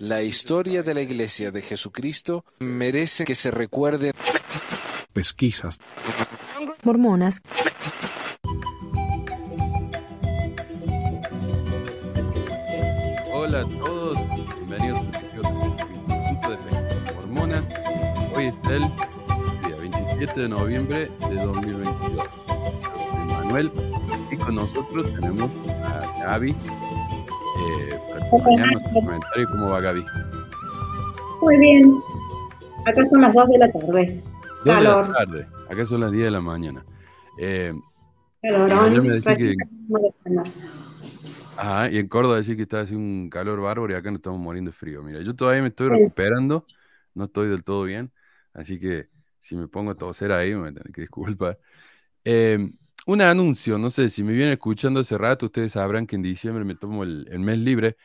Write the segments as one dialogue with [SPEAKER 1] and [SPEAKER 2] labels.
[SPEAKER 1] La historia de la Iglesia de Jesucristo merece que se recuerde.
[SPEAKER 2] Pesquisas.
[SPEAKER 3] Mormonas.
[SPEAKER 4] Hola a todos, bienvenidos al Instituto de Pesquisas Mormonas. Hoy está el día 27 de noviembre de 2022. Yo soy Manuel y con nosotros tenemos a Gaby eh, acompañarnos en comentario. ¿Cómo va Gaby?
[SPEAKER 5] Muy bien. Acá son las 2 de la tarde.
[SPEAKER 4] Dos de
[SPEAKER 5] Calor.
[SPEAKER 4] la tarde, acá son las 10 de la mañana. Eh,
[SPEAKER 5] Calorón.
[SPEAKER 4] Me que-
[SPEAKER 5] de.
[SPEAKER 4] Ajá, y en Córdoba decía que está haciendo un calor bárbaro y acá nos estamos muriendo de frío. Mira, yo todavía me estoy recuperando, no estoy del todo bien, así que si me pongo a toser ahí, me tienen que disculpar. Eh, un anuncio, no sé, si me vienen escuchando hace rato, ustedes sabrán que en diciembre me tomo el, el mes libre,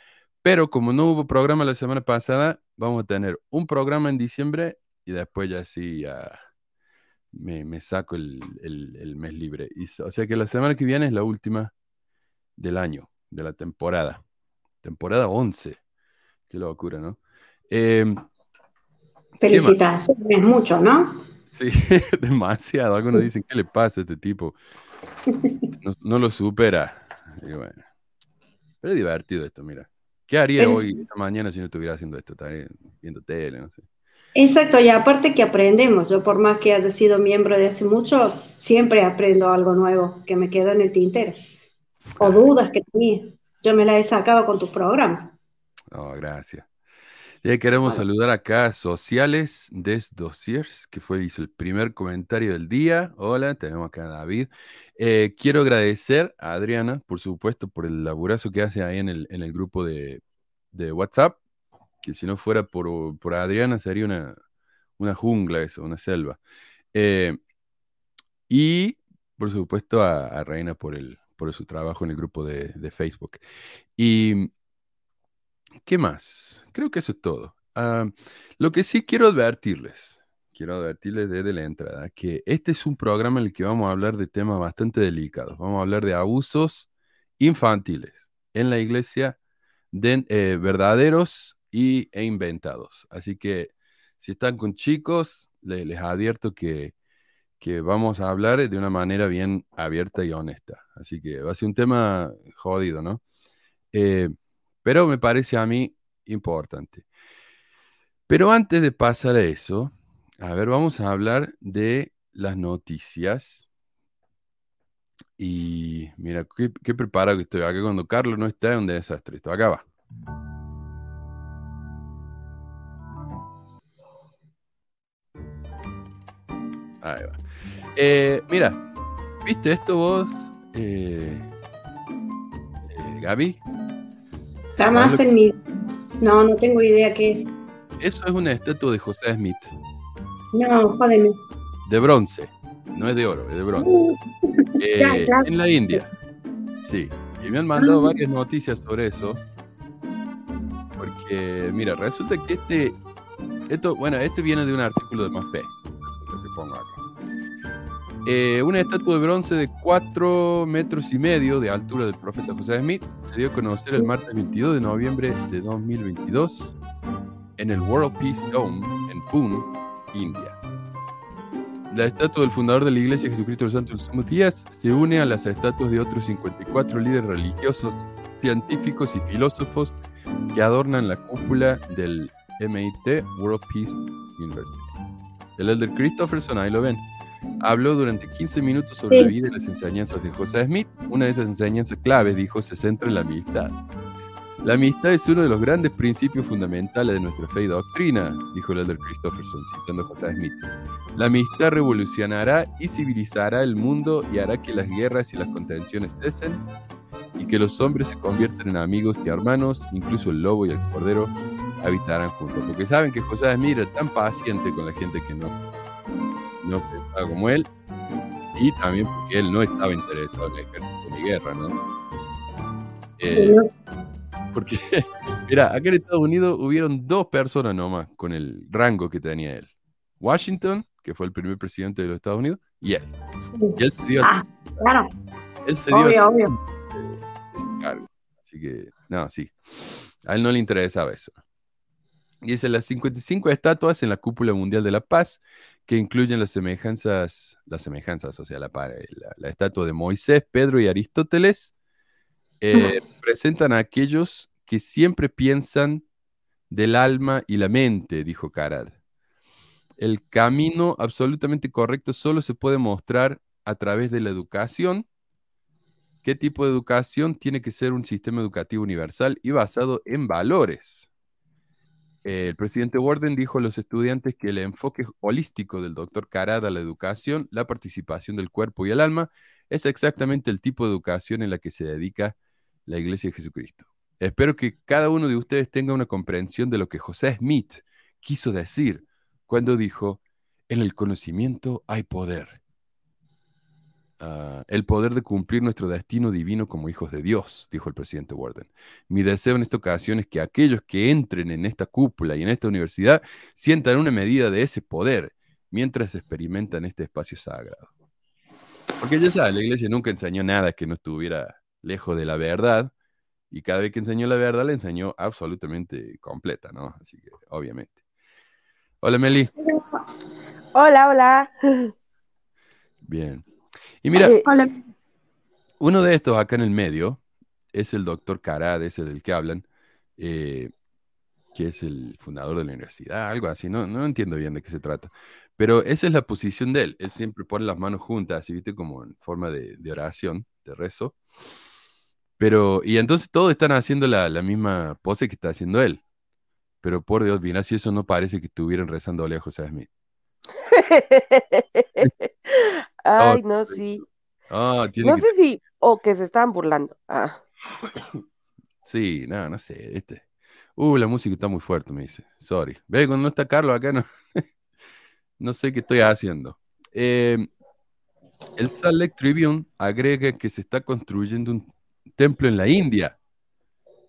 [SPEAKER 4] pero como no hubo programa la semana pasada, vamos a tener un programa en diciembre y después ya sí, ya me, me saco el, el- el mes libre. Y, o sea que la semana que viene es la última del año, de la temporada. Temporada 11. Qué locura, ¿no? Eh,
[SPEAKER 5] Felicitaciones, mucho, ¿no?
[SPEAKER 4] sí, demasiado. Algunos dicen, ¿qué le pasa a este tipo? No, no lo supera. Y bueno. Pero es divertido esto, mira. ¿Qué haría
[SPEAKER 5] Pero
[SPEAKER 4] hoy, esta mañana, si no estuviera haciendo esto? Estaría viendo tele, no sé.
[SPEAKER 5] Exacto, y aparte que aprendemos. Yo, por más que haya sido miembro de hace mucho, siempre aprendo algo nuevo que me queda en el tintero. O dudas que tenía. Yo me las he sacado con tus programas.
[SPEAKER 4] Oh, gracias. Y ahí queremos
[SPEAKER 5] Vale.
[SPEAKER 4] saludar acá a Sociales des Dossiers, que fue, hizo el primer comentario del día. Hola, tenemos acá a David. Eh, quiero agradecer a Adriana, por supuesto, por el laburazo que hace ahí en el, en el grupo de, de WhatsApp, que si no fuera por, por Adriana sería una, una jungla eso, una selva. Eh, y, por supuesto, a, a Reina por, el, por su trabajo en el grupo de, de Facebook. Y ¿Qué más? Creo que eso es todo. Ah, lo que sí quiero advertirles, quiero advertirles desde la entrada, que este es un programa en el que vamos a hablar de temas bastante delicados. Vamos a hablar de abusos infantiles en la iglesia, de, eh, verdaderos y, e inventados. Así que si están con chicos, le- les advierto que, que vamos a hablar de una manera bien abierta y honesta. Así que va a ser un tema jodido, ¿no? Eh, pero me parece a mí importante. Pero antes de pasar a eso, a ver, vamos a hablar de las noticias. Y mira, qué, preparado que estoy acá cuando Carlos no está, es un desastre. Esto acá va. Ahí va. Eh, mira, ¿viste esto vos, eh, eh, Gaby?
[SPEAKER 5] Jamás
[SPEAKER 4] ¿Sabes
[SPEAKER 5] en mi... No, no tengo idea qué es.
[SPEAKER 4] Eso es una estatua de José Smith,
[SPEAKER 5] No, jódeme.
[SPEAKER 4] de bronce, no es de oro, es de bronce. Eh,
[SPEAKER 5] Ya, ya.
[SPEAKER 4] en la India, sí. Y me han mandado
[SPEAKER 5] Ah.
[SPEAKER 4] varias noticias sobre eso. Porque, mira, resulta que este, esto, bueno, este viene de un artículo de Más Fe, Eh, una estatua de bronce de 4 metros y medio de altura del profeta José Smith se dio a conocer el martes 22 de noviembre de 2022 en el World Peace Dome en Pune, India. La estatua del fundador de la Iglesia Jesucristo de los Santos Últimos Días se une a las estatuas de otros 54 líderes religiosos, científicos y filósofos que adornan la cúpula del MIT World Peace University. El elder Christopherson, ahí lo ven, habló durante 15 minutos sobre
[SPEAKER 5] Sí.
[SPEAKER 4] la vida y las enseñanzas de José Smith. Una de esas enseñanzas clave, dijo, se centra en la amistad. La amistad es uno de los grandes principios fundamentales de nuestra fe y doctrina, dijo el elder Christopherson, citando a José Smith. La amistad revolucionará y civilizará el mundo y hará que las guerras y las contenciones cesen y que los hombres se conviertan en amigos y hermanos, incluso el lobo y el cordero habitarán juntos. Porque saben que José Smith era tan paciente con la gente que no, no pensaba como él y también porque él no estaba interesado en el ejército ni guerra, ¿no? Eh, porque, mira, acá en Estados Unidos hubieron dos personas nomás con el rango que tenía él. Washington, que fue el primer presidente de los Estados Unidos, y él.
[SPEAKER 5] sí.
[SPEAKER 4] Y él se dio,
[SPEAKER 5] Ah, claro,
[SPEAKER 4] él se dio
[SPEAKER 5] obvio, obvio.
[SPEAKER 4] ese cargo. Así que, no, sí. A él no le interesaba eso. Y dice las 55 estatuas en la cúpula mundial de la paz, que incluyen las semejanzas, las semejanzas, o sea, la, pa- la- la estatua de Moisés, Pedro y Aristóteles, eh, presentan a aquellos que siempre piensan del alma y la mente, dijo Carad. El camino absolutamente correcto solo se puede mostrar a través de la educación. ¿Qué tipo de educación? Tiene que ser un sistema educativo universal y basado en valores. El presidente Warden dijo a los estudiantes que el enfoque holístico del doctor Carad a la educación, la participación del cuerpo y el alma, es exactamente el tipo de educación en la que se dedica la Iglesia de Jesucristo. Espero que cada uno de ustedes tenga una comprensión de lo que José Smith quiso decir cuando dijo, en el conocimiento hay poder. Ah, el poder de cumplir nuestro destino divino como hijos de Dios, dijo el presidente Warden. Mi deseo en esta ocasión es que aquellos que entren en esta cúpula y en esta universidad sientan una medida de ese poder mientras experimentan este espacio sagrado. Porque ya sabes, la iglesia nunca enseñó nada que no estuviera lejos de la verdad y cada vez que enseñó la verdad la enseñó absolutamente completa, ¿no? Así que, obviamente. Hola, Meli.
[SPEAKER 6] Hola, hola.
[SPEAKER 4] Bien. Y mira,
[SPEAKER 6] Eh,
[SPEAKER 4] uno de estos acá en el medio es el doctor Carad, ese del que hablan, eh, que es el fundador de la universidad, algo así, no, no entiendo bien de qué se trata. Pero esa es la posición de él. Él siempre pone las manos juntas, así, viste, como en forma de, de oración, de rezo. Pero, y entonces todos están haciendo la, la misma pose que está haciendo él. Pero por Dios, mira, si eso no parece que estuvieran rezando a José Smith.
[SPEAKER 6] Ay, no, sí.
[SPEAKER 4] Ah, tiene
[SPEAKER 6] No
[SPEAKER 4] que
[SPEAKER 6] sé si, o que se estaban burlando. Ah.
[SPEAKER 4] Sí, no, no sé, este. Uh, la música está muy fuerte, me dice. Sorry. Ve, cuando no está Carlos acá, no, no sé qué estoy haciendo. Eh, el Salt Lake Tribune agrega que se está construyendo un templo en la India,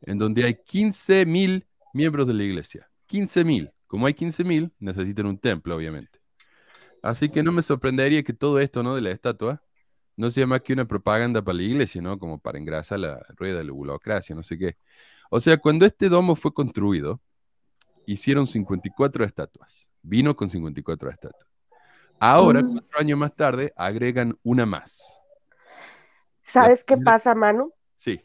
[SPEAKER 4] en donde hay 15.000 miembros de la iglesia. 15.000. Como hay 15.000, necesitan un templo, obviamente. Así que no me sorprendería que todo esto, ¿no? De la estatua, no sea más que una propaganda para la iglesia, ¿no? Como para engrasar la rueda de la burocracia, no sé qué. O sea, cuando este domo fue construido, hicieron 54 estatuas. Vino con 54 estatuas. Ahora,
[SPEAKER 5] Mm.
[SPEAKER 4] cuatro años más tarde, agregan una más.
[SPEAKER 6] ¿Sabes qué pasa, Manu?
[SPEAKER 4] Sí.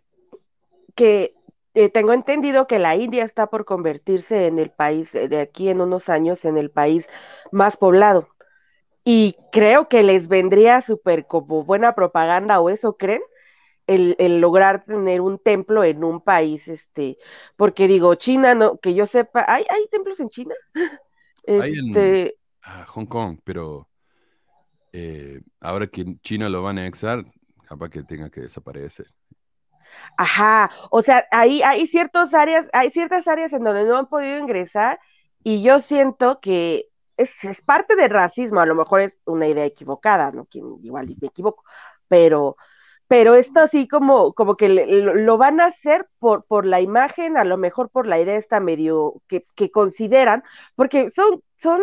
[SPEAKER 6] Que eh, tengo entendido que la India está por convertirse en el país, eh, de aquí en unos años, en el país más poblado. Y creo que les vendría súper como buena propaganda, o eso creen, el, el lograr tener un templo en un país, este, porque digo, China, no, que yo sepa, ¿hay, hay templos en China?
[SPEAKER 4] Hay en-
[SPEAKER 6] Este,
[SPEAKER 4] Ah, Hong Kong, pero eh, ahora que China lo va a anexar, capaz que tenga que desaparecer.
[SPEAKER 6] Ajá, o sea, ahí hay ciertas áreas, hay ciertas áreas en donde no han podido ingresar y yo siento que es, es parte del racismo, a lo mejor es una idea equivocada, ¿no? Quien, igual me equivoco, pero, pero esto así como, como que le- lo, lo van a hacer por, por la imagen, a lo mejor por la idea esta medio que, que consideran, porque son, son,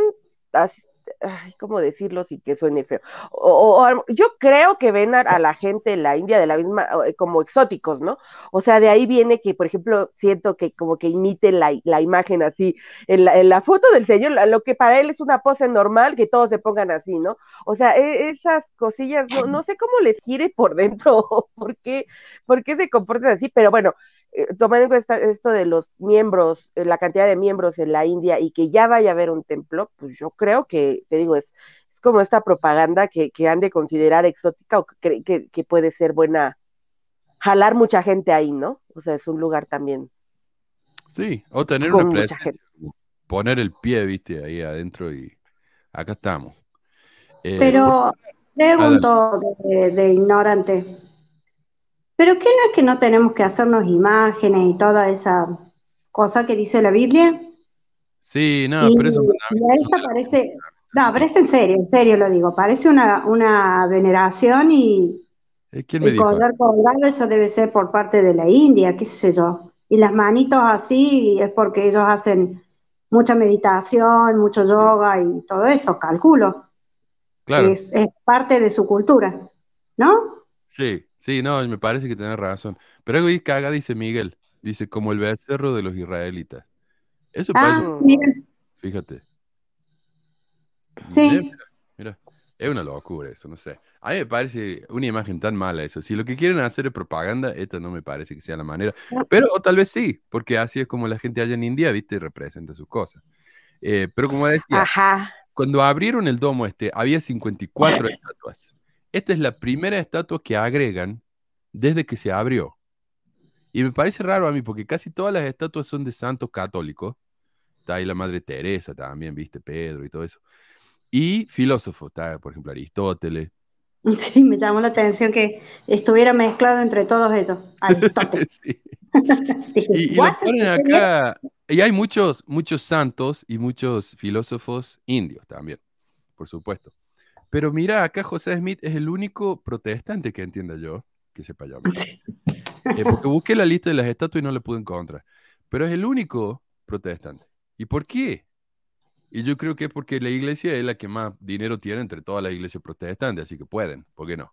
[SPEAKER 6] ay, ¿cómo decirlo sin que suene feo? O, o- yo creo que ven a, a la gente en la India de la misma, eh, como exóticos, ¿no? O sea, de ahí viene que, por ejemplo, siento que como que imiten la, la imagen así, en la, en la foto del señor, lo que para él es una pose normal, que todos se pongan así, ¿no? O sea, e- esas cosillas, no, no sé cómo les quiere por dentro, por qué, por qué se comportan así, pero bueno, eh, tomando en cuenta esto de los miembros, eh, la cantidad de miembros en la India y que ya vaya a haber un templo, pues yo creo que, te digo, es, es como esta propaganda que, que han de considerar exótica o que, creen que, que puede ser buena, jalar mucha gente ahí, ¿no? O sea, es un lugar también.
[SPEAKER 4] Sí, o tener una presencia, poner el pie, viste, ahí adentro y acá estamos. Eh,
[SPEAKER 5] Pero pregunto de, de ignorante. ¿Pero qué no es que no tenemos que hacernos imágenes y toda esa cosa que dice la Biblia?
[SPEAKER 4] sí, no,
[SPEAKER 5] y,
[SPEAKER 4] pero eso
[SPEAKER 5] y a esta parece, no, pero esto en serio, en serio lo digo, parece una, una veneración y
[SPEAKER 4] Eh, ¿Quién me dijo?
[SPEAKER 5] colgar colgado eso debe ser por parte de la India, qué sé yo. Y las manitos así es porque ellos hacen mucha meditación, mucho yoga y todo eso, calculo.
[SPEAKER 4] Claro,
[SPEAKER 5] Es, es parte de su cultura, ¿no?
[SPEAKER 4] sí, sí, no, me parece que tenés razón. Pero algo caga, dice Miguel, dice, como el becerro de los israelitas. Eso
[SPEAKER 5] Ah,
[SPEAKER 4] parece,
[SPEAKER 5] mira,
[SPEAKER 4] fíjate.
[SPEAKER 5] Sí.
[SPEAKER 4] Mira, mira, es una locura eso, no sé. A mí me parece una imagen tan mala eso. Si lo que quieren hacer es propaganda, esta no me parece que sea la manera. Pero o tal vez sí, porque así es como la gente allá en India, viste, y representa sus cosas. Eh, pero como decía,
[SPEAKER 6] Ajá.
[SPEAKER 4] cuando abrieron el domo este, había 54 estatuas. Esta es la primera estatua que agregan desde que se abrió. Y me parece raro a mí, porque casi todas las estatuas son de santos católicos. Está ahí la Madre Teresa también, viste, Pedro y todo eso. Y filósofos, está, por ejemplo, Aristóteles.
[SPEAKER 5] sí, me llamó la atención que estuviera mezclado entre todos ellos. Aristóteles.
[SPEAKER 4] Sí. Y, y lo
[SPEAKER 5] "What?
[SPEAKER 4] ponen acá. Y hay muchos, muchos santos y muchos filósofos indios también, por supuesto. Pero mira, acá José Smith es el único protestante que entienda yo, que sepa yo.
[SPEAKER 5] Sí.
[SPEAKER 4] Eh, porque busqué la lista de las estatuas y no la pude encontrar. Pero es el único protestante. ¿Y por qué? Y yo creo que es porque la iglesia es la que más dinero tiene entre todas las iglesias protestantes, así que pueden, ¿por qué no?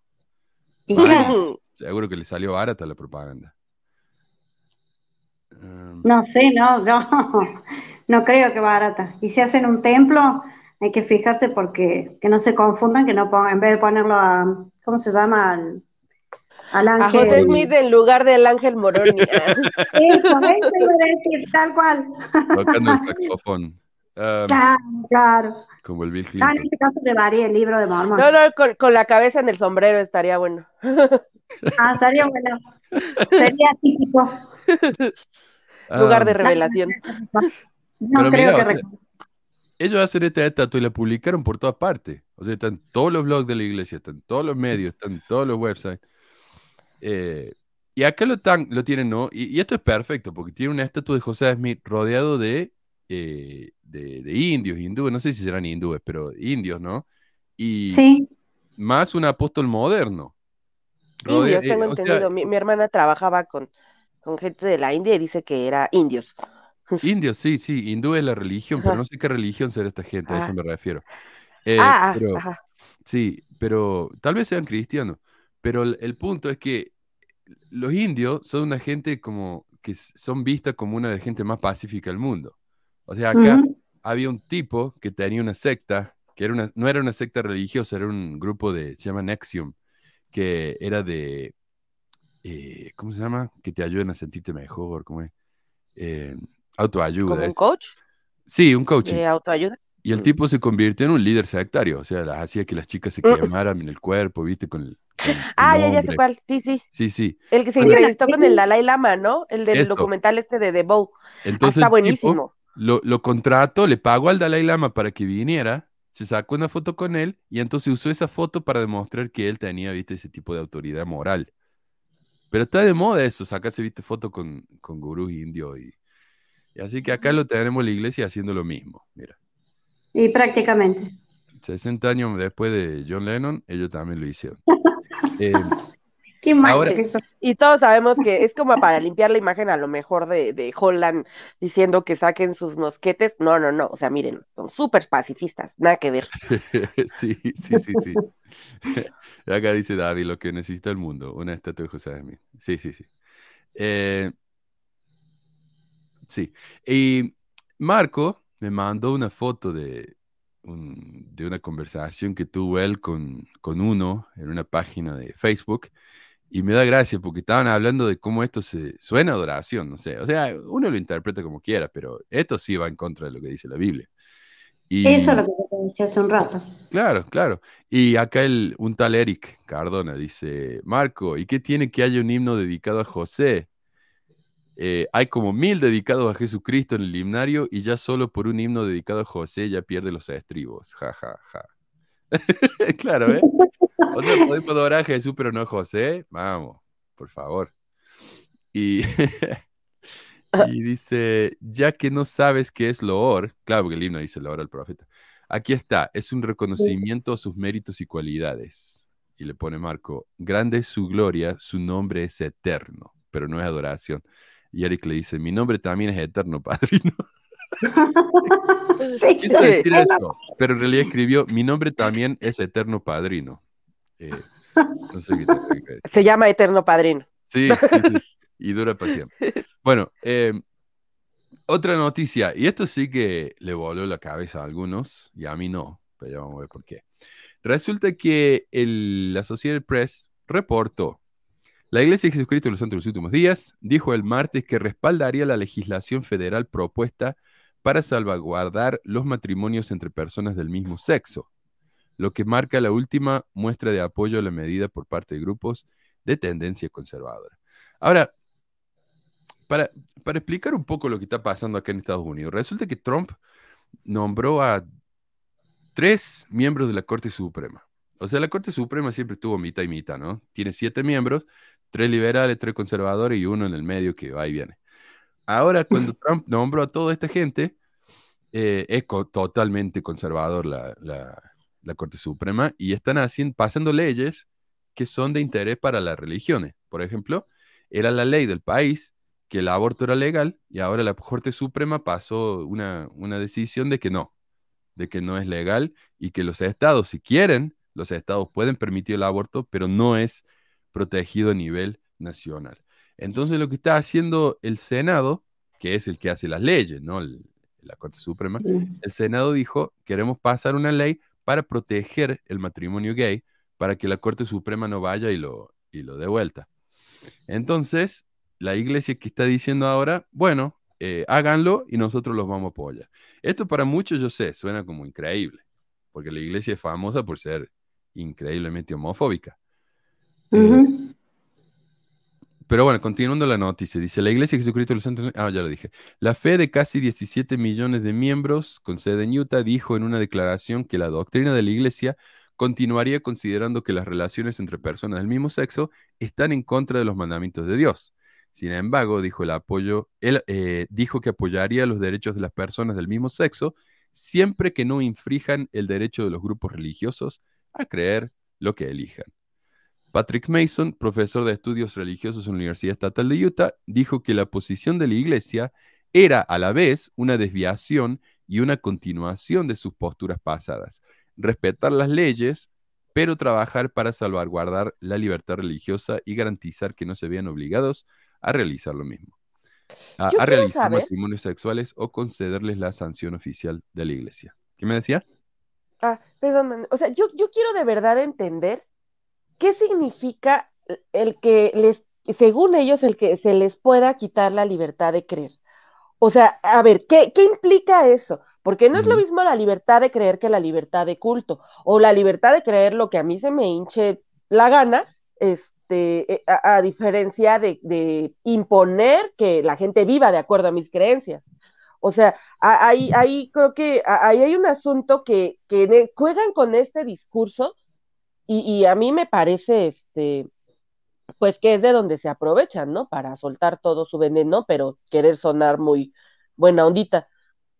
[SPEAKER 5] Claro,
[SPEAKER 4] Seguro que le salió barata la propaganda. Um,
[SPEAKER 5] no sé, no, yo no creo que barata. Y si hacen un templo, hay que fijarse porque que no se confundan, que no pongan, en vez de ponerlo a, ¿cómo se llama? Al, al
[SPEAKER 6] A
[SPEAKER 5] ángel.
[SPEAKER 6] José Smith en lugar del Ángel Moronia.
[SPEAKER 5] Eso, eso tal cual.
[SPEAKER 4] tocando el saxofón. Um,
[SPEAKER 5] Claro, claro.
[SPEAKER 4] como el Bill
[SPEAKER 5] Ah, en
[SPEAKER 4] Clinton.
[SPEAKER 5] este caso llevaría el libro de Mormon.
[SPEAKER 6] No, no, con, con la cabeza en el sombrero estaría bueno.
[SPEAKER 5] Ah, estaría bueno. Sería típico.
[SPEAKER 6] Lugar de
[SPEAKER 4] Um,
[SPEAKER 6] revelación.
[SPEAKER 5] No creo
[SPEAKER 4] mira,
[SPEAKER 5] que
[SPEAKER 4] ellos hacen esta estatua y la publicaron por todas partes. O sea, están todos los blogs de la iglesia, están todos los medios, están todos los websites. Eh, y acá lo, tan, lo tienen, ¿no? Y, y esto es perfecto, porque tiene una estatua de José Smith rodeado de, eh, de, de indios, hindúes, no sé si serán hindúes, pero indios, ¿no? Y
[SPEAKER 5] Sí,
[SPEAKER 4] más un apóstol moderno. Rodea-
[SPEAKER 6] Indios, tengo
[SPEAKER 4] eh, o sea,
[SPEAKER 6] entendido. Mi, mi hermana trabajaba con, con gente de la India y dice que era indios.
[SPEAKER 4] Indios, sí, sí, hindú es la religión, pero no sé qué religión será esta gente, a eso
[SPEAKER 6] Ah.
[SPEAKER 4] me refiero. Eh,
[SPEAKER 6] ah,
[SPEAKER 4] pero,
[SPEAKER 6] ajá.
[SPEAKER 4] Sí, pero tal vez sean cristianos. Pero el, el punto es que los indios son una gente como que son vistas como una de las gente más pacífica del mundo. O sea, acá había un tipo que tenía una secta, que era una, no era una secta religiosa, era un grupo de, se llama Nexium, que era de, eh, ¿cómo se llama? Que te ayudan a sentirte mejor, ¿cómo es? Eh, autoayuda.
[SPEAKER 6] Como un coach
[SPEAKER 4] Sí, un coaching.
[SPEAKER 6] de autoayuda.
[SPEAKER 4] Y el tipo se convirtió en un líder sectario, o sea, las hacía que las chicas se
[SPEAKER 6] Mm.
[SPEAKER 4] quemaran en el cuerpo, ¿viste? Con el, con el
[SPEAKER 6] Ah, ya, ya sé cuál. Sí, sí.
[SPEAKER 4] Sí, sí.
[SPEAKER 6] El que se entrevistó con el Dalai Lama, ¿no? El del
[SPEAKER 4] Esto.
[SPEAKER 6] documental este de The Bow. Ah,
[SPEAKER 4] Entonces
[SPEAKER 6] está buenísimo.
[SPEAKER 4] lo, lo contrató, le pagó al Dalai Lama para que viniera, se sacó una foto con él y entonces usó esa foto para demostrar que él tenía, ¿viste? Ese tipo de autoridad moral. Pero está de moda eso, sacarse, ¿viste? Foto con, con gurús indios y, y así que acá lo tenemos la iglesia haciendo lo mismo, mira.
[SPEAKER 5] Y prácticamente.
[SPEAKER 4] 60 años después de John Lennon, ellos también lo hicieron. Eh,
[SPEAKER 5] Qué mal
[SPEAKER 4] Ahora-
[SPEAKER 5] que son.
[SPEAKER 6] Y todos sabemos que es como para limpiar la imagen a lo mejor de, de Holland diciendo que saquen sus mosquetes. No, no, no. O sea, miren, son súper pacifistas. Nada que ver.
[SPEAKER 4] sí, sí, sí, sí. Acá dice David, lo que necesita el mundo, una estatua de José Smith. Sí, sí, sí. Eh, sí. Y Marco me mandó una foto de, un- de una conversación que tuvo él con, con uno en una página de Facebook. Y me da gracia porque estaban hablando de cómo esto se suena a adoración, no sé. O sea, uno lo interpreta como quiera, pero esto sí va en contra de lo que dice la Biblia. Y,
[SPEAKER 5] Eso es lo que te decía hace un rato.
[SPEAKER 4] Claro, claro. Y acá el, un tal Eric Cardona dice, Marco, ¿y qué tiene que haya un himno dedicado a José? Eh, hay como mil dedicados a Jesucristo en el himnario y ya solo por un himno dedicado a José ya pierde los estribos. Ja, ja, ja. claro, ¿eh? O sea, podemos adorar a Jesús, pero no a José. Vamos, por favor. Y, y dice, ya que no sabes qué es loor, claro, porque el himno dice loor al profeta. Aquí está, es un reconocimiento a sus méritos y cualidades. Y le pone Marco, grande es su gloria, su nombre es eterno, pero no es adoración. Y Eric le dice, mi nombre también es eterno, padrino.
[SPEAKER 5] Sí,
[SPEAKER 4] Quiso
[SPEAKER 6] Sí.
[SPEAKER 4] decir eso, pero en realidad escribió, mi nombre también es eterno, padrino. Eh, no sé qué.
[SPEAKER 6] Se llama Eterno Padrino.
[SPEAKER 4] Sí, sí, sí. Y dura siempre. Bueno, eh, Otra noticia, y esto sí que le voló la cabeza a algunos, y a mí no, pero ya vamos a ver por qué. Resulta que el Associated Press reportó, la Iglesia de Jesucristo de los Santos de los Últimos Días dijo el martes que respaldaría la legislación federal propuesta para salvaguardar los matrimonios entre personas del mismo sexo, lo que marca la última muestra de apoyo a la medida por parte de grupos de tendencia conservadora. Ahora, para, para explicar un poco lo que está pasando acá en Estados Unidos, resulta que Trump nombró a tres miembros de la Corte Suprema. O sea, la Corte Suprema siempre tuvo mitad y mitad, ¿no? Tiene siete miembros, tres liberales, tres conservadores y uno en el medio que va y viene. Ahora, cuando Trump nombró a toda esta gente, eh, es totalmente conservador la, la, Corte Suprema y están haciendo, pasando leyes que son de interés para las religiones. Por ejemplo, era la ley del país que el aborto era legal y ahora la Corte Suprema pasó una, una decisión de que no, de que no es legal y que los estados, si quieren, los estados pueden permitir el aborto, pero no es protegido a nivel nacional. Entonces lo que está haciendo el Senado, que es el que hace las leyes, ¿no? la Corte Suprema, el Senado dijo, queremos pasar una ley para proteger el matrimonio gay, para que la Corte Suprema no vaya y lo, y lo dé vuelta. Entonces, la iglesia que está diciendo ahora, bueno, eh, háganlo y nosotros los vamos a apoyar. Esto para muchos, yo sé, suena como increíble, porque la iglesia es famosa por ser increíblemente homofóbica. Pero bueno, continuando la noticia, dice, la Iglesia de Jesucristo de los Santos, ah, ya lo dije, la fe de casi 17 millones de miembros con sede en Utah dijo en una declaración que la doctrina de la Iglesia continuaría considerando que las relaciones entre personas del mismo sexo están en contra de los mandamientos de Dios. Sin embargo, dijo el apoyo, él eh, dijo que apoyaría los derechos de las personas del mismo sexo siempre que no infrijan el derecho de los grupos religiosos a creer lo que elijan. Patrick Mason, profesor de estudios religiosos en la Universidad Estatal de Utah, dijo que la posición de la Iglesia era a la vez una desviación y una continuación de sus posturas pasadas. Respetar las leyes, pero trabajar para salvaguardar la libertad religiosa y garantizar que no se vean obligados a realizar lo mismo. A, realizar matrimonios sexuales o concederles la sanción oficial de la Iglesia. ¿Qué me decía?
[SPEAKER 6] Ah, perdón, o sea, yo, yo quiero de verdad entender ¿qué significa el que les, según ellos, el que se les pueda quitar la libertad de creer? O sea, a ver, ¿qué, implica eso? Porque no es lo mismo la libertad de creer que la libertad de culto, o la libertad de creer lo que a mí se me hinche la gana, este, eh, a, diferencia de, imponer que la gente viva de acuerdo a mis creencias. O sea, ahí, ahí creo que ahí hay un asunto que, que juegan con este discurso y, a mí me parece, este, pues que es de donde se aprovechan, ¿no? Para soltar todo su veneno, pero querer sonar muy buena ondita.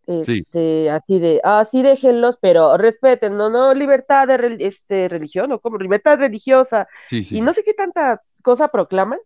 [SPEAKER 6] Este, así de, así sí déjenlos, pero respeten, no, no, libertad de este, religión, o como libertad religiosa, y no sé qué tanta cosa proclaman.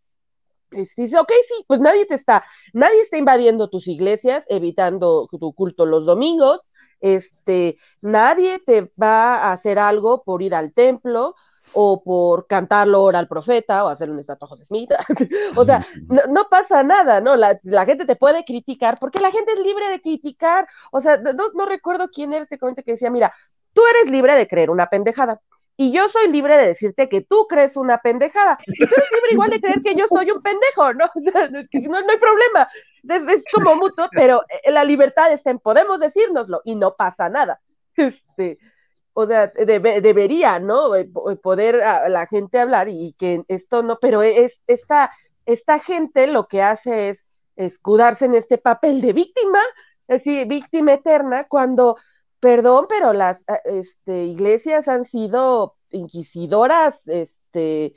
[SPEAKER 6] Este, dice, ok, sí, pues nadie te está, nadie está invadiendo tus iglesias, evitando tu culto los domingos, este, nadie te va a hacer algo por ir al templo o por cantarlo ahora al profeta o hacer un estatua a José Smith. o sea, no, pasa nada, ¿no? La, gente te puede criticar porque la gente es libre de criticar. O sea, no, no recuerdo quién era este comentario que decía, mira, tú eres libre de creer una pendejada y yo soy libre de decirte que tú crees una pendejada. Y tú eres libre igual de creer que yo soy un pendejo, ¿no? no, no, hay problema. Es, como mutuo, pero eh, la libertad está en podemos decírnoslo y no pasa nada. Este, o sea, debería, ¿no? Eh, eh, poder a la gente hablar y que esto no, pero es esta, esta gente lo que hace es escudarse en este papel de víctima, así, víctima eterna, cuando perdón, pero las este, iglesias han sido inquisidoras este,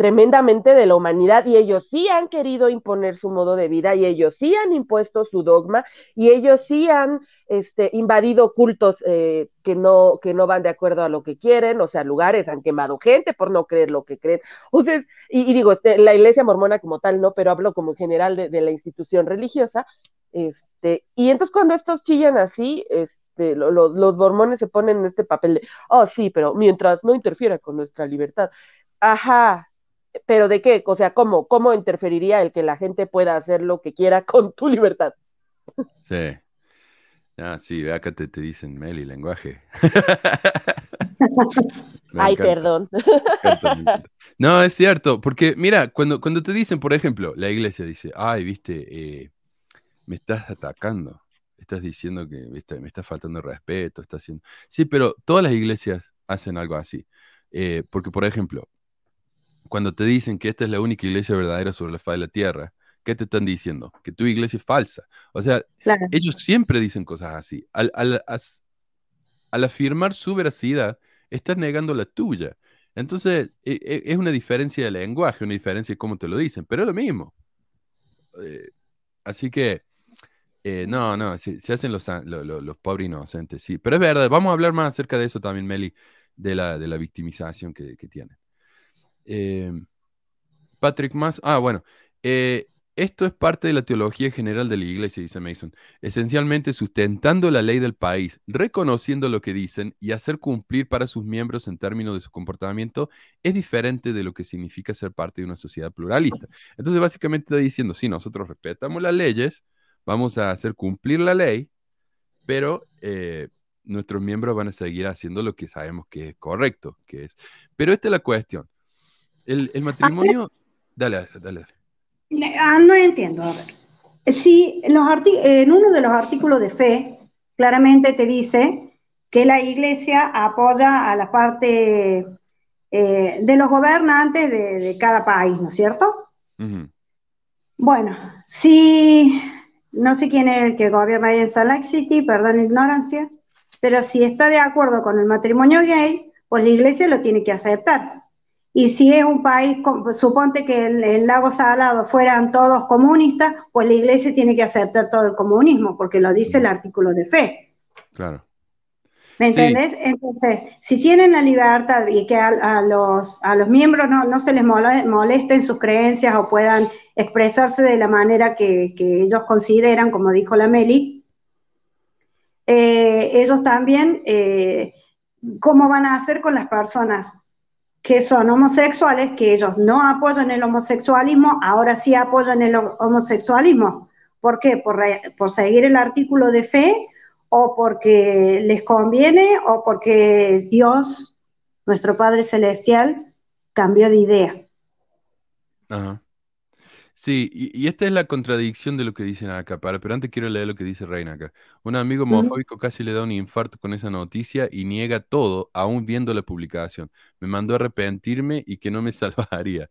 [SPEAKER 6] tremendamente de la humanidad y ellos sí han querido imponer su modo de vida y ellos sí han impuesto su dogma y ellos sí han este, invadido cultos eh, que, no, que no van de acuerdo a lo que quieren, o sea, lugares han quemado gente por no creer lo que creen. Y, digo, este, la iglesia mormona como tal no, pero hablo como general de, la institución religiosa. Este, y entonces cuando estos chillan así, este, los, los mormones se ponen en este papel de, oh sí, pero mientras no interfiera con nuestra libertad. Ajá, pero ¿de qué? O sea, ¿cómo, cómo interferiría el que la gente pueda hacer lo que quiera con tu libertad?
[SPEAKER 4] Sí. Ah, sí, acá te, te dicen Meli, lenguaje.
[SPEAKER 6] Ay,
[SPEAKER 4] encanta,
[SPEAKER 6] perdón.
[SPEAKER 4] me encanta, me encanta. No, es cierto, porque mira, cuando, cuando te dicen, por ejemplo, la iglesia dice, ay, viste, eh, me estás atacando, estás diciendo que viste, me está faltando respeto, estás haciendo... Sí, pero todas las iglesias hacen algo así. Eh, porque, por ejemplo, cuando te dicen que esta es la única iglesia verdadera sobre la faz de la tierra, ¿qué te están diciendo? Que tu iglesia es falsa. O sea,
[SPEAKER 5] Claro.
[SPEAKER 4] ellos siempre dicen cosas así. Al, al- as- al afirmar su veracidad, estás negando la tuya. Entonces, e- e- es una diferencia de lenguaje, una diferencia de cómo te lo dicen, pero es lo mismo. Eh, así que, eh, no, no, se, se hacen los, pobres inocentes, sí. Pero es verdad, vamos a hablar más acerca de eso también, Meli, de la, de la victimización que, que tienen. Eh, Patrick más. Ah, bueno. eh, esto es parte de la teología general de la iglesia, dice Mason. Esencialmente sustentando la ley del país, reconociendo lo que dicen y hacer cumplir para sus miembros en términos de su comportamiento es diferente de lo que significa ser parte de una sociedad pluralista. Entonces, básicamente está diciendo, sí, nosotros respetamos las leyes, vamos a hacer cumplir la ley, pero eh, nuestros miembros van a seguir haciendo lo que sabemos que es correcto, que es. Pero esta es la cuestión. El, el matrimonio. Dale, dale, dale.
[SPEAKER 5] Ah, no entiendo. A ver. Sí, en, los arti- en uno de los artículos de fe, claramente te dice que la iglesia apoya a la parte eh, de los gobernantes de, de cada país, ¿no es cierto? Bueno, si no sé quién es el que gobierna ahí en Salt Lake City, perdón la ignorancia, pero si está de acuerdo con el matrimonio gay, pues la iglesia lo tiene que aceptar. Y si es un país, suponte que el, el lago Salado fueran todos comunistas, pues la iglesia tiene que aceptar todo el comunismo, porque lo dice el artículo de fe.
[SPEAKER 4] Claro.
[SPEAKER 5] ¿Me
[SPEAKER 4] Sí.
[SPEAKER 5] entendés? Entonces, si tienen la libertad y que a, a los, a los miembros no, no se les mole- molesten sus creencias o puedan expresarse de la manera que, que ellos consideran, como dijo la Meli, eh, ellos también, eh, ¿cómo van a hacer con las personas que son homosexuales, que ellos no apoyan el homosexualismo, ahora sí apoyan el ho- homosexualismo? ¿Por qué? ¿Por, por seguir el artículo de fe o porque les conviene o porque Dios, nuestro Padre Celestial, cambió de idea.
[SPEAKER 4] Ajá. Sí, y, y esta es la contradicción de lo que dicen acá, para, pero antes quiero leer lo que dice Reina acá. Un amigo homofóbico casi le da un infarto con esa noticia y niega todo, aún viendo la publicación. Me mandó a arrepentirme y que no me salvaría.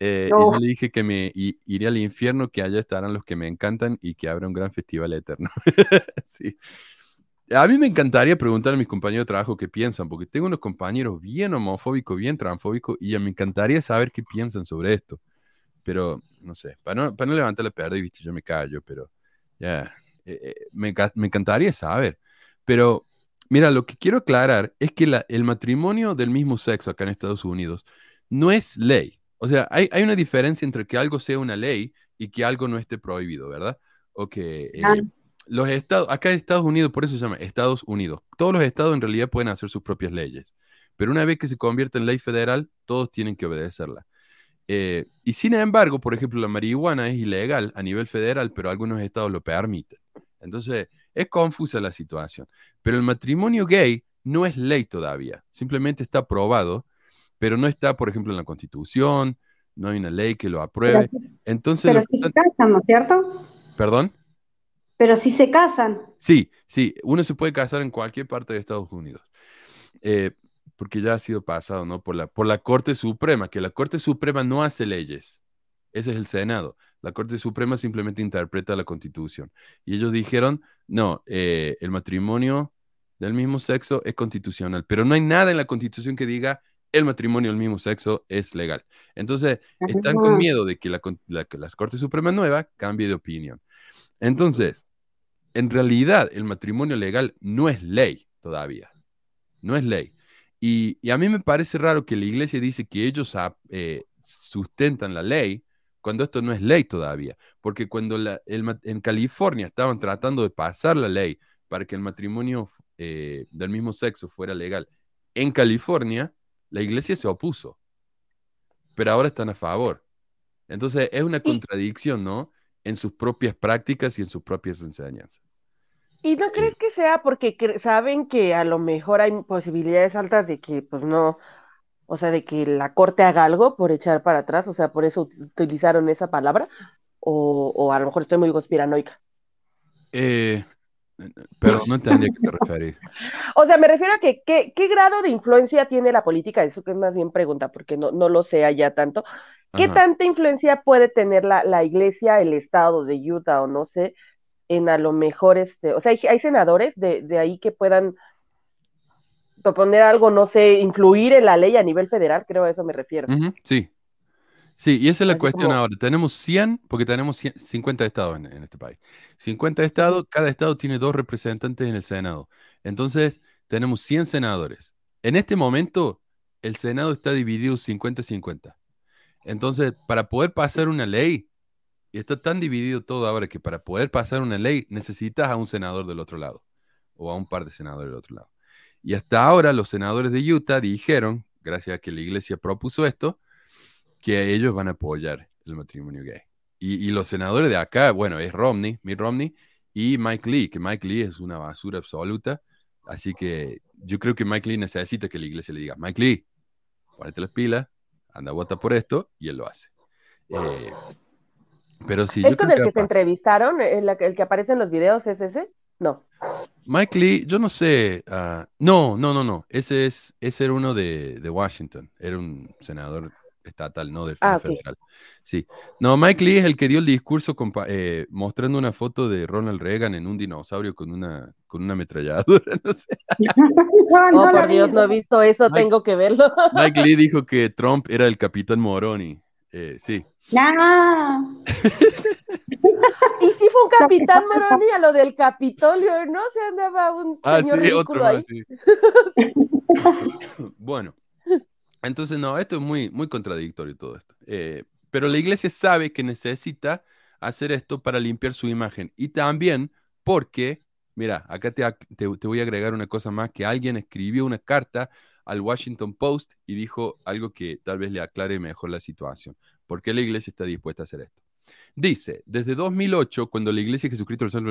[SPEAKER 4] Eh, y yo le dije que me iré al infierno, que allá estarán los que me encantan y que habrá un gran festival eterno. Sí. A mí me encantaría preguntar a mis compañeros de trabajo qué piensan, porque tengo unos compañeros bien homofóbicos, bien transfóbicos, y me encantaría saber qué piensan sobre esto. Pero, no sé, para no, para no levantar la perda, y viste, yo me callo, pero ya, eh, eh, me, enca- me encantaría saber. Pero, mira, lo que quiero aclarar es que la- el matrimonio del mismo sexo acá en Estados Unidos no es ley. O sea, hay, hay una diferencia entre que algo sea una ley y que algo no esté prohibido, ¿verdad? O que eh,
[SPEAKER 5] Ah.
[SPEAKER 4] los estados, acá en Estados Unidos, por eso se llama Estados Unidos. Todos los estados en realidad pueden hacer sus propias leyes. Pero una vez que se convierte en ley federal, todos tienen que obedecerla. Eh, y sin embargo, por ejemplo, la marihuana es ilegal a nivel federal, pero algunos estados lo permiten. Entonces, es confusa la situación. Pero el matrimonio gay no es ley todavía. Simplemente está aprobado, pero no está, por ejemplo, en la Constitución, no hay una ley que lo
[SPEAKER 5] Pero,
[SPEAKER 4] apruebe.
[SPEAKER 5] sí-
[SPEAKER 4] Entonces,
[SPEAKER 5] pero sí se casan, ¿no es cierto?
[SPEAKER 4] ¿Perdón?
[SPEAKER 5] Pero si se casan.
[SPEAKER 4] Sí, sí, uno se puede casar en cualquier parte de Estados Unidos. Eh, porque ya ha sido pasado, ¿no? Por la, por la Corte Suprema, que la Corte Suprema no hace leyes. Ese es el Senado. La Corte Suprema simplemente interpreta la Constitución. Y ellos dijeron, no, eh, el matrimonio del mismo sexo es constitucional, pero no hay nada en la Constitución que diga el matrimonio del mismo sexo es legal. Entonces, están con miedo de que la, la, que la Corte Suprema nueva cambie de opinión. Entonces, en realidad, el matrimonio legal no es ley todavía. No es ley. Y, y a mí me parece raro que la iglesia dice que ellos eh, sustentan la ley cuando esto no es ley todavía. Porque cuando la- el en California estaban tratando de pasar la ley para que el matrimonio eh, del mismo sexo fuera legal en California, la iglesia se opuso. Pero ahora están a favor. Entonces es una contradicción, ¿no? en sus propias prácticas y en sus propias enseñanzas.
[SPEAKER 6] ¿Y no crees que sea porque saben que a lo mejor hay posibilidades altas de que, pues no, o sea, de que la corte haga algo por echar para atrás, o sea, por eso utilizaron esa palabra, o, o a lo mejor estoy muy conspiranoica.
[SPEAKER 4] Eh, pero no entendí a qué te referís.
[SPEAKER 6] O sea, me refiero a que ¿qué, qué grado de influencia tiene la política, eso que es más bien pregunta, porque no, no lo sé allá tanto. ¿Qué tanta influencia puede tener la, la iglesia, el estado de Utah o no sé, en a lo mejor, este, o sea, hay, senadores de, de, ahí que puedan proponer algo, no sé, influir en la ley a nivel federal, creo a eso me refiero.
[SPEAKER 4] sí. Sí, y esa es la cuestión ahora. Tenemos 100, porque tenemos 50 estados en, en, este país. 50 estados, cada estado tiene dos representantes en el Senado. Entonces, tenemos 100 senadores. En este momento, el Senado está dividido 50-50. Entonces, para poder pasar una ley, y está tan dividido todo ahora que para poder pasar una ley necesitas a un senador del otro lado o a un par de senadores del otro lado. Y hasta ahora los senadores de Utah dijeron, gracias a que la iglesia propuso esto, que ellos van a apoyar el matrimonio gay. Y, los senadores de acá, bueno, es Romney, Mitt Romney y Mike Lee, que Mike Lee es una basura absoluta. Así que yo creo que Mike Lee necesita que la iglesia le diga, Mike Lee, ponete las pilas, anda, vota por esto, y él lo hace. Eh, pero sí,
[SPEAKER 6] ¿Es con el que, se entrevistaron? ¿El, ¿El, que aparece en los videos es ese? No.
[SPEAKER 4] Mike Lee, yo no sé. Ah, no, no, no, no. Ese, es, ese era uno de, de Washington. Era un senador estatal, no de ah, federal. Sí. No, Mike Lee es el que dio el discurso eh, mostrando una foto de Ronald Reagan en un dinosaurio con una, con una ametralladora, no sé.
[SPEAKER 6] oh, por Dios, no he visto eso, tengo que verlo.
[SPEAKER 4] Mike Lee dijo que Trump era el capitán Moroni. Eh, sí.
[SPEAKER 5] No.
[SPEAKER 6] y si fue un capitán Moroni a lo del Capitolio, ¿no? Se andaba un
[SPEAKER 4] ah, sí, otro más, sí. bueno, entonces no, esto es muy, muy contradictorio todo esto. Eh, pero la iglesia sabe que necesita hacer esto para limpiar su imagen y también porque, mira, acá te, te, te voy a agregar una cosa más, que alguien escribió una carta al Washington Post y dijo algo que tal vez le aclare mejor la situación. ¿Por qué la iglesia está dispuesta a hacer esto? Dice, desde 2008, cuando la Iglesia Jesucristo del Santo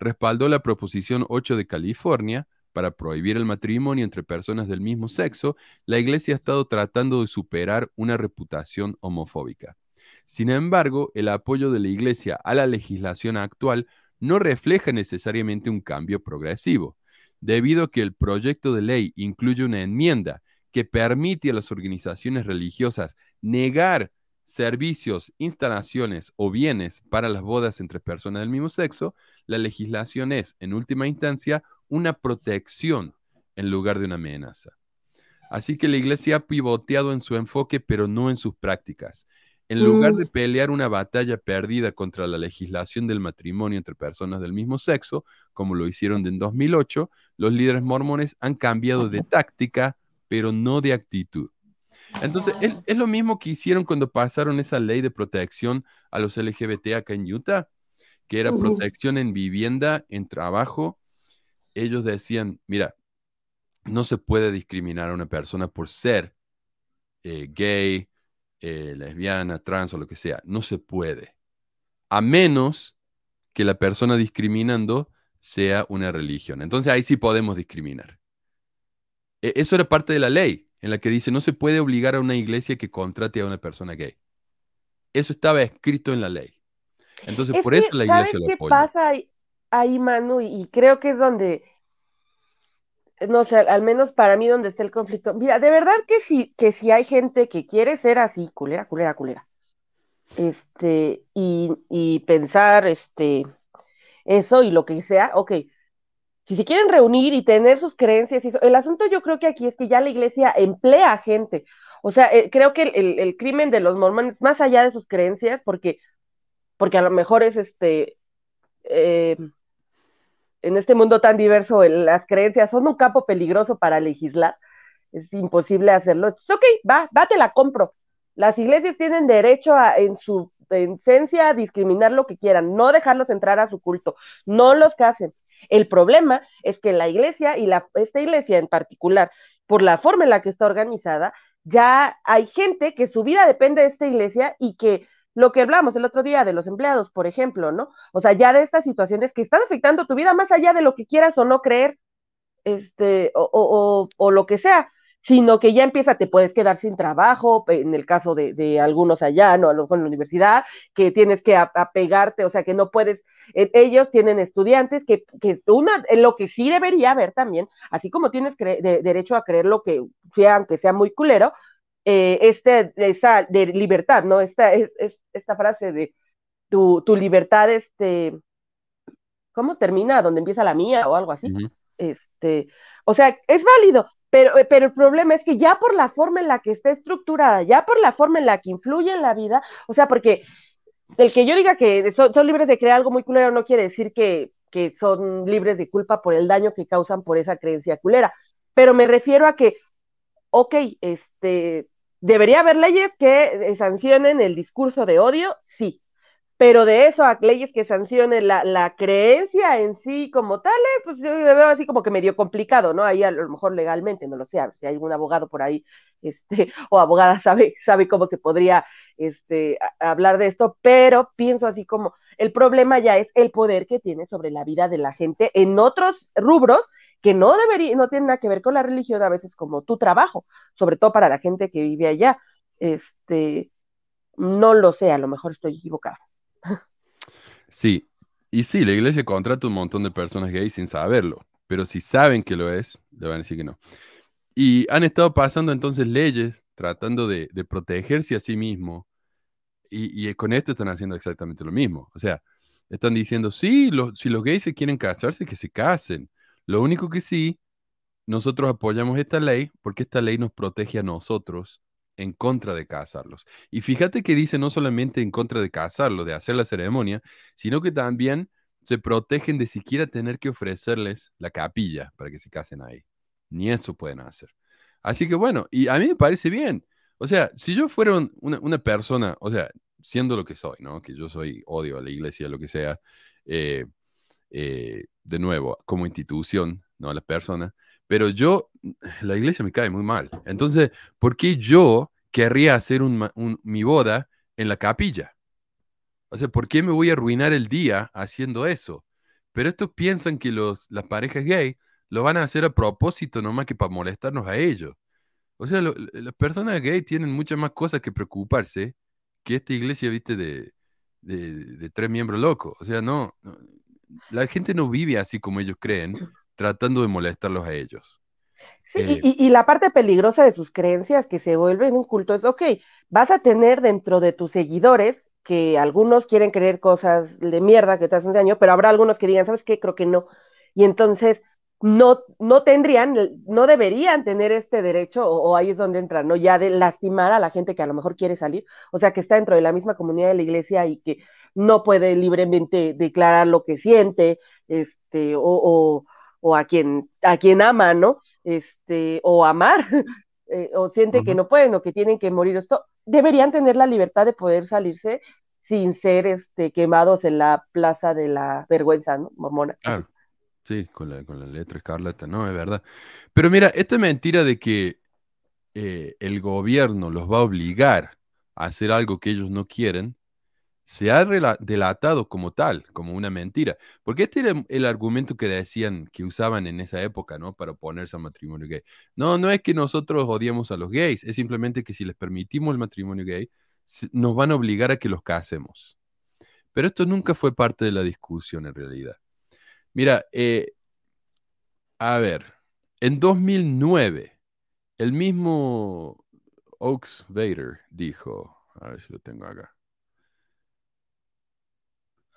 [SPEAKER 4] respaldó la Proposición 8 de California para prohibir el matrimonio entre personas del mismo sexo, la Iglesia ha estado tratando de superar una reputación homofóbica. Sin embargo, el apoyo de la Iglesia a la legislación actual no refleja necesariamente un cambio progresivo debido a que el proyecto de ley incluye una enmienda que permite a las organizaciones religiosas negar servicios, instalaciones o bienes para las bodas entre personas del mismo sexo, la legislación es, en última instancia, una protección en lugar de una amenaza. Así que la iglesia ha pivoteado en su enfoque, pero no en sus prácticas. En lugar mm. de pelear una batalla perdida contra la legislación del matrimonio entre personas del mismo sexo, como lo hicieron en 2008, los líderes mormones han cambiado de táctica, pero no de actitud. Entonces, es, lo mismo que hicieron cuando pasaron esa ley de protección a los LGBT acá en Utah, que era protección en vivienda, en trabajo. Ellos decían, mira, no se puede discriminar a una persona por ser eh, gay, eh, lesbiana, trans o lo que sea. No se puede. A menos que la persona discriminando sea una religión. Entonces ahí sí podemos discriminar. E, eso era parte de la ley, en la que dice no se puede obligar a una iglesia que contrate a una persona gay. Eso estaba escrito en la ley. Entonces por eso la iglesia lo apoya.
[SPEAKER 6] ¿Qué pasa ahí, Manu? Y creo que es donde no sé, al menos para mí donde está el conflicto. Mira, de verdad que sí, que si hay gente que quiere ser así, culera, culera, culera. Este, y, y pensar, este, eso y lo que sea, ok. Si se quieren reunir y tener sus creencias, el asunto yo creo que aquí es que ya la iglesia emplea gente. O sea, eh, creo que el, crimen de los mormones, más allá de sus creencias, porque, porque a lo mejor es este, eh, en este mundo tan diverso, las creencias son un campo peligroso para legislar. Es imposible hacerlo. ok, va, va, te la compro. Las iglesias tienen derecho a, en su esencia, a discriminar lo que quieran, no dejarlos entrar a su culto, no los casen. El problema es que la iglesia y la, esta iglesia en particular, por la forma en la que está organizada, ya hay gente que su vida depende de esta iglesia y que lo que hablamos el otro día de los empleados, por ejemplo, ¿no? O sea, ya de estas situaciones que están afectando tu vida más allá de lo que quieras o no creer, este, o, o, o lo que sea, sino que ya empieza, te puedes quedar sin trabajo, en el caso de, de algunos allá, ¿no? A lo mejor en la universidad, que tienes que apegarte, o sea, que no puedes, ellos tienen estudiantes que, que una, lo que sí debería haber también, así como tienes de, derecho a creer lo que sea, aunque sea muy culero, eh, este, esa de libertad, ¿no? Esta, es, esta frase de tu, tu, libertad, este, ¿cómo termina? ¿Dónde empieza la mía o algo así? Este, o sea, es válido, pero, pero el problema es que ya por la forma en la que está estructurada, ya por la forma en la que influye en la vida, o sea, porque el que yo diga que son, son libres de crear algo muy culero no quiere decir que, son libres de culpa por el daño que causan por esa creencia culera, pero me refiero a que, ok, este, ¿Debería haber leyes que sancionen el discurso de odio? Sí. Pero de eso a leyes que sancionen la, la creencia en sí como tal, eh, pues yo me veo así como que medio complicado, ¿no? Ahí a lo mejor legalmente, no lo sé, si hay algún abogado por ahí, este, o abogada sabe, sabe cómo se podría este, hablar de esto, pero pienso así como el problema ya es el poder que tiene sobre la vida de la gente en otros rubros que no debería, no tiene nada que ver con la religión, a veces como tu trabajo, sobre todo para la gente que vive allá. Este, no lo sé, a lo mejor estoy equivocada.
[SPEAKER 4] Sí, y sí, la iglesia contrata un montón de personas gays sin saberlo, pero si saben que lo es, le van a decir que no. Y han estado pasando entonces leyes tratando de, protegerse a sí mismo, y, y, con esto están haciendo exactamente lo mismo. O sea, están diciendo, sí, si los gays se quieren casarse, que se casen. Lo único que sí, nosotros apoyamos esta ley porque esta ley nos protege a nosotros en contra de casarlos. Y fíjate que dice no solamente en contra de casarlos, de hacer la ceremonia, sino que también se protegen de siquiera tener que ofrecerles la capilla para que se casen ahí. Ni eso pueden hacer. Así que bueno, y a mí me parece bien. O sea, si yo fuera una, persona, o sea, siendo lo que soy, ¿no? Que yo soy odio a la iglesia, lo que sea, eh, eh, de nuevo, como institución, no a las personas, pero yo, la iglesia me cae muy mal. Entonces, ¿por qué yo querría hacer mi boda en la capilla? O sea, ¿por qué me voy a arruinar el día haciendo eso? Pero estos piensan que los, las parejas gay lo van a hacer a propósito, nomás que para molestarnos a ellos. O sea, las personas gay tienen muchas más cosas que preocuparse que esta iglesia, viste, de, de, tres miembros locos. O sea, no, la gente no vive así como ellos creen, tratando de molestarlos a ellos.
[SPEAKER 6] Sí, eh, y, la parte peligrosa de sus creencias que se vuelven un culto es, ok, vas a tener dentro de tus seguidores que algunos quieren creer cosas de mierda que te hacen daño, pero habrá algunos que digan, ¿sabes qué? Creo que no. Y entonces no, no tendrían, no deberían tener este derecho, o, o, ahí es donde entran, ¿no? Ya de lastimar a la gente que a lo mejor quiere salir, o sea, que está dentro de la misma comunidad de la iglesia y que no puede libremente declarar lo que siente, este, o, o, a quien, a quien ama, ¿no? Este, o amar, eh, o siente que no pueden, o que tienen que morir. Esto, deberían tener la libertad de poder salirse sin ser este, quemados en la plaza de la vergüenza, ¿no? Mormona.
[SPEAKER 4] Claro. Sí, con la, con la letra escarlata, no, es verdad. Pero mira, esta mentira de que eh, el gobierno los va a obligar a hacer algo que ellos no quieren, se ha delatado como tal, como una mentira. Porque este era el argumento que decían, que usaban en esa época, ¿no? Para oponerse al matrimonio gay. No, no es que nosotros odiemos a los gays, es simplemente que si les permitimos el matrimonio gay, nos van a obligar a que los casemos. Pero esto nunca fue parte de la discusión en realidad. Mira, eh, a ver, en 2009, el mismo Oaks Vader dijo, a ver si lo tengo acá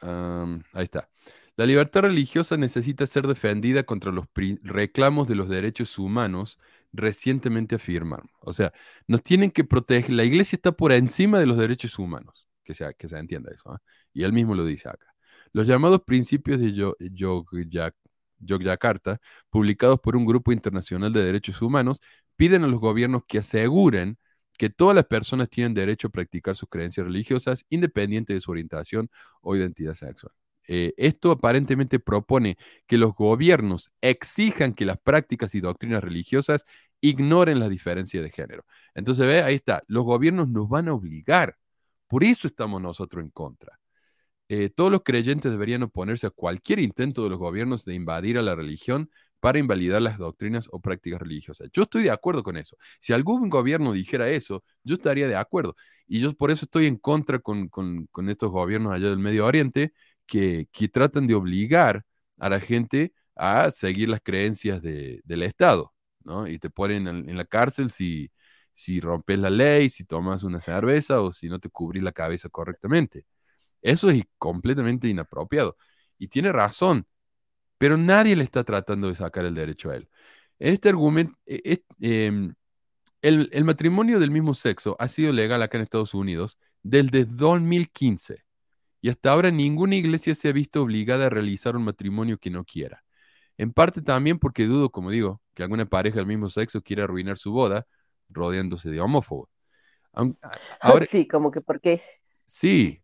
[SPEAKER 4] ahí está. La libertad religiosa necesita ser defendida contra los reclamos de los derechos humanos recientemente afirmaron. O sea, nos tienen que proteger. La iglesia está por encima de los derechos humanos. Que, sea, que se entienda eso. ¿ah? Y él mismo lo dice acá. Los llamados principios de Yogyakarta, publicados por un grupo internacional de derechos humanos, piden a los gobiernos que aseguren que todas las personas tienen derecho a practicar sus creencias religiosas independiente de su orientación o identidad sexual. Eh, esto aparentemente propone que los gobiernos exijan que las prácticas y doctrinas religiosas ignoren la diferencia de género. Entonces, ve, ahí está, los gobiernos nos van a obligar, Por eso estamos nosotros en contra. Eh, todos los creyentes deberían oponerse a cualquier intento de los gobiernos de invadir a la religión para invalidar las doctrinas o prácticas religiosas. Yo estoy de acuerdo con eso. Si algún gobierno dijera eso, yo estaría de acuerdo. Y yo por eso estoy en contra con, estos gobiernos allá del Medio Oriente que, que, tratan de obligar a la gente a seguir las creencias del Estado, ¿no? Y te ponen en, la cárcel si, si rompes la ley, si tomas una cerveza o si no te cubrís la cabeza correctamente. Eso es completamente inapropiado. Y tiene razón pero nadie le está tratando de sacar el derecho a él. En este argumento, e, e, em, el, matrimonio del mismo sexo ha sido legal acá en Estados Unidos desde 2015 y hasta ahora ninguna iglesia se ha visto obligada a realizar un matrimonio que no quiera. En parte también porque dudo, como digo, que alguna pareja del mismo sexo quiera arruinar su boda rodeándose de homófobos.
[SPEAKER 6] Ahora, sí, como que por qué.
[SPEAKER 4] Sí,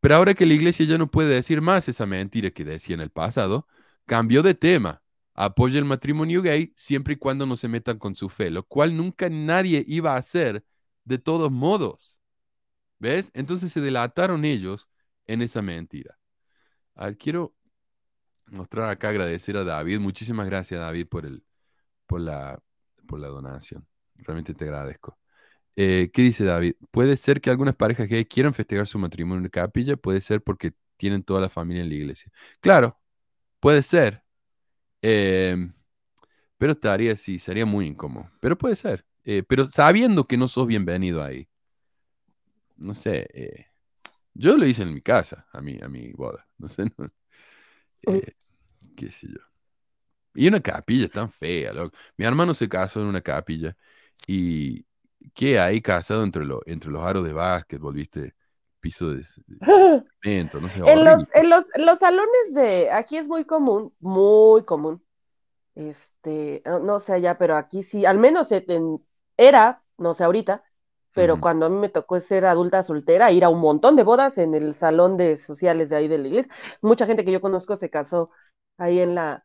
[SPEAKER 4] pero ahora que la iglesia ya no puede decir más esa mentira que decía en el pasado, cambió de tema. Apoya el matrimonio gay siempre y cuando no se metan con su fe, lo cual nunca nadie iba a hacer de todos modos. ¿Ves? Entonces se delataron ellos en esa mentira. A ver, quiero mostrar acá, agradecer a David. Muchísimas gracias, David, por, el, por, la, por la donación. Realmente te agradezco. Eh, ¿Qué dice David? Puede ser que algunas parejas gay quieran festejar su matrimonio en capilla, puede ser porque tienen toda la familia en la iglesia. Claro, puede ser. Em, pero estaría, sí, sería muy incómodo. Pero puede ser. Eh, pero sabiendo que no sos bienvenido ahí. No sé. Eh, yo lo hice en mi casa, a mi, a mi boda. No sé. qué sé yo. Y una capilla tan fea. Mi hermano se casó en una capilla y, ¿Qué hay casado entre, entre los aros de básquet, volviste piso de, cemento, no sé.
[SPEAKER 6] En los, en, los, los, salones de, aquí es muy común, muy común. Este, no, sé allá, pero aquí sí, al menos era, no sé ahorita, pero cuando a mí me tocó ser adulta soltera, ir a un montón de bodas en el salón de sociales de ahí de la iglesia. Mucha gente que yo conozco se casó ahí en la,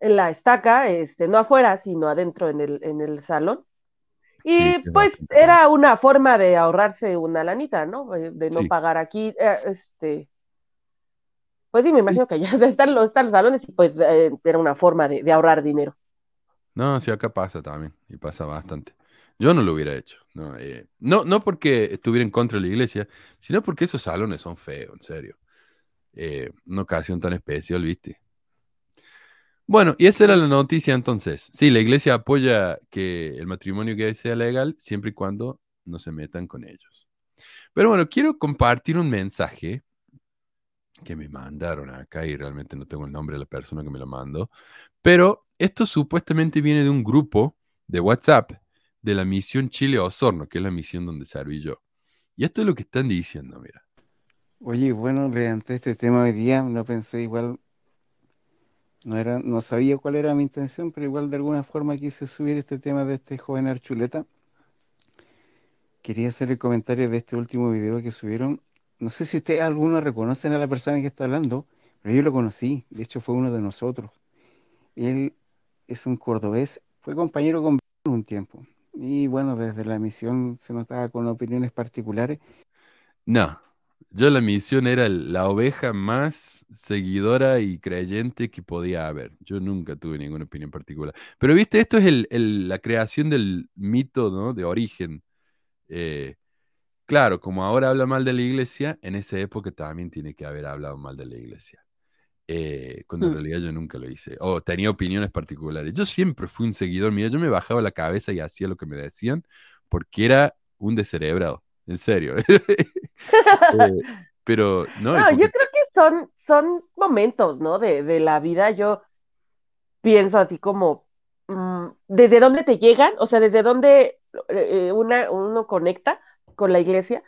[SPEAKER 6] en la estaca, este, no afuera, sino adentro en el, en el salón. Y pues era una forma de ahorrarse una lanita, ¿no? De no pagar aquí, eh, este, pues sí, me imagino que ya están los, están los salones y pues eh, era una forma de, ahorrar dinero.
[SPEAKER 4] No, sí, acá pasa también, y pasa bastante. Yo no lo hubiera hecho, no, eh, no, no porque estuviera en contra de la iglesia, sino porque esos salones son feos, en serio. una ocasión tan especial, ¿viste? Bueno, y esa era la noticia entonces. Sí, la iglesia apoya que el matrimonio gay sea legal siempre y cuando no se metan con ellos. Pero bueno, quiero compartir un mensaje que me mandaron acá y realmente no tengo el nombre de la persona que me lo mandó. Pero esto supuestamente viene de un grupo de WhatsApp de la misión Chile Osorno, que es la misión donde serví yo. Y esto es lo que están diciendo, mira.
[SPEAKER 7] Oye, bueno, ante este tema de día, no pensé igual no, era, no sabía cuál era mi intención, pero igual de alguna forma quise subir este tema de este joven Archuleta. Quería hacer el comentario de este último video que subieron. No sé si ustedes algunos reconocen a la persona que está hablando, pero yo lo conocí. De hecho, fue uno de nosotros. Él es un cordobés, fue compañero con un tiempo. Y bueno, desde la emisión se notaba con opiniones particulares.
[SPEAKER 4] No, yo la misión era la oveja más seguidora y creyente que podía haber. Yo nunca tuve ninguna opinión particular. Pero viste, esto es la creación del mito ¿no? de origen. Eh, claro, como ahora habla mal de la iglesia, en esa época también tiene que haber hablado mal de la iglesia. Eh, cuando en hmm. realidad yo nunca lo hice. O tenía opiniones particulares. Yo siempre fui un seguidor. Mira, yo me bajaba la cabeza y hacía lo que me decían porque era un descerebrado. En serio. Eh, pero no.
[SPEAKER 6] yo creo que son, son momentos, ¿no? De, de la vida. Yo pienso así como, mm, ¿desde dónde te llegan? O sea, ¿desde dónde eh, una, uno conecta con la iglesia?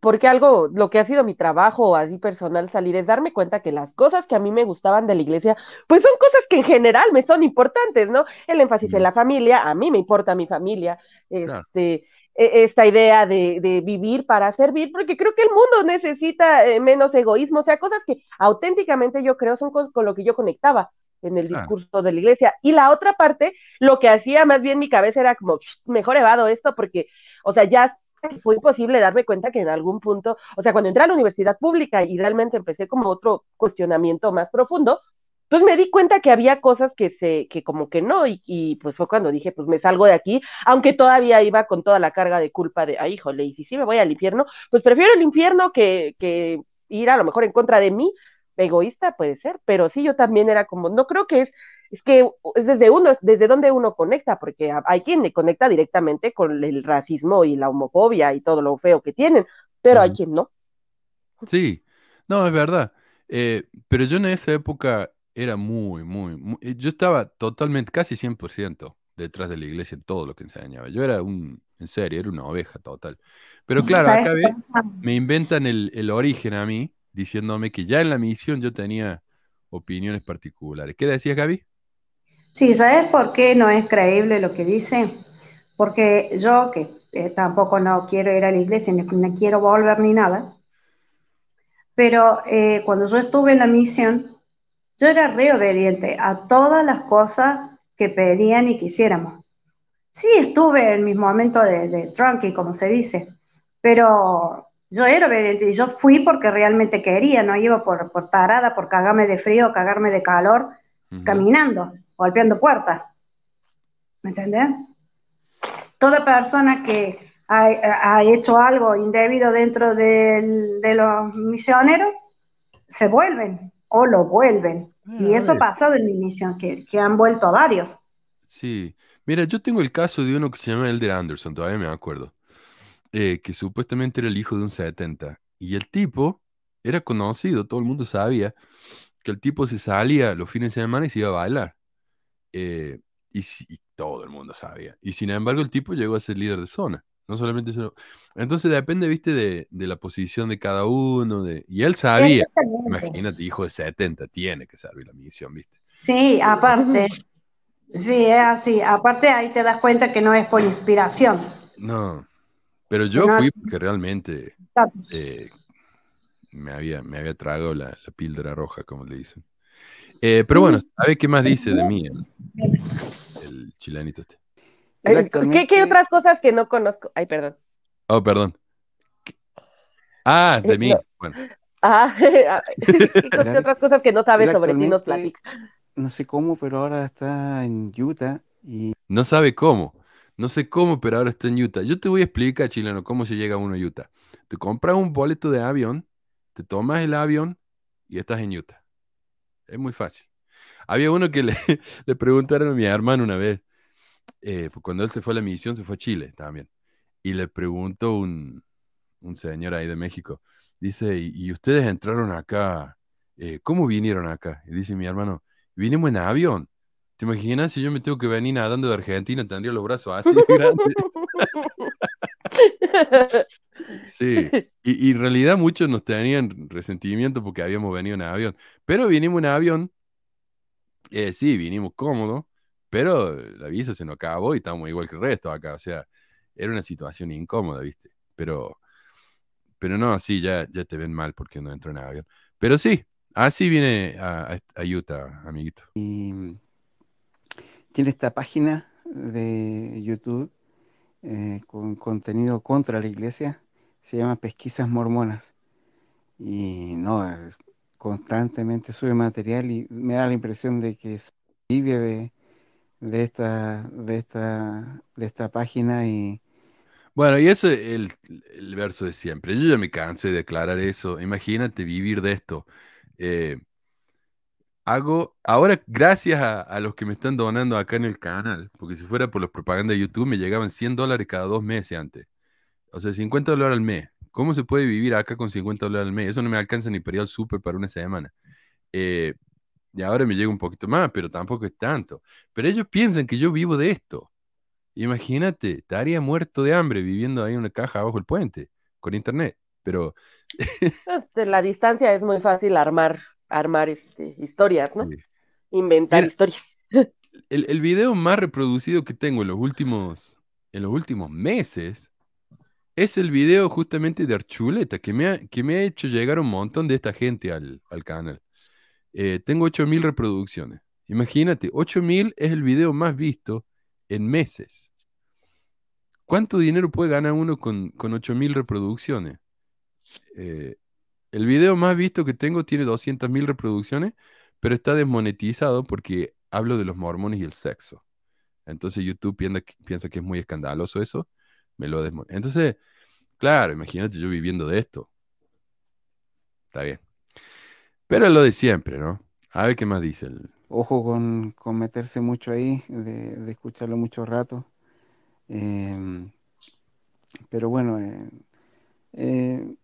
[SPEAKER 6] Porque algo, lo que ha sido mi trabajo así personal salir es darme cuenta que las cosas que a mí me gustaban de la iglesia, pues son cosas que en general me son importantes, ¿no? El énfasis en la familia, a mí me importa mi familia, este, esta idea de, vivir para servir, porque creo que el mundo necesita eh, menos egoísmo, o sea, cosas que auténticamente yo creo son con, lo que yo conectaba en el discurso de la iglesia. Y la otra parte, lo que hacía más bien mi cabeza era como, mejor evado esto, porque, o sea, ya fue imposible darme cuenta que en algún punto, o sea, cuando entré a la universidad pública y realmente empecé como otro cuestionamiento más profundo, pues me di cuenta que había cosas que se, que como que no, y, y, pues fue cuando dije, pues me salgo de aquí, aunque todavía iba con toda la carga de culpa de, ay, híjole, y si sí me voy al infierno, pues prefiero el infierno que, que ir a lo mejor en contra de mí, egoísta puede ser, pero sí yo también era como, no creo que es, es que es desde uno, es desde donde uno conecta, porque hay quien le conecta directamente con el racismo y la homofobia y todo lo feo que tienen, pero hay quien no.
[SPEAKER 4] Sí, no, es verdad. Eh, pero yo en esa época era muy, muy, muy, eh, yo estaba totalmente, casi 100% detrás de la iglesia en todo lo que enseñaba. Yo era un, en serio, era una oveja total. Pero claro, acá ve, me inventan el, el origen a mí, diciéndome que ya en la misión yo tenía opiniones particulares. ¿Qué decías, Gaby?
[SPEAKER 5] Sí, ¿sabes por qué no es creíble lo que dice? Porque yo, que eh, tampoco no quiero ir a la iglesia, ni, no quiero volver ni nada, pero eh, cuando yo estuve en la misión, yo era re obediente a todas las cosas que pedían y quisiéramos. Sí, estuve en mis momentos de, de trunky, como se dice, pero yo era obediente y yo fui porque realmente quería, no iba por, por tarada, por cagarme de frío, cagarme de calor, caminando, golpeando puertas. ¿Me entendés? Toda persona que ha, ha hecho algo indebido dentro del, de los misioneros, se vuelven o lo vuelven. Y eso ha pasado en mi misión, que, que han vuelto a varios.
[SPEAKER 4] Sí, mira, yo tengo el caso de uno que se llama Elder Anderson, todavía me acuerdo. Eh, que supuestamente era el hijo de un 70. Y el tipo era conocido, todo el mundo sabía que el tipo se salía los fines de semana y se iba a bailar. Eh, y, y, todo el mundo sabía. Y sin embargo, el tipo llegó a ser líder de zona. No solamente eso. Entonces depende, viste, de, de la posición de cada uno. De... Y él sabía. Imagínate, hijo de 70, tiene que servir la misión, viste.
[SPEAKER 5] Sí, aparte. Sí, es así. Aparte, ahí te das cuenta que no es por inspiración.
[SPEAKER 4] No. Pero yo fui porque realmente eh, me, había, me había tragado la, la píldora roja, como le dicen. Eh, pero bueno, ¿sabe qué más dice de mí el, el chilenito este?
[SPEAKER 6] ¿Qué, ¿Qué, otras cosas que no conozco? Ay, perdón.
[SPEAKER 4] Oh, perdón. Ah, de mí.
[SPEAKER 6] No.
[SPEAKER 4] Bueno.
[SPEAKER 6] Ah, ¿qué otras cosas que no sabes sobre ti nos platica?
[SPEAKER 7] No sé cómo, pero ahora está en Utah y...
[SPEAKER 4] No sabe cómo. No sé cómo, pero ahora está en Utah. Yo te voy a explicar, chileno, cómo se llega uno a Utah. Te compras un boleto de avión, te tomas el avión y estás en Utah. Es muy fácil. Había uno que le, le preguntaron a mi hermano una vez, eh, pues cuando él se fue a la misión, se fue a Chile también. Y le preguntó un, un señor ahí de México, dice, ¿y, y ustedes entraron acá? Eh, ¿Cómo vinieron acá? Y dice mi hermano, vinimos en avión. ¿Te imaginas si yo me tengo que venir nadando de Argentina? Tendría los brazos así grandes. sí, y, y, en realidad muchos nos tenían resentimiento porque habíamos venido en avión. Pero vinimos en avión, eh, sí, vinimos cómodos, pero la visa se nos acabó y estábamos igual que el resto acá. O sea, era una situación incómoda, ¿viste? Pero, pero no, sí, ya, ya te ven mal porque no entro en avión. Pero sí, así viene a, Utah, amiguito.
[SPEAKER 7] Y tiene esta página de YouTube eh, con contenido contra la iglesia, se llama Pesquisas Mormonas. Y no, constantemente sube material y me da la impresión de que se vive de, de, esta, de, esta, de esta página y...
[SPEAKER 4] Bueno, y eso es el, el verso de siempre. Yo ya me cansé de declarar eso. Imagínate vivir de esto. Eh, hago, ahora gracias a, a, los que me están donando acá en el canal, porque si fuera por los propagandas de YouTube me llegaban 100 dólares cada dos meses antes. O sea, 50 dólares al mes. ¿Cómo se puede vivir acá con 50 dólares al mes? Eso no me alcanza ni para ir al súper para una semana. Eh, y ahora me llega un poquito más, pero tampoco es tanto. Pero ellos piensan que yo vivo de esto. Imagínate, estaría muerto de hambre viviendo ahí en una caja abajo el puente, con internet. Pero...
[SPEAKER 6] Desde la distancia es muy fácil armar armar este, historias, ¿no? Sí. Inventar Mira, historias.
[SPEAKER 4] El, el, video más reproducido que tengo en los últimos, en los últimos meses es el video justamente de Archuleta, que me ha, que me ha hecho llegar un montón de esta gente al, al canal. Eh, tengo 8000 reproducciones. Imagínate, 8000 es el video más visto en meses. ¿Cuánto dinero puede ganar uno con, con 8000 reproducciones? Eh, el video más visto que tengo tiene 200.000 reproducciones, pero está desmonetizado porque hablo de los mormones y el sexo. Entonces YouTube piensa, que- es muy escandaloso eso, me lo. Entonces, claro, imagínate yo viviendo de esto. Está bien. Pero es lo de siempre, ¿no? A ver qué más dice el...
[SPEAKER 7] Ojo con, meterse mucho ahí, de, de escucharlo mucho rato. Em, pero bueno, eh, eh,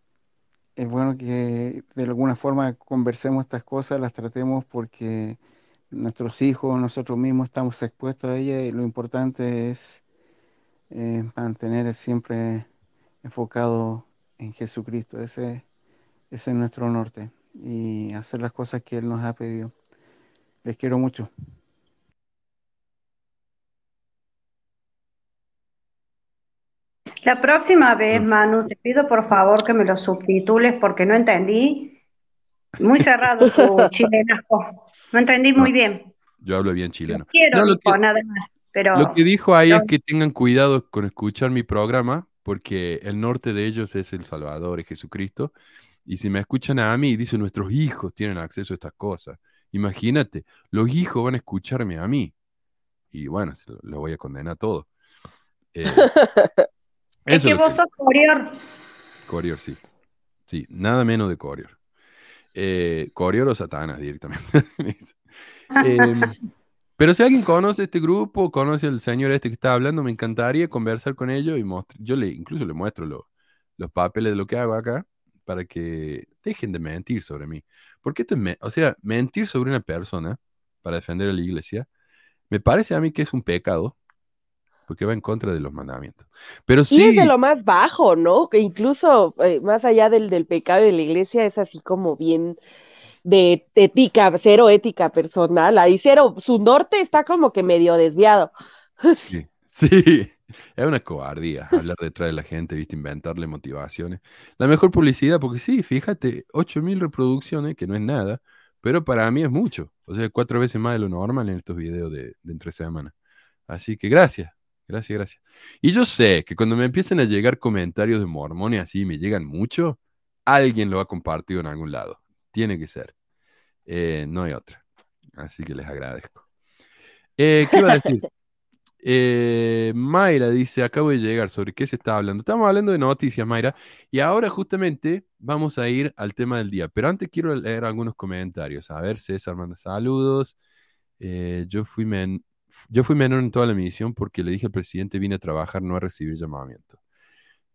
[SPEAKER 7] es bueno que de alguna forma conversemos estas cosas, las tratemos porque nuestros hijos, nosotros mismos estamos expuestos a ellas y lo importante es eh, mantener siempre enfocado en Jesucristo. Ese es nuestro norte y hacer las cosas que Él nos ha pedido. Les quiero mucho.
[SPEAKER 5] La próxima vez,
[SPEAKER 4] Mm.
[SPEAKER 5] Manu, te pido por favor que me lo subtitules porque no entendí. Muy cerrado tu chilenasco. No entendí muy bien.
[SPEAKER 4] Yo hablo bien
[SPEAKER 5] No
[SPEAKER 4] chileno.
[SPEAKER 5] quiero,
[SPEAKER 4] No, lo que-
[SPEAKER 5] nada más. Pero
[SPEAKER 4] Lo que dijo ahí es
[SPEAKER 5] no.
[SPEAKER 4] que tengan cuidado con escuchar mi programa, porque el norte de ellos es El Salvador, es Jesucristo. Y si me escuchan a mí, dice, nuestros hijos tienen acceso a estas cosas. Imagínate, los hijos van a escucharme a mí. Y bueno, se lo, lo voy a condenar todo. Eh,
[SPEAKER 5] es que vos sos Corior.
[SPEAKER 4] Corior, sí. Sí, nada menos de Corior. Eh, Corior o Satanás directamente. Em, pero si alguien conoce este grupo, conoce al señor este que está hablando, me encantaría conversar con ellos y mostrar. Yo le, incluso le muestro lo- los papeles de lo que hago acá para que dejen de mentir sobre mí. Porque esto es, me- o sea, mentir sobre una persona para defender a la iglesia, me parece a mí que es un pecado, porque va en contra de los mandamientos. Pero
[SPEAKER 6] Y es
[SPEAKER 4] sí,
[SPEAKER 6] de lo más bajo, ¿no? Que incluso eh, más allá del, del pecado de la iglesia es así como bien de ética, cero ética personal. Ahí cero, su norte está como que medio desviado.
[SPEAKER 4] Sí, sí, es una cobardía hablar detrás de la gente, ¿viste? Inventarle motivaciones. La mejor publicidad, porque sí, fíjate, 8000 reproducciones, que no es nada, pero para mí es mucho. O sea, cuatro veces más de lo normal en estos videos de, de entre semana. Así que gracias, gracias, gracias. Y yo sé que cuando me empiecen a llegar comentarios de mormones así, me llegan mucho, alguien lo ha compartido en algún lado. Tiene que ser. Eh, no hay otra. Así que les agradezco. Eh, ¿qué iba a decir? Eh, Mayra dice, acabo de llegar, ¿sobre qué se está hablando? Estamos hablando de noticias, Mayra, y ahora justamente vamos a ir al tema del día, pero antes quiero leer algunos comentarios. A ver, César manda saludos. Eh, yo, fui men- yo fui menor en toda la misión porque le dije al presidente, vine a trabajar, no a recibir llamamiento.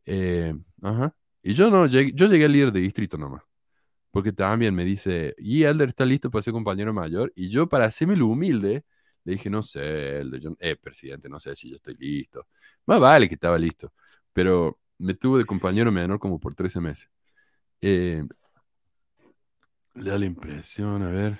[SPEAKER 4] Eh, ajá. Y yo no, llegué, yo llegué al líder de distrito nomás, porque también me dice, y Elder está listo para ser compañero mayor, y yo para hacerme lo humilde, le dije, no sé, Elder, yo- eh, presidente, no sé si yo estoy listo. Más vale que estaba listo, pero me tuvo de compañero menor como por 13 meses. Eh, le da la impresión, a ver.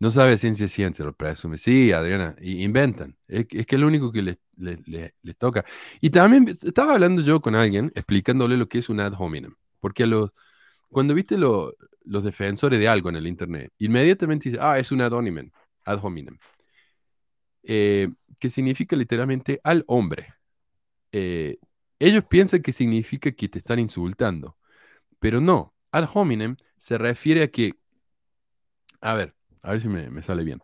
[SPEAKER 4] No sabe ciencia ciencia, lo presume. Sí, Adriana, y inventan. Es, es que es lo único que les, les- les- les toca. Y también estaba hablando yo con alguien explicándole lo que es un ad hominem. Porque a los, cuando viste lo- los defensores de algo en el internet, inmediatamente dice, ah, es un ad hominem. Ad hominem. Eh, que significa literalmente al hombre. Eh, ellos piensan que significa que te están insultando. Pero no, ad hominem se refiere a que, a ver, a ver si me, me sale bien.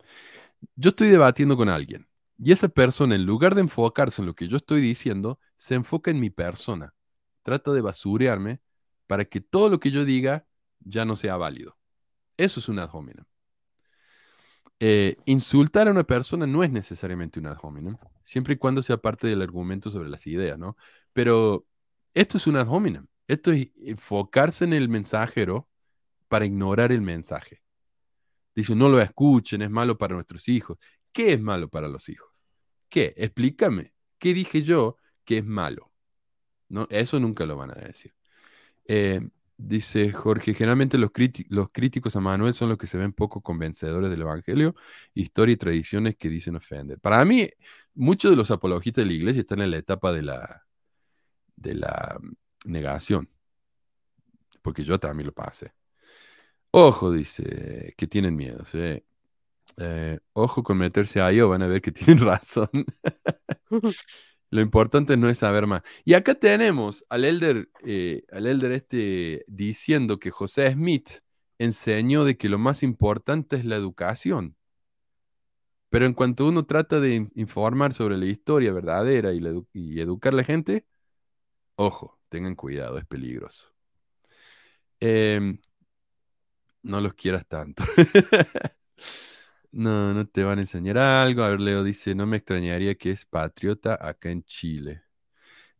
[SPEAKER 4] Yo estoy debatiendo con alguien y esa persona, en lugar de enfocarse en lo que yo estoy diciendo, se enfoca en mi persona. Trata de basurearme para que todo lo que yo diga ya no sea válido. Eso es un ad hominem. Eh, insultar a una persona no es necesariamente un ad hominem, siempre y cuando sea parte del argumento sobre las ideas, ¿no? Pero esto es un ad hominem. Esto es enfocarse en el mensajero para ignorar el mensaje. Dice, no lo escuchen, es malo para nuestros hijos. ¿Qué es malo para los hijos? ¿Qué? Explícame. ¿Qué dije yo que es malo? ¿No? Eso nunca lo van a decir. Eh, dice Jorge, generalmente los, críti- los críticos a Manuel son los que se ven poco convencedores del Evangelio, historia y tradiciones que dicen ofender. Para mí, muchos de los apologistas de la iglesia están en la etapa de la, de la mm, negación, porque yo también lo pasé. Ojo, dice, que tienen miedo. Eh, ojo con meterse a ello, van a ver que tienen razón. Lo importante no es saber más. Y acá tenemos al elder, eh, al elder este diciendo que José Smith enseñó de que lo más importante es la educación. Pero en cuanto uno trata de in- informar sobre la historia verdadera y educar a la gente, ojo, tengan cuidado, es peligroso. Em, no los quieras tanto. No, no te van a enseñar algo. A ver, Leo dice, no me extrañaría que es patriota acá en Chile.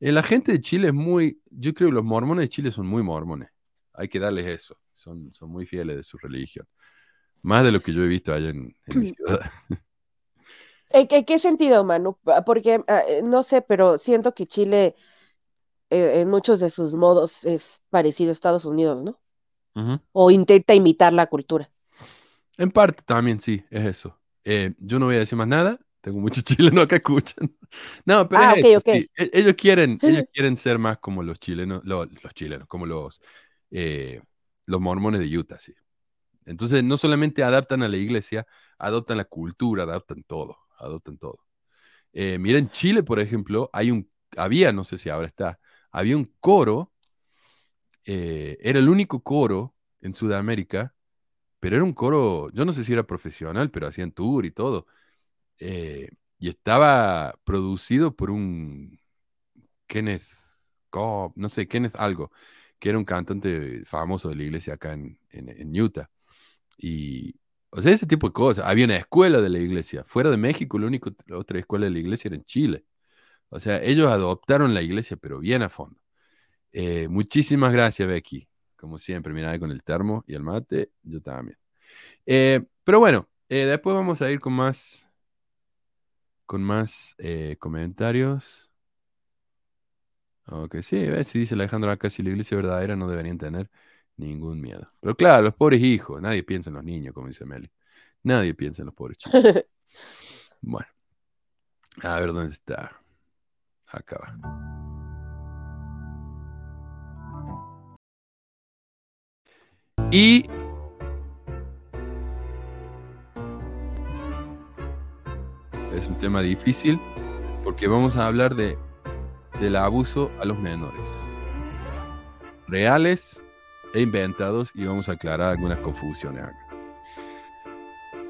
[SPEAKER 4] La gente de Chile es muy, yo creo que los mormones de Chile son muy mormones. Hay que darles eso. Son, son muy fieles de su religión. Más de lo que yo he visto allá en, en mi ciudad.
[SPEAKER 6] ¿En qué, qué sentido, Manu? Pa- Porque ah, eh, no sé, pero siento que Chile eh, en muchos de sus modos es parecido a Estados Unidos, ¿no? O intenta imitar la cultura.
[SPEAKER 4] En parte también, sí, es eso. Eh, yo no voy a decir más nada. Tengo muchos chilenos que escuchan. No, pero
[SPEAKER 6] Ah,
[SPEAKER 4] es
[SPEAKER 6] ok,
[SPEAKER 4] eso,
[SPEAKER 6] ok.
[SPEAKER 4] sí. E- Ellos quieren, ellos quieren ser más como los chilenos, lo- los, chilenos, como los, eh, los mormones de Utah, sí. Entonces, no solamente adaptan a la iglesia, adoptan la cultura, adaptan todo, adoptan todo. Eh, mira, en Chile, por ejemplo, hay un, había, no sé si ahora está, había un coro, eh, era el único coro en Sudamérica, pero era un coro, yo no sé si era profesional, pero hacían tour y todo. eh, y estaba producido por un Kenneth no sé, Kenneth algo, que era un cantante famoso de la iglesia acá en, en- Utah. Y, o sea, ese tipo de cosas. Había una escuela de la iglesia. Fuera de México, la única otra escuela de la iglesia era en Chile. O sea, ellos adoptaron la iglesia, pero bien a fondo. Eh, muchísimas gracias, Becky. Como siempre, mira, con el termo y el mate, yo también. Eh, pero bueno, eh, después vamos a ir con más, con más eh, comentarios. Ok, sí, ves, si dice Alejandro acá, si la iglesia verdadera no deberían tener ningún miedo. Pero claro, los pobres hijos, nadie piensa en los niños, como dice Meli. Nadie piensa en los pobres chicos. Bueno, a ver dónde está. Acá va. Y es un tema difícil porque vamos a hablar de, del abuso a los menores. Reales e inventados y vamos a aclarar algunas confusiones acá.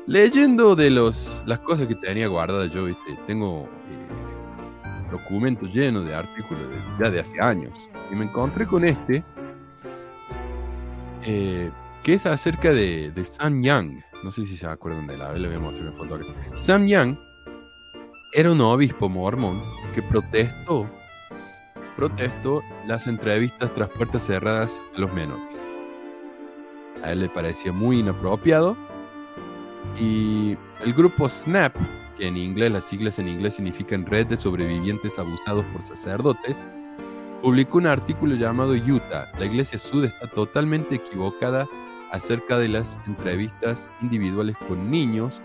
[SPEAKER 4] Leyendo de los, las cosas que tenía guardadas yo, ¿viste? tengo eh, documentos llenos de artículos de, ya de hace años. Y me encontré con este, eh, es acerca de, Sam Young. No sé si se acuerdan de la le voy a mostrar una foto. Sam Young era un obispo mormón que protestó, protestó las entrevistas tras puertas cerradas a los menores. A él le parecía muy inapropiado y el grupo SNAP, que en inglés las siglas en inglés significan Red de Sobrevivientes Abusados por Sacerdotes, publicó un artículo llamado Utah, la Iglesia Sud está totalmente equivocada acerca de las entrevistas individuales con niños,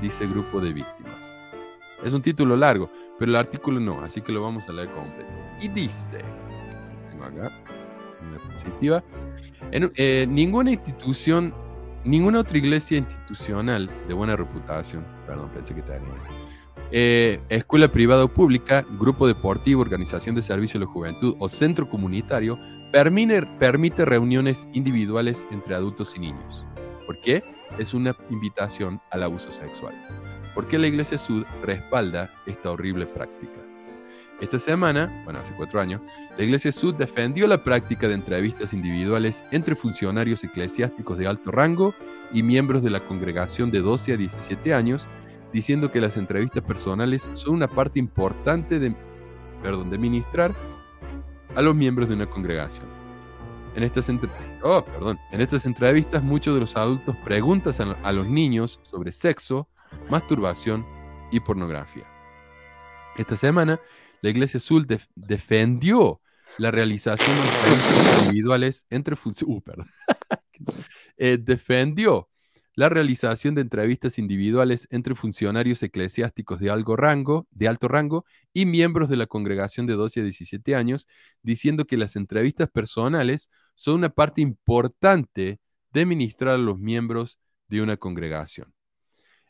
[SPEAKER 4] dice grupo de víctimas. Es un título largo, pero el artículo no, así que lo vamos a leer completo. Y dice, tengo acá una diapositiva, en, eh, ninguna institución, ninguna otra iglesia institucional de buena reputación, perdón, pensé que tenía, eh, escuela privada o pública, grupo deportivo, organización de servicio a la juventud o centro comunitario permite, permite reuniones individuales entre adultos y niños. ¿Por qué? Es una invitación al abuso sexual. ¿Por qué la Iglesia Sud respalda esta horrible práctica? Esta semana, bueno, hace cuatro años, la Iglesia Sud defendió la práctica de entrevistas individuales entre funcionarios eclesiásticos de alto rango y miembros de la congregación de 12 a 17 años, diciendo que las entrevistas personales son una parte importante de, perdón, de ministrar a los miembros de una congregación. En estas, oh, entrevistas muchos de los adultos preguntan a, los niños sobre sexo, masturbación y pornografía. Esta semana, la Iglesia Azul def- defendió la realización de entrevistas individuales entre funcionarios. defendió la realización de entrevistas individuales entre funcionarios eclesiásticos de, rango, de alto rango y miembros de la congregación de 12 a 17 años, diciendo que las entrevistas personales son una parte importante de ministrar a los miembros de una congregación.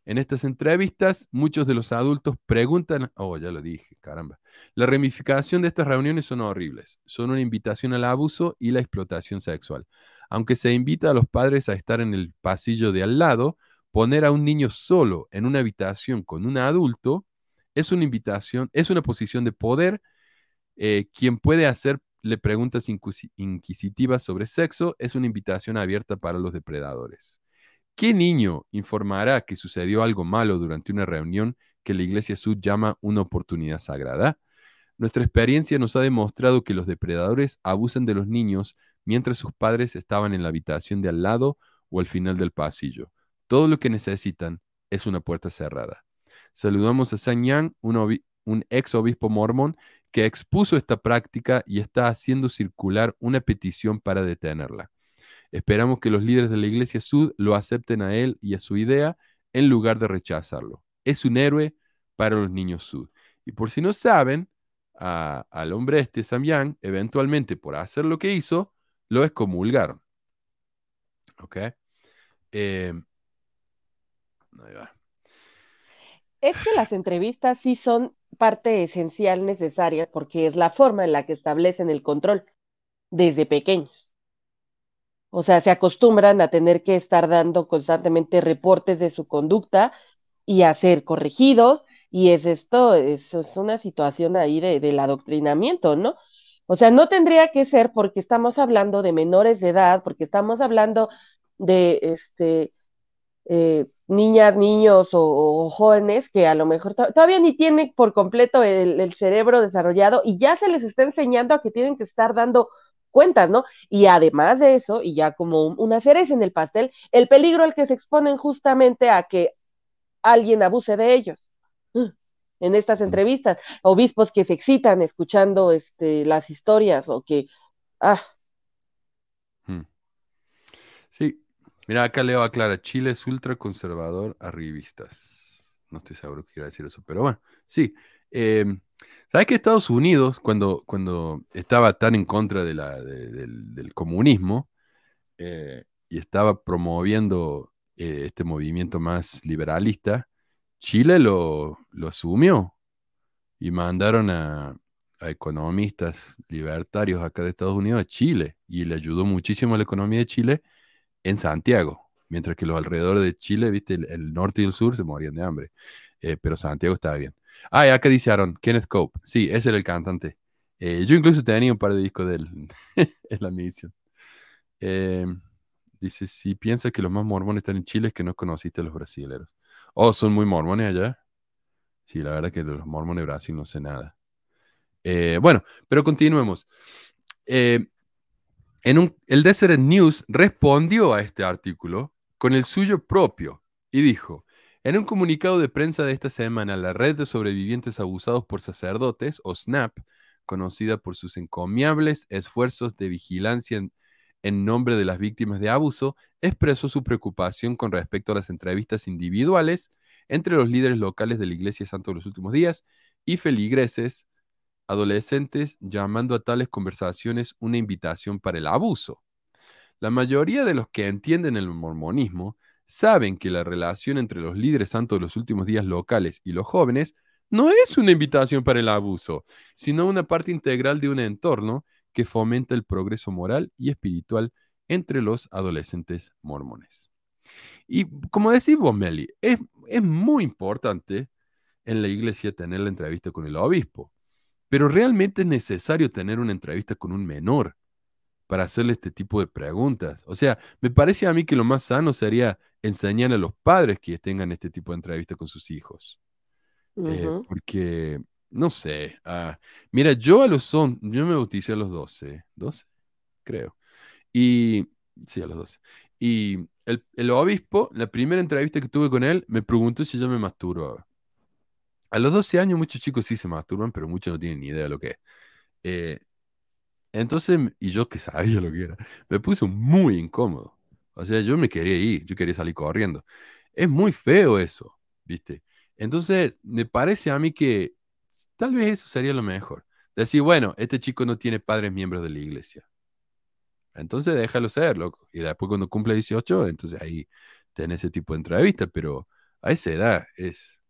[SPEAKER 4] En estas entrevistas, muchos de los adultos preguntan, oh, ya lo dije, caramba. La ramificación de estas reuniones son horribles. Son una invitación al abuso y la explotación sexual. Aunque se invita a los padres a estar en el pasillo de al lado, poner a un niño solo en una habitación con un adulto es una invitación, es una posición de poder. Eh, quien puede hacerle preguntas inquisitivas sobre sexo es una invitación abierta para los depredadores. ¿Qué niño informará que sucedió algo malo durante una reunión que la Iglesia Sud llama una oportunidad sagrada? Nuestra experiencia nos ha demostrado que los depredadores abusan de los niños mientras sus padres estaban en la habitación de al lado o al final del pasillo. Todo lo que necesitan es una puerta cerrada. Saludamos a San Yang, un, ex obispo mormón que expuso esta práctica y está haciendo circular una petición para detenerla. Esperamos que los líderes de la Iglesia Sud lo acepten a él y a su idea en lugar de rechazarlo. Es un héroe para los niños Sud. Y por si no saben, al hombre este, Samyang, eventualmente por hacer lo que hizo, lo excomulgaron. ¿Ok? Eh, ahí va.
[SPEAKER 6] Es que las entrevistas sí son parte esencial necesaria porque es la forma en la que establecen el control desde pequeños. O sea, se acostumbran a tener que estar dando constantemente reportes de su conducta y a ser corregidos, y es esto, es, una situación ahí de, del adoctrinamiento, ¿no? O sea, no tendría que ser porque estamos hablando de menores de edad, porque estamos hablando de este eh, niñas, niños o, jóvenes que a lo mejor todavía ni tienen por completo el, cerebro desarrollado y ya se les está enseñando a que tienen que estar dando cuentas, ¿no? Y además de eso, y ya como una cereza en el pastel, el peligro al que se exponen justamente a que alguien abuse de ellos en estas entrevistas, obispos que se excitan escuchando este, las historias o que, ah.
[SPEAKER 4] Sí, mira, acá Leo aclara, Chile es ultraconservador a revistas. No estoy seguro que quiera decir eso, pero bueno, sí. Eh, ¿Sabes que Estados Unidos, cuando, cuando estaba tan en contra de la, del, comunismo eh, y estaba promoviendo eh, este movimiento más liberalista, Chile lo, asumió y mandaron a, economistas libertarios acá de Estados Unidos a Chile y le ayudó muchísimo a la economía de Chile en Santiago, mientras que los alrededores de Chile, viste, el, norte y el sur se morían de hambre, eh, pero Santiago estaba bien. Ah, y acá dice Aaron, Kenneth Cope. Sí, ese era el cantante. Eh, yo incluso tenía un par de discos de él en la misión. Eh, dice, si piensas que los más mormones están en Chile es que no conociste a los brasileños. Oh, son muy mormones allá. Sí, la verdad que de los mormones Brasil no sé nada. Eh, bueno, pero continuemos. en un, el Desert News respondió a este artículo con el suyo propio y dijo, en un comunicado de prensa de esta semana, la Red de Sobrevivientes Abusados por Sacerdotes, o SNAP, conocida por sus encomiables esfuerzos de vigilancia en, nombre de las víctimas de abuso, expresó su preocupación con respecto a las entrevistas individuales entre los líderes locales de la Iglesia Santo de los Últimos Días y feligreses adolescentes, llamando a tales conversaciones una invitación para el abuso. La mayoría de los que entienden el mormonismo saben que la relación entre los líderes santos de los últimos días locales y los jóvenes no es una invitación para el abuso, sino una parte integral de un entorno que fomenta el progreso moral y espiritual entre los adolescentes mormones. Y como decís vos, Meli, es, es muy importante en la iglesia tener la entrevista con el obispo, pero realmente es necesario tener una entrevista con un menor para hacerle este tipo de preguntas. O sea, me parece a mí que lo más sano sería enseñar a los padres que tengan este tipo de entrevista con sus hijos. Eh, porque, no sé, ah, mira, yo a los son, yo me bauticé a los 12, 12, creo. Y, sí, a los 12. Y el, el, obispo, la primera entrevista que tuve con él, me preguntó si yo me masturbo. A los 12 años muchos chicos sí se masturban, pero muchos no tienen ni idea de lo que es. Eh, entonces, y yo que sabía lo que era, me puse muy incómodo. O sea, yo me quería ir, yo quería salir corriendo. Es muy feo eso, ¿viste? Entonces, me parece a mí que tal vez eso sería lo mejor. Decir, bueno, este chico no tiene padres miembros de la iglesia. Entonces déjalo ser, loco. Y después cuando cumple 18, entonces ahí tenés ese tipo de entrevista. Pero a esa edad es,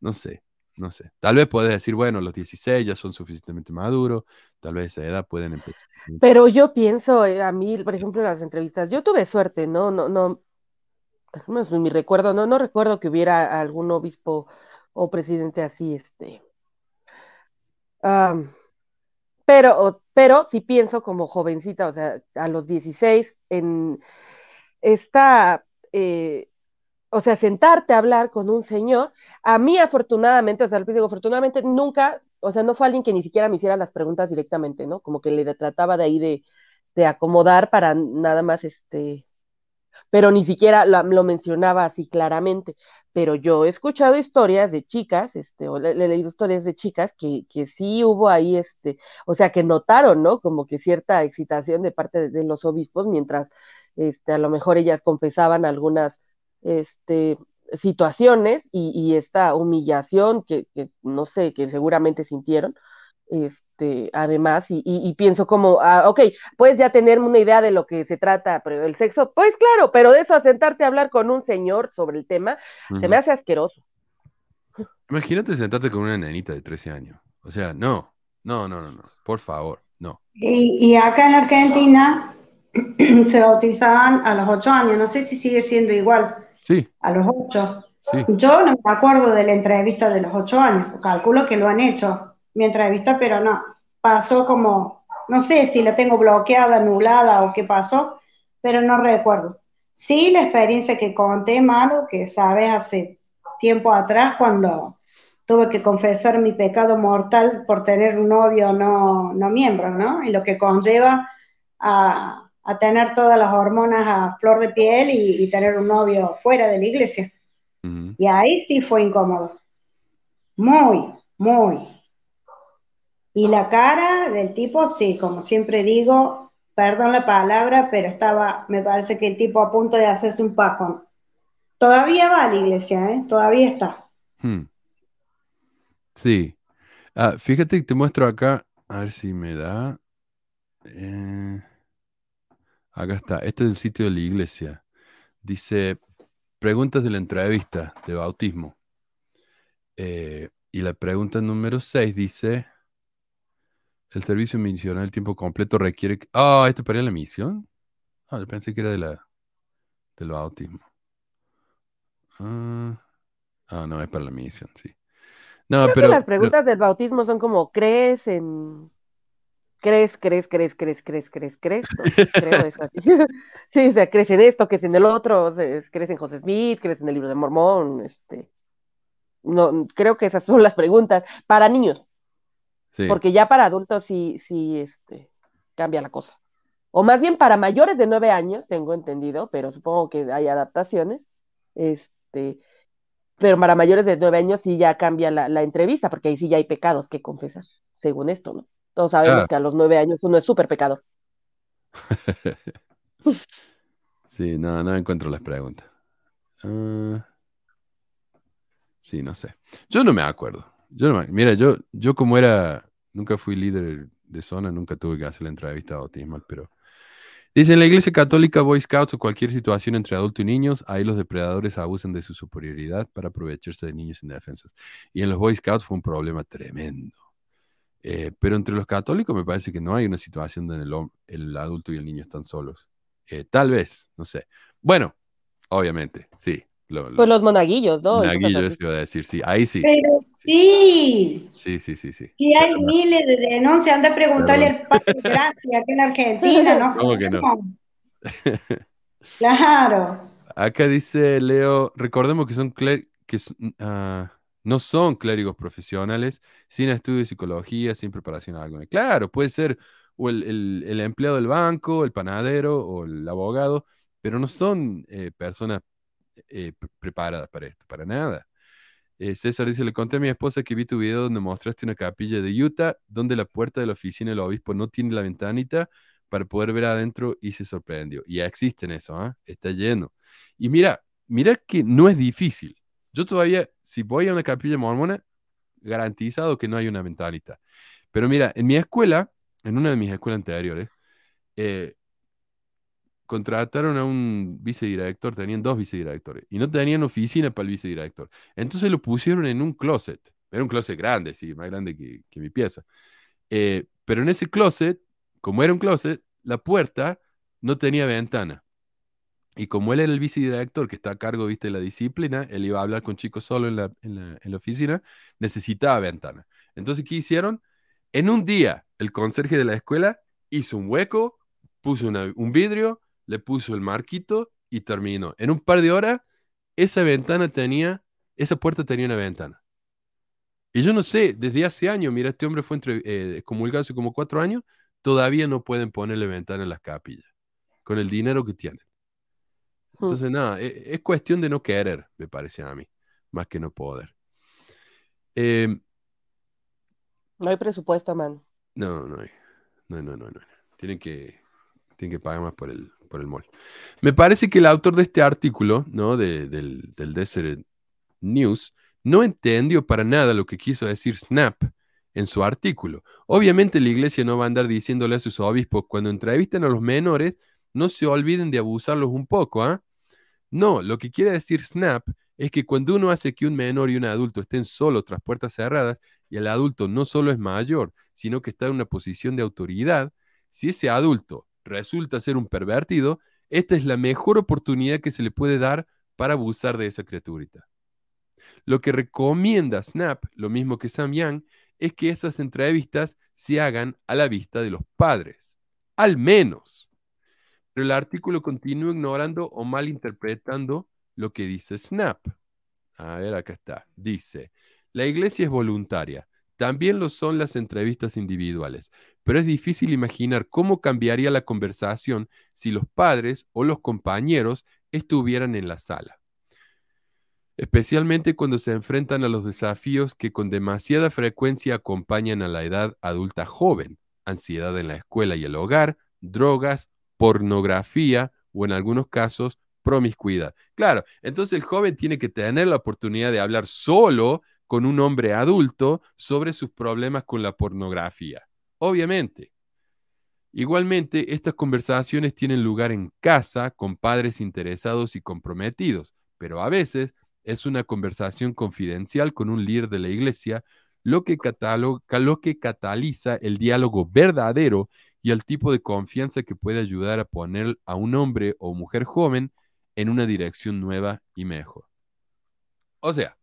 [SPEAKER 4] no sé, no sé. Tal vez puedes decir, bueno, los 16 ya son suficientemente maduros, tal vez a esa edad pueden empezar.
[SPEAKER 6] Pero yo pienso, eh, a mí, por ejemplo, en las entrevistas, yo tuve suerte, ¿no? No, no, no mi recuerdo, no, no recuerdo que hubiera algún obispo o presidente así, este. Pero, pero sí pienso como jovencita, o sea, a los 16, en esta, eh, o sea, sentarte a hablar con un señor, a mí afortunadamente, o sea, digo, afortunadamente nunca, o sea, no fue alguien que ni siquiera me hiciera las preguntas directamente, ¿no? Como que le trataba de ahí de, de acomodar para nada más, este, pero ni siquiera lo mencionaba así claramente. Pero yo he escuchado historias de chicas, este, o le, he leído historias de chicas que, que sí hubo ahí, este, o sea, que notaron, ¿no? Como que cierta excitación de parte de, los obispos, mientras, este, a lo mejor ellas confesaban algunas, este, situaciones y, esta humillación que, no sé, que seguramente sintieron, este, además, y, y, y pienso como, ah, ok, puedes ya tener una idea de lo que se trata, pero el sexo, pues claro, pero de eso a sentarte a hablar con un señor sobre el tema, se me hace asqueroso.
[SPEAKER 4] Imagínate sentarte con una nenita de 13 años. O sea, no, no, no, no, no, por favor, no.
[SPEAKER 5] Y, y acá en Argentina se bautizaban a los ocho años, no sé si sigue siendo igual,
[SPEAKER 4] Sí,
[SPEAKER 5] a los ocho.
[SPEAKER 4] sí.
[SPEAKER 5] Yo no me acuerdo de la entrevista de los ocho años, calculo que lo han hecho, mi entrevista, pero no, pasó como, no sé si la tengo bloqueada, anulada o qué pasó, pero no recuerdo. Sí, la experiencia que conté, Manu, que sabes hace tiempo atrás cuando tuve que confesar mi pecado mortal por tener un novio no, no miembro, ¿no? Y lo que conlleva a, a tener todas las hormonas a flor de piel y, y tener un novio fuera de la iglesia.
[SPEAKER 4] Ujú.
[SPEAKER 5] Y ahí sí fue incómodo. Muy, muy. Y la cara del tipo, sí, como siempre digo, perdón la palabra, pero estaba, me parece que el tipo a punto de hacerse un pajón. Todavía va a la iglesia, ¿eh? Todavía está.
[SPEAKER 4] Hmm. Sí. Ah, fíjate que te muestro acá, a ver si me da. Eh, acá está, este es el sitio de la iglesia. Dice, preguntas de la entrevista de bautismo. Eh, y la pregunta número 6 dice, ¿el servicio misional tiempo completo requiere... Ah, ¿esto para la misión? Ah, yo pensé que era de la, del bautismo. Ah, ah, no, es para la misión, sí. No,
[SPEAKER 6] Creo
[SPEAKER 4] pero...
[SPEAKER 6] que las
[SPEAKER 4] pero-
[SPEAKER 6] preguntas del bautismo son como, ¿crees en... ¿Crees, crees, crees, crees, crees, crees, crees? Creo es así. Sí, o sea, ¿crees en esto, crees en el otro? O sea, ¿crees en José Smith? ¿Crees en el libro de Mormón? Este... No, creo que esas son las preguntas para niños,
[SPEAKER 4] sí.
[SPEAKER 6] porque ya para adultos sí, sí, este, cambia la cosa. O más bien para mayores de nueve años, tengo entendido, pero supongo que hay adaptaciones. Este, pero para mayores de nueve años sí ya cambia la, la entrevista, porque ahí sí ya hay pecados que confesar, según esto, ¿no? Todos sabemos que a los nueve años uno es súper pecador.
[SPEAKER 4] Sí, no, no encuentro las preguntas. Ah, sí, no sé. Yo no me acuerdo. Yo no Mira, yo, yo como era, nunca fui líder de zona, nunca tuve que hacer la entrevista bautismal, pero... Dice, en la iglesia católica, Boy Scouts o cualquier situación entre adulto y niños, ahí los depredadores abusan de su superioridad para aprovecharse de niños indefensos. Y en los Boy Scouts fue un problema tremendo. Eh, pero entre los católicos me parece que no hay una situación donde el, el adulto y el niño están solos. Eh, tal vez, no sé. Bueno, obviamente, sí. Lo, lo-
[SPEAKER 6] Pues los monaguillos, ¿no? Y cosas
[SPEAKER 4] Naguillo,
[SPEAKER 6] así.
[SPEAKER 4] eso iba a decir, sí, ahí sí.
[SPEAKER 5] Pero sí,
[SPEAKER 4] Sí, sí, sí, sí.
[SPEAKER 5] y hay
[SPEAKER 4] Pero
[SPEAKER 5] miles de denuncias. Anda a preguntarle al Padre Gracia acá en Argentina, ¿no?
[SPEAKER 4] ¿Cómo que no?
[SPEAKER 5] Claro.
[SPEAKER 4] Acá dice Leo, recordemos que son que ah, no son clérigos profesionales, sin estudio de psicología, sin preparación alguna. Claro, puede ser o el, el- el empleado del banco, el panadero o el abogado, pero no son eh, personas eh, para esto, para nada. Eh, César dice, le conté a mi esposa que vi tu video donde mostraste una capilla de Utah donde la puerta de la oficina del obispo no tiene la ventanita para poder ver adentro y se sorprendió. Y ya existen eso, ¿ah? Está lleno. Y mira, mira que no es difícil. Yo todavía, si voy a una capilla mormona, garantizado que no hay una ventanita. Pero mira, en mi escuela, en una de mis escuelas anteriores, eh, contrataron a un vicedirector, tenían dos vicedirectores, y no tenían oficina para el vicedirector. Entonces lo pusieron en un closet. Era un closet grande, sí, más grande que, que mi pieza. Eh, pero en ese closet, como era un closet, la puerta no tenía ventana. Y como él era el vicedirector que está a cargo, viste, de la disciplina, él iba a hablar con chicos solo en la, en la, en la oficina, necesitaba ventana. Entonces, ¿qué hicieron? En un día, el conserje de la escuela hizo un hueco, puso una- un vidrio, le puso el marquito y terminó. En un par de horas, esa ventana tenía, esa puerta tenía una ventana. Y yo no sé, desde hace años, mira, este hombre fue entre, eh, comulgado hace como cuatro años, todavía no pueden ponerle ventana en las capillas, con el dinero que tienen.
[SPEAKER 6] Hmm.
[SPEAKER 4] Entonces, nada, e- es, cuestión de no querer, me parece a mí, más que no poder. Eh,
[SPEAKER 6] No hay presupuesto, man.
[SPEAKER 4] no, no hay. No, no, no, no. Tienen que, tienen que pagar más por el, por el mall. Me parece que el autor de este artículo, ¿no? De- del, del Deseret News, no entendió para nada lo que quiso decir Snap en su artículo. Obviamente la iglesia no va a andar diciéndole a sus obispos cuando entrevisten a los menores, no se olviden de abusarlos un poco, ¿ah? No, lo que quiere decir Snap es que cuando uno hace que un menor y un adulto estén solos tras puertas cerradas y el adulto no solo es mayor, sino que está en una posición de autoridad, si ese adulto resulta ser un pervertido, esta es la mejor oportunidad que se le puede dar para abusar de esa criaturita. Lo que recomienda Snap, lo mismo que Sam Young, es que esas entrevistas se hagan a la vista de los padres. Al menos. Pero el artículo continúa ignorando o malinterpretando lo que dice Snap. A ver, acá está. Dice, la iglesia es voluntaria. También lo son las entrevistas individuales, pero es difícil imaginar cómo cambiaría la conversación si los padres o los compañeros estuvieran en la sala. Especialmente cuando se enfrentan a los desafíos que con demasiada frecuencia acompañan a la edad adulta joven, ansiedad en la escuela y el hogar, drogas, pornografía o en algunos casos promiscuidad. Claro, entonces el joven tiene que tener la oportunidad de hablar solo con un hombre adulto sobre sus problemas con la pornografía. Obviamente. Igualmente, estas conversaciones tienen lugar en casa con padres interesados y comprometidos, pero a veces es una conversación confidencial con un líder de la iglesia, lo que, lo que cataliza el diálogo verdadero y el tipo de confianza que puede ayudar a poner a un hombre o mujer joven en una dirección nueva y mejor. O sea,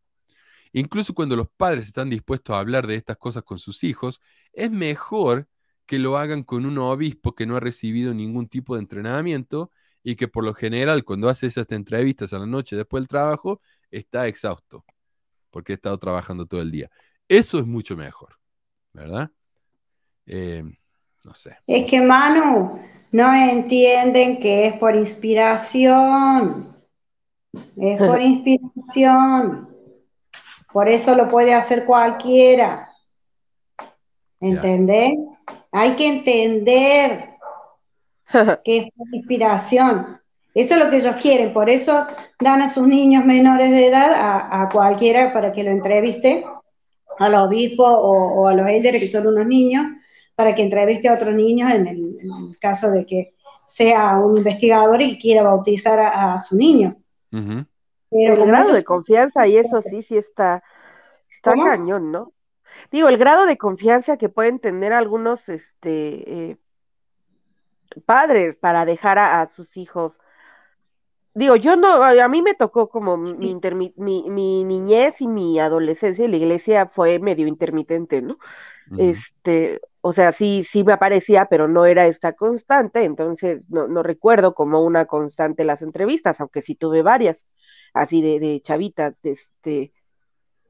[SPEAKER 4] incluso cuando los padres están dispuestos a hablar de estas cosas con sus hijos, es mejor que lo hagan con un obispo que no ha recibido ningún tipo de entrenamiento y que por lo general cuando hace esas entrevistas a la noche después del trabajo está exhausto porque ha estado trabajando todo el día. Eso es mucho mejor, ¿verdad? Eh, no sé.
[SPEAKER 5] Es que Manu, no entienden que es por inspiración. Es por inspiración. Por eso lo puede hacer cualquiera. ¿Entendés? Hay que entender que es inspiración. Eso es lo que ellos quieren. Por eso dan a sus niños menores de edad a, a cualquiera para que lo entreviste, al obispo o, o a los elders que son unos niños, para que entreviste a otros niños en el, en el caso de que sea un investigador y quiera bautizar a, a su niño.
[SPEAKER 4] Uh -huh.
[SPEAKER 5] Pero
[SPEAKER 6] el grado
[SPEAKER 5] ellos-
[SPEAKER 6] de confianza y eso sí, sí está, está
[SPEAKER 5] ¿Cómo?
[SPEAKER 6] cañón, ¿no? Digo, el grado de confianza que pueden tener algunos este, eh, padres para dejar a, a sus hijos. Digo, yo no, a mí me tocó como mi, intermi- mi, mi niñez y mi adolescencia y la iglesia fue medio intermitente, ¿no? Este, o sea, sí, sí me aparecía, pero no era esta constante, entonces no, no recuerdo como una constante las entrevistas, aunque sí tuve varias, así de, de chavita, este,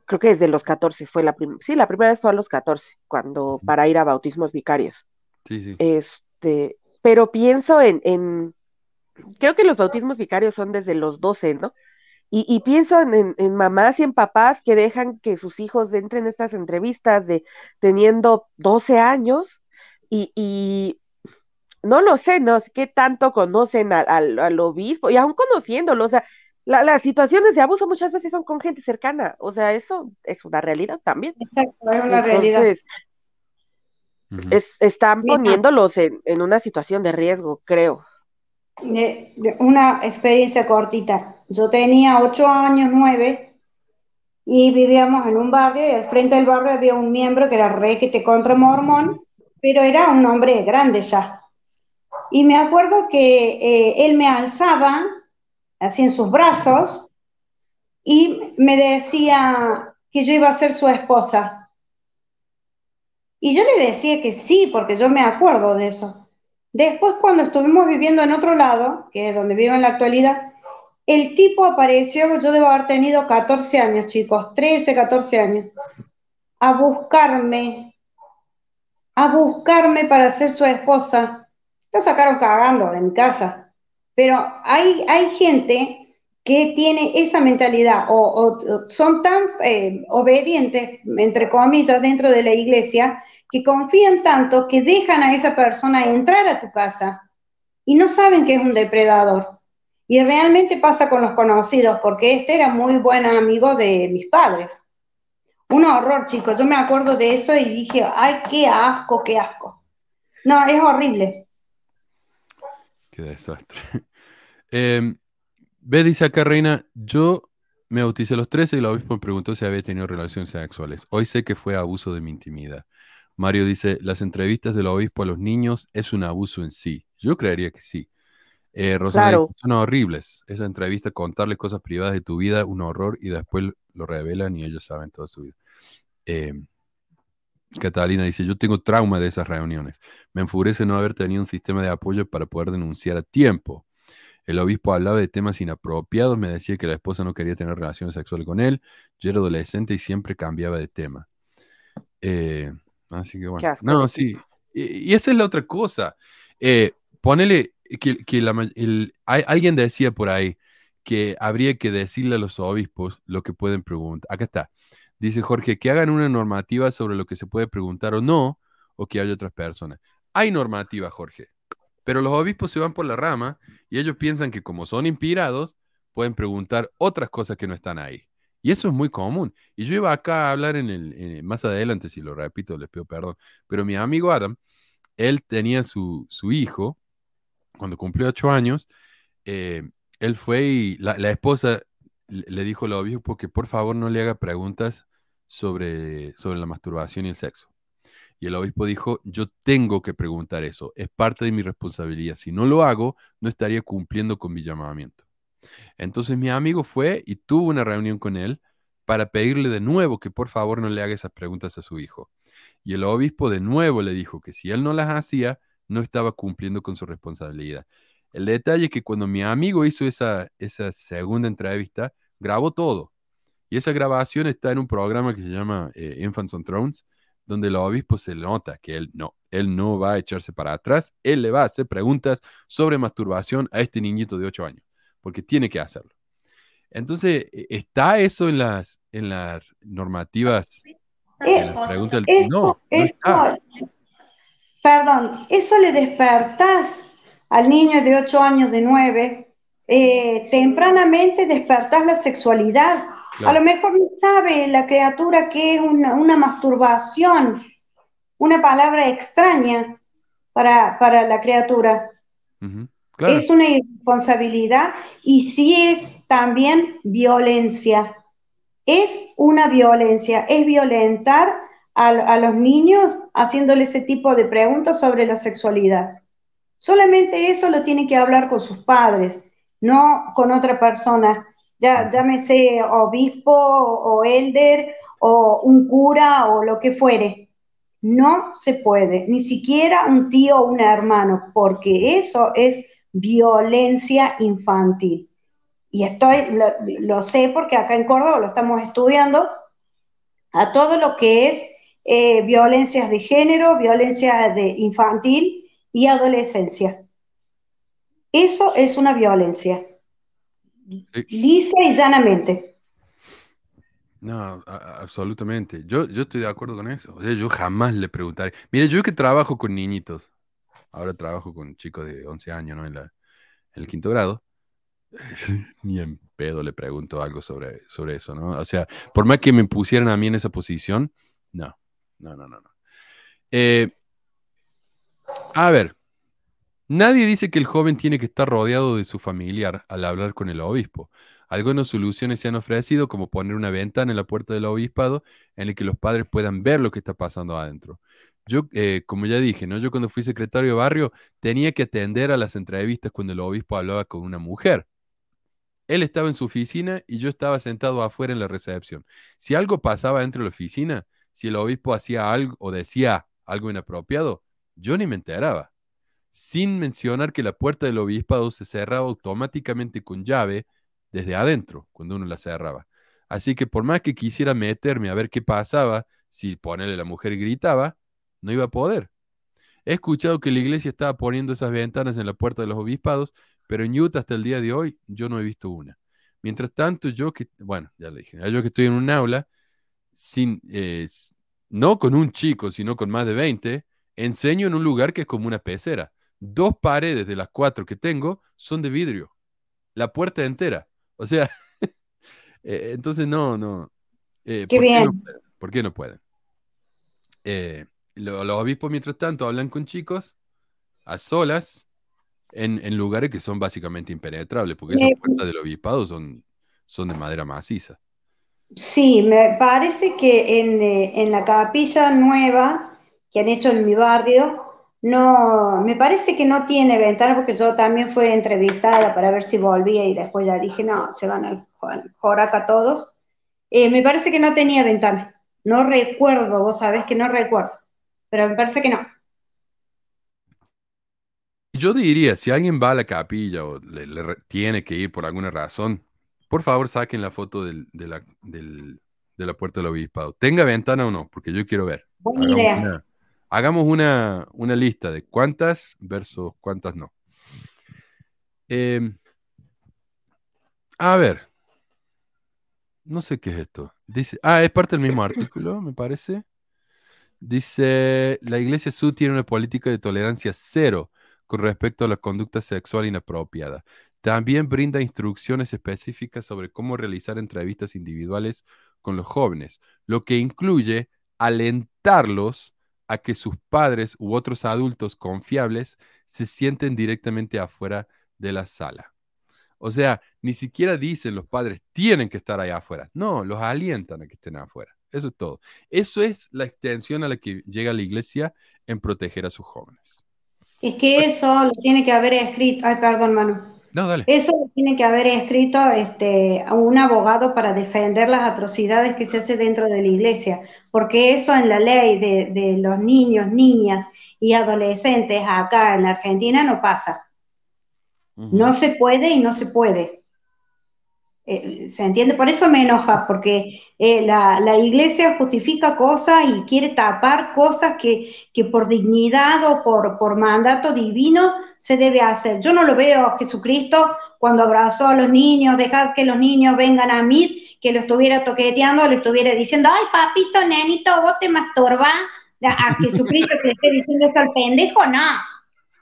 [SPEAKER 6] creo que desde los 14 fue la primera, sí, la primera vez fue a los 14, cuando, para ir a bautismos vicarios.
[SPEAKER 4] Sí, sí.
[SPEAKER 6] Este, pero pienso en, en, creo que los bautismos vicarios son desde los 12, ¿no? Y, y pienso en, en, en mamás y en papás que dejan que sus hijos entren en estas entrevistas de teniendo 12 años y, y no lo sé, no sé qué tanto conocen al obispo y aún conociéndolo, o sea, la- las situaciones de abuso muchas veces son con gente cercana, o sea, eso es una realidad también.
[SPEAKER 5] Exacto, es una realidad.
[SPEAKER 6] Entonces,
[SPEAKER 4] Ujú.
[SPEAKER 6] es, están poniéndolos en, en una situación de riesgo, creo.
[SPEAKER 5] de- de una experiencia cortita. Yo tenía ocho años, nueve, y vivíamos en un barrio y al frente del barrio había un miembro que era requete contra mormón, pero era un hombre grande ya. Y me acuerdo que eh, él me alzaba así en sus brazos y me decía que yo iba a ser su esposa. Y yo le decía que sí, porque yo me acuerdo de eso. Después, cuando estuvimos viviendo en otro lado, que es donde vivo en la actualidad, el tipo apareció, yo debo haber tenido 14 años, chicos, 13, 14 años, a buscarme, a buscarme para ser su esposa. Lo sacaron cagando de mi casa. Pero hay, hay gente que tiene esa mentalidad o, son tan eh, obedientes, entre comillas, dentro de la iglesia, que confían tanto que dejan a esa persona entrar a tu casa y no saben que es un depredador. Y realmente pasa con los conocidos, porque este era muy buen amigo de mis padres. Un horror, chicos. Yo me acuerdo de eso y dije, ay, qué asco, qué asco. No, es horrible.
[SPEAKER 4] Qué desastre. Eh, Ve, dice acá, Reina, yo me bauticé a los 13 y el obispo me preguntó si había tenido relaciones sexuales. Hoy sé que fue abuso de mi intimidad. Mario dice, las entrevistas del obispo a los niños es un abuso en sí. Yo creería que sí. Eh, Rosana
[SPEAKER 6] Claro.
[SPEAKER 4] dice, son horribles. Esa entrevista, contarles cosas privadas de tu vida, un horror, y después lo revelan y ellos saben toda su vida. Eh, Catalina dice, yo tengo trauma de esas reuniones. Me enfurece no haber tenido un sistema de apoyo para poder denunciar a tiempo. El obispo hablaba de temas inapropiados, me decía que la esposa no quería tener relaciones sexuales con él. Yo era adolescente y siempre cambiaba de tema. Eh, así que bueno. No, sí. Y, y esa es la otra cosa. Eh, ponele que, que la ma- el- hay- alguien decía por ahí que habría que decirle a los obispos lo que pueden preguntar. Acá está. Dice Jorge, que hagan una normativa sobre lo que se puede preguntar o no, o que haya otras personas. Hay normativa, Jorge, pero los obispos se van por la rama y ellos piensan que como son inspirados, pueden preguntar otras cosas que no están ahí. Y eso es muy común. Y yo iba acá a hablar en el, más adelante, si lo repito, les pido perdón, pero mi amigo Adam, él tenía su, su hijo, cuando cumplió ocho años, eh, él fue y la esposa le dijo al obispo que por favor no le haga preguntas sobre, sobre la masturbación y el sexo. Y el obispo dijo, yo tengo que preguntar eso, es parte de mi responsabilidad. Si no lo hago, no estaría cumpliendo con mi llamamiento. Entonces mi amigo fue y tuvo una reunión con él para pedirle de nuevo que por favor no le haga esas preguntas a su hijo. Y el obispo de nuevo le dijo que si él no las hacía, no estaba cumpliendo con su responsabilidad. El detalle es que cuando mi amigo hizo esa, esa segunda entrevista, grabó todo. Y esa grabación está en un programa que se llama eh, Infants on Thrones, donde el obispo se nota que él no, él no va a echarse para atrás, él le va a hacer preguntas sobre masturbación a este niñito de 8 años, porque tiene que hacerlo. Entonces, e- ¿está eso en las, en las normativas?
[SPEAKER 5] Eh,
[SPEAKER 4] En las preguntas del- no, no
[SPEAKER 5] eso-
[SPEAKER 4] está.
[SPEAKER 5] perdón, eso le despertás al niño de 8 años, de 9, eh, tempranamente despertás la sexualidad.
[SPEAKER 4] Claro.
[SPEAKER 5] A lo mejor no sabe la criatura que es una, una masturbación, una palabra extraña para, para la criatura.
[SPEAKER 4] Claro,
[SPEAKER 5] Es una irresponsabilidad y sí es también violencia. Es una violencia, es violentar a, a los niños haciéndole ese tipo de preguntas sobre la sexualidad. Solamente eso lo tiene que hablar con sus padres, no con otra persona, ya llámese obispo o, o elder o un cura o lo que fuere. No se puede, ni siquiera un tío o un hermano, porque eso es violencia infantil. Y estoy, lo, lo sé porque acá en Córdoba lo estamos estudiando, a todo lo que es eh, violencias de género, violencia de infantil y adolescencia. Eso es una violencia,
[SPEAKER 4] Sí.
[SPEAKER 5] lisa y llanamente.
[SPEAKER 4] no, a- absolutamente. Yo, yo estoy de acuerdo con eso. O sea, yo jamás le preguntaré. Mire, yo que trabajo con niñitos, ahora trabajo con chicos de 11 años, ¿no? En la, en el quinto grado. Ni en pedo le pregunto algo sobre, sobre eso, ¿no? O sea, por más que me pusieran a mí en esa posición, no, no, no, no. no. Eh, a ver, Nadie dice que el joven tiene que estar rodeado de su familiar al hablar con el obispo. Algunas soluciones se han ofrecido, como poner una ventana en la puerta del obispado en la que los padres puedan ver lo que está pasando adentro. Yo, eh, como ya dije, ¿no? Yo cuando fui secretario de barrio tenía que atender a las entrevistas cuando el obispo hablaba con una mujer. Él estaba en su oficina y yo estaba sentado afuera en la recepción. Si algo pasaba dentro de la oficina, si el obispo hacía algo o decía algo inapropiado, yo ni me enteraba. Sin mencionar que la puerta del obispado se cerraba automáticamente con llave desde adentro, cuando uno la cerraba. Así que por más que quisiera meterme a ver qué pasaba, si ponerle la mujer gritaba, no iba a poder. He escuchado que la iglesia estaba poniendo esas ventanas en la puerta de los obispados, pero en Utah hasta el día de hoy yo no he visto una. Mientras tanto, yo que, bueno, ya le dije, yo que estoy en un aula, sin, eh, no con un chico, sino con más de 20, enseño en un lugar que es como una pecera. Dos paredes de las cuatro que tengo son de vidrio. La puerta entera. O sea, eh, entonces no, no.
[SPEAKER 5] Eh, Qué bien.
[SPEAKER 4] ¿Por qué no pueden? los obispos, mientras tanto, hablan con chicos a solas en, lugares que son básicamente impenetrables, porque esas puertas del obispado son, son de madera maciza.
[SPEAKER 5] Sí, me parece que en, eh, en, la capilla nueva que han hecho en mi barrio, no, me parece que no tiene ventana porque yo también fui entrevistada para ver si volvía y después ya dije, no, se van al Joraca todos. Eh, me parece que no tenía ventana. No recuerdo, vos sabés que no recuerdo, pero me parece que no.
[SPEAKER 4] Yo diría, si alguien va a la capilla o le, tiene que ir por alguna razón, por favor saquen la foto de, la, de la puerta del obispado. Tenga ventana o no, porque yo quiero ver. Hagamos, una, una, lista de cuántas versus cuántas no. Em, a ver. No sé qué es esto. Dice, ah, es parte del mismo artículo, me parece. Dice, la Iglesia Sud tiene una política de tolerancia cero con respecto a la conducta sexual inapropiada. También brinda instrucciones específicas sobre cómo realizar entrevistas individuales con los jóvenes, lo que incluye alentarlos a que sus padres u otros adultos confiables se sienten directamente afuera de la sala. O sea, ni siquiera dicen los padres tienen que estar allá afuera. No, los alientan a que estén afuera. Eso es todo. Eso es la extensión a la que llega la iglesia en proteger a sus jóvenes.
[SPEAKER 5] Es que eso lo tiene que haber escrito, ay, perdón, Manu.
[SPEAKER 4] No, dale.
[SPEAKER 5] Eso tiene que haber escrito este, un abogado para defender las atrocidades que se hace dentro de la iglesia, porque eso en la ley de, los niños, niñas y adolescentes acá en Argentina no pasa. No se puede y no se puede. Eh, ¿Se entiende? Por eso me enoja, porque eh, la, iglesia justifica cosas y quiere tapar cosas que, por dignidad o por, por, mandato divino se debe hacer. Yo no lo veo a Jesucristo cuando abrazó a los niños, dejar que los niños vengan a mí, que lo estuviera toqueteando, le estuviera diciendo, ay papito, nenito, vos te masturbás. A Jesucristo que esté diciendo esto al pendejo, no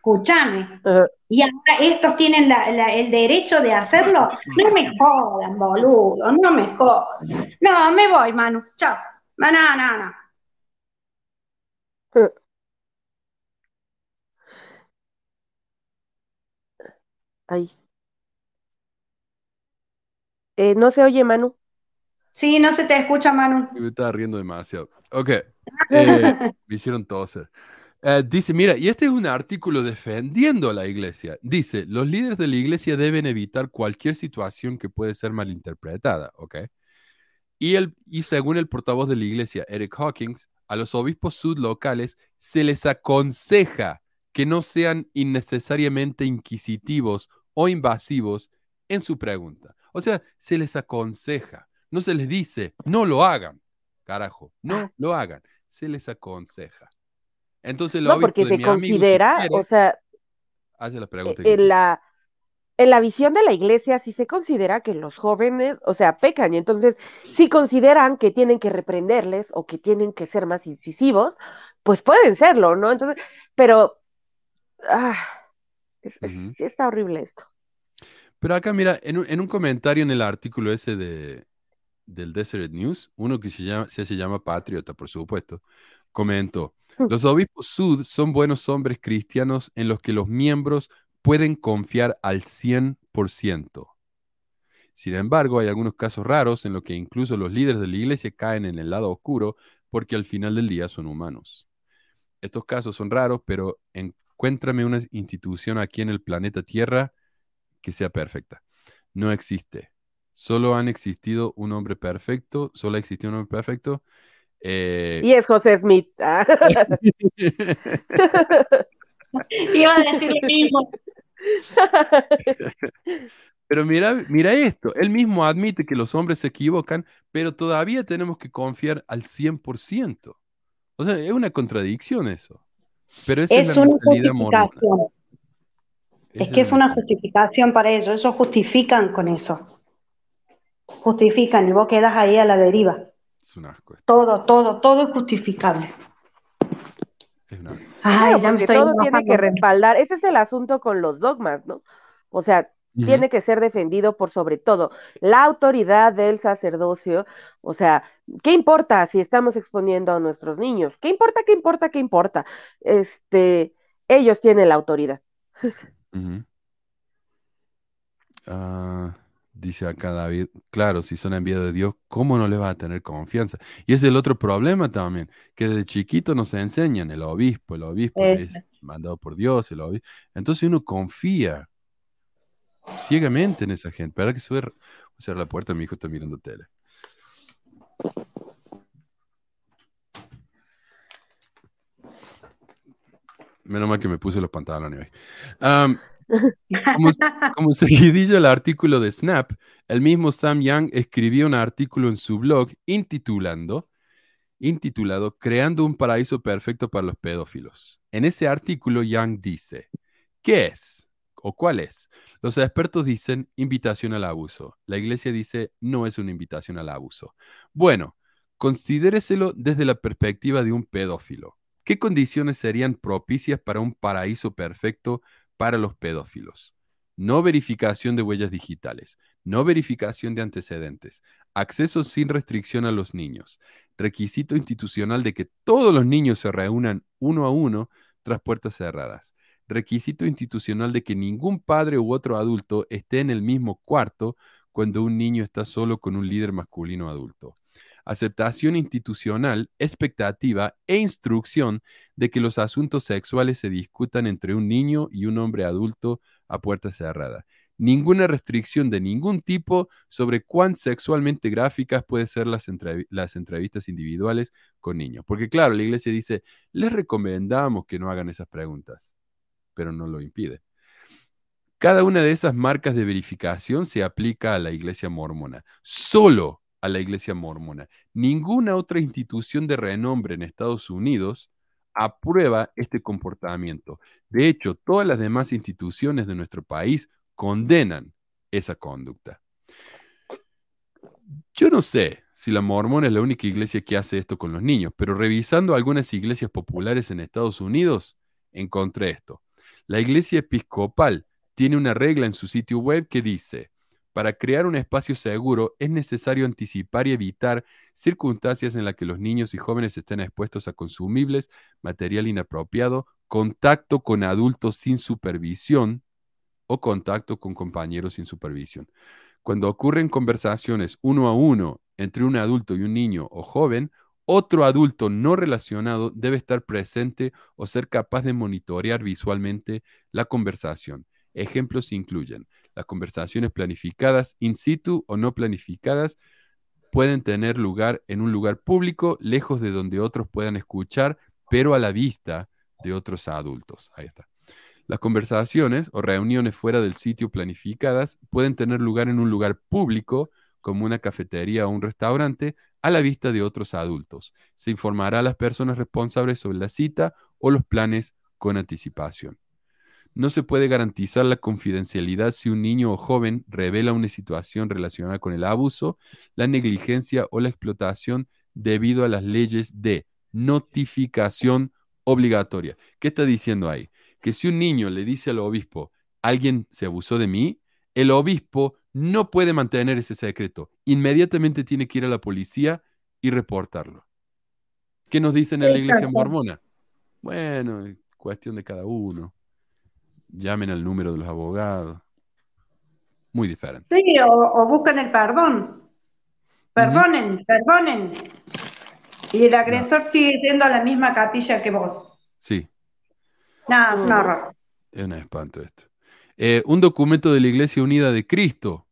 [SPEAKER 5] escúchame. Y ahora estos tienen el derecho de hacerlo. No me jodan, boludo, no me jodan. No, me voy, Manu. Chao. No, no, no.
[SPEAKER 6] Ahí. Eh, no se oye, Manu.
[SPEAKER 5] Sí, no se te escucha, Manu.
[SPEAKER 4] Me estaba riendo demasiado. Ok. Eh, me hicieron toser. Eh, dice, mira, y este es un artículo defendiendo a la iglesia. Dice, los líderes de la iglesia deben evitar cualquier situación que puede ser malinterpretada, ¿ok? Y, el, y según el portavoz de la iglesia, Eric Hawkins, a los obispos sudlocales se les aconseja que no sean innecesariamente inquisitivos o invasivos en su pregunta. O sea, se les aconseja, no se les dice, no lo hagan, carajo, no lo hagan, se les aconseja. Entonces lo
[SPEAKER 6] no, porque se considera, o sea,
[SPEAKER 4] hace la pregunta.
[SPEAKER 6] En la, en la visión de la iglesia sí se considera que los jóvenes, o sea, pecan y entonces si consideran que tienen que reprenderles o que tienen que ser más incisivos, pues pueden serlo, ¿no? Entonces, pero ah, está horrible esto.
[SPEAKER 4] Pero acá, mira, en un, en un comentario en el artículo ese de, del Deseret News, uno que se, llama, se hace llama Patriota, por supuesto, comentó,
[SPEAKER 6] Mm.
[SPEAKER 4] los obispos sud son buenos hombres cristianos en los que los miembros pueden confiar al 100%. Sin embargo, hay algunos casos raros en los que incluso los líderes de la iglesia caen en el lado oscuro porque al final del día son humanos. Estos casos son raros, pero encuéntrame una institución aquí en el planeta Tierra que sea perfecta. No existe. Solo han existido un hombre perfecto, solo ha existido un hombre perfecto. Eh,
[SPEAKER 6] Y es José Smith. Ah.
[SPEAKER 5] Iba a decir lo mismo.
[SPEAKER 4] Pero mira, mira esto, él mismo admite que los hombres se equivocan, pero todavía tenemos que confiar al 100%. O sea, es una contradicción eso. Pero esa es,
[SPEAKER 5] Es
[SPEAKER 4] la
[SPEAKER 5] una justificación.
[SPEAKER 4] Esa
[SPEAKER 5] Es que es una justificación para ellos. Ellos justifican con eso. Justifican y vos quedas ahí a la deriva.
[SPEAKER 4] Es un asco. esto,
[SPEAKER 5] Todo, todo, todo es justificable.
[SPEAKER 4] es un asco.
[SPEAKER 5] Ay,
[SPEAKER 6] Claro,
[SPEAKER 5] ya me estoy
[SPEAKER 6] todo tiene que respaldar. Ese es el asunto con los dogmas, ¿no? O sea, tiene que ser defendido por sobre todo la autoridad del sacerdocio. O sea, ¿qué importa si estamos exponiendo a nuestros niños? ¿Qué importa, qué importa, qué importa? Este, ellos tienen la autoridad.
[SPEAKER 4] Ah, dice acá David, claro, si son enviados de Dios, ¿cómo no le vas a tener confianza? Y es el otro problema también, que desde chiquito nos enseñan el obispo, el obispo es mandado por Dios, el obispo. Entonces uno confía ciegamente en esa gente. ¿Verdad que sube? Voy a cerrar la puerta, mi hijo está mirando tele. Menos mal que me puse los pantalones hoy. Am, como, como seguidillo al artículo de Snap, el mismo Sam Young escribió un artículo en su blog intitulando, intitulado Creando un paraíso perfecto para los pedófilos. En ese artículo, Young dice, ¿qué es? ¿O cuál es? Los expertos dicen invitación al abuso. La iglesia dice no es una invitación al abuso. Bueno, considéreselo desde la perspectiva de un pedófilo. ¿Qué condiciones serían propicias para un paraíso perfecto para los pedófilos? No verificación de huellas digitales, no verificación de antecedentes, acceso sin restricción a los niños, requisito institucional de que todos los niños se reúnan uno a uno tras puertas cerradas, requisito institucional de que ningún padre u otro adulto esté en el mismo cuarto cuando un niño está solo con un líder masculino adulto aceptación institucional, expectativa e instrucción de que los asuntos sexuales se discutan entre un niño y un hombre adulto a puerta cerrada. Ninguna restricción de ningún tipo sobre cuán sexualmente gráficas pueden ser las, las entrevistas individuales con niños. Porque claro, la iglesia dice, les recomendamos que no hagan esas preguntas, pero no lo impide. Cada una de esas marcas de verificación se aplica a la iglesia mormona. Solo a la iglesia mormona. Ninguna otra institución de renombre en Estados Unidos aprueba este comportamiento. De hecho, todas las demás instituciones de nuestro país condenan esa conducta. Yo no sé si la mormona es la única iglesia que hace esto con los niños, pero revisando algunas iglesias populares en Estados Unidos, encontré esto. La iglesia episcopal tiene una regla en su sitio web que dice, para crear un espacio seguro es necesario anticipar y evitar circunstancias en las que los niños y jóvenes estén expuestos a consumibles, material inapropiado, contacto con adultos sin supervisión o contacto con compañeros sin supervisión. Cuando ocurren conversaciones uno a uno entre un adulto y un niño o joven, otro adulto no relacionado debe estar presente o ser capaz de monitorear visualmente la conversación. Ejemplos incluyen las conversaciones planificadas in situ o no planificadas pueden tener lugar en un lugar público, lejos de donde otros puedan escuchar, pero a la vista de otros adultos. Ahí está. Las conversaciones o reuniones fuera del sitio planificadas pueden tener lugar en un lugar público, como una cafetería o un restaurante, a la vista de otros adultos. Se informará a las personas responsables sobre la cita o los planes con anticipación. No se puede garantizar la confidencialidad si un niño o joven revela una situación relacionada con el abuso, la negligencia o la explotación debido a las leyes de notificación obligatoria. ¿Qué está diciendo ahí? Que si un niño le dice al obispo, alguien se abusó de mí, el obispo no puede mantener ese secreto. Inmediatamente tiene que ir a la policía y reportarlo. ¿Qué nos dicen en la iglesia mormona? Bueno, es cuestión de cada uno. Llamen al número de los abogados. Muy diferente.
[SPEAKER 5] Sí, o, o buscan el perdón. Perdonen, perdonen. Y el agresor sigue yendo a la misma capilla que vos.
[SPEAKER 4] Sí,
[SPEAKER 5] No, es un horror.
[SPEAKER 4] es un espanto esto. Eh, un documento de la Iglesia Unida de Cristo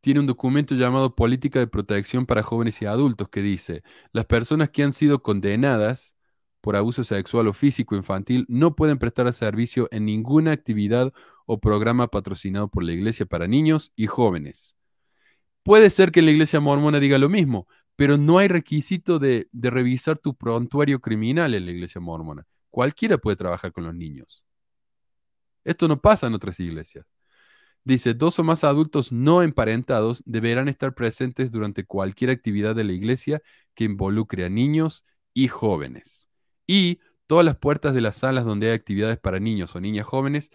[SPEAKER 4] tiene un documento llamado Política de Protección para Jóvenes y Adultos que dice, las personas que han sido condenadas por abuso sexual o físico infantil no pueden prestar servicio en ninguna actividad o programa patrocinado por la Iglesia para niños y jóvenes. Puede ser que la Iglesia mormona diga lo mismo, pero no hay requisito de, de revisar tu prontuario criminal en la Iglesia mormona. Cualquiera puede trabajar con los niños. Esto no pasa en otras iglesias. Dice, dos o más adultos no emparentados deberán estar presentes durante cualquier actividad de la iglesia que involucre a niños y jóvenes. Y todas las puertas de las salas donde hay actividades para niños o niñas jóvenes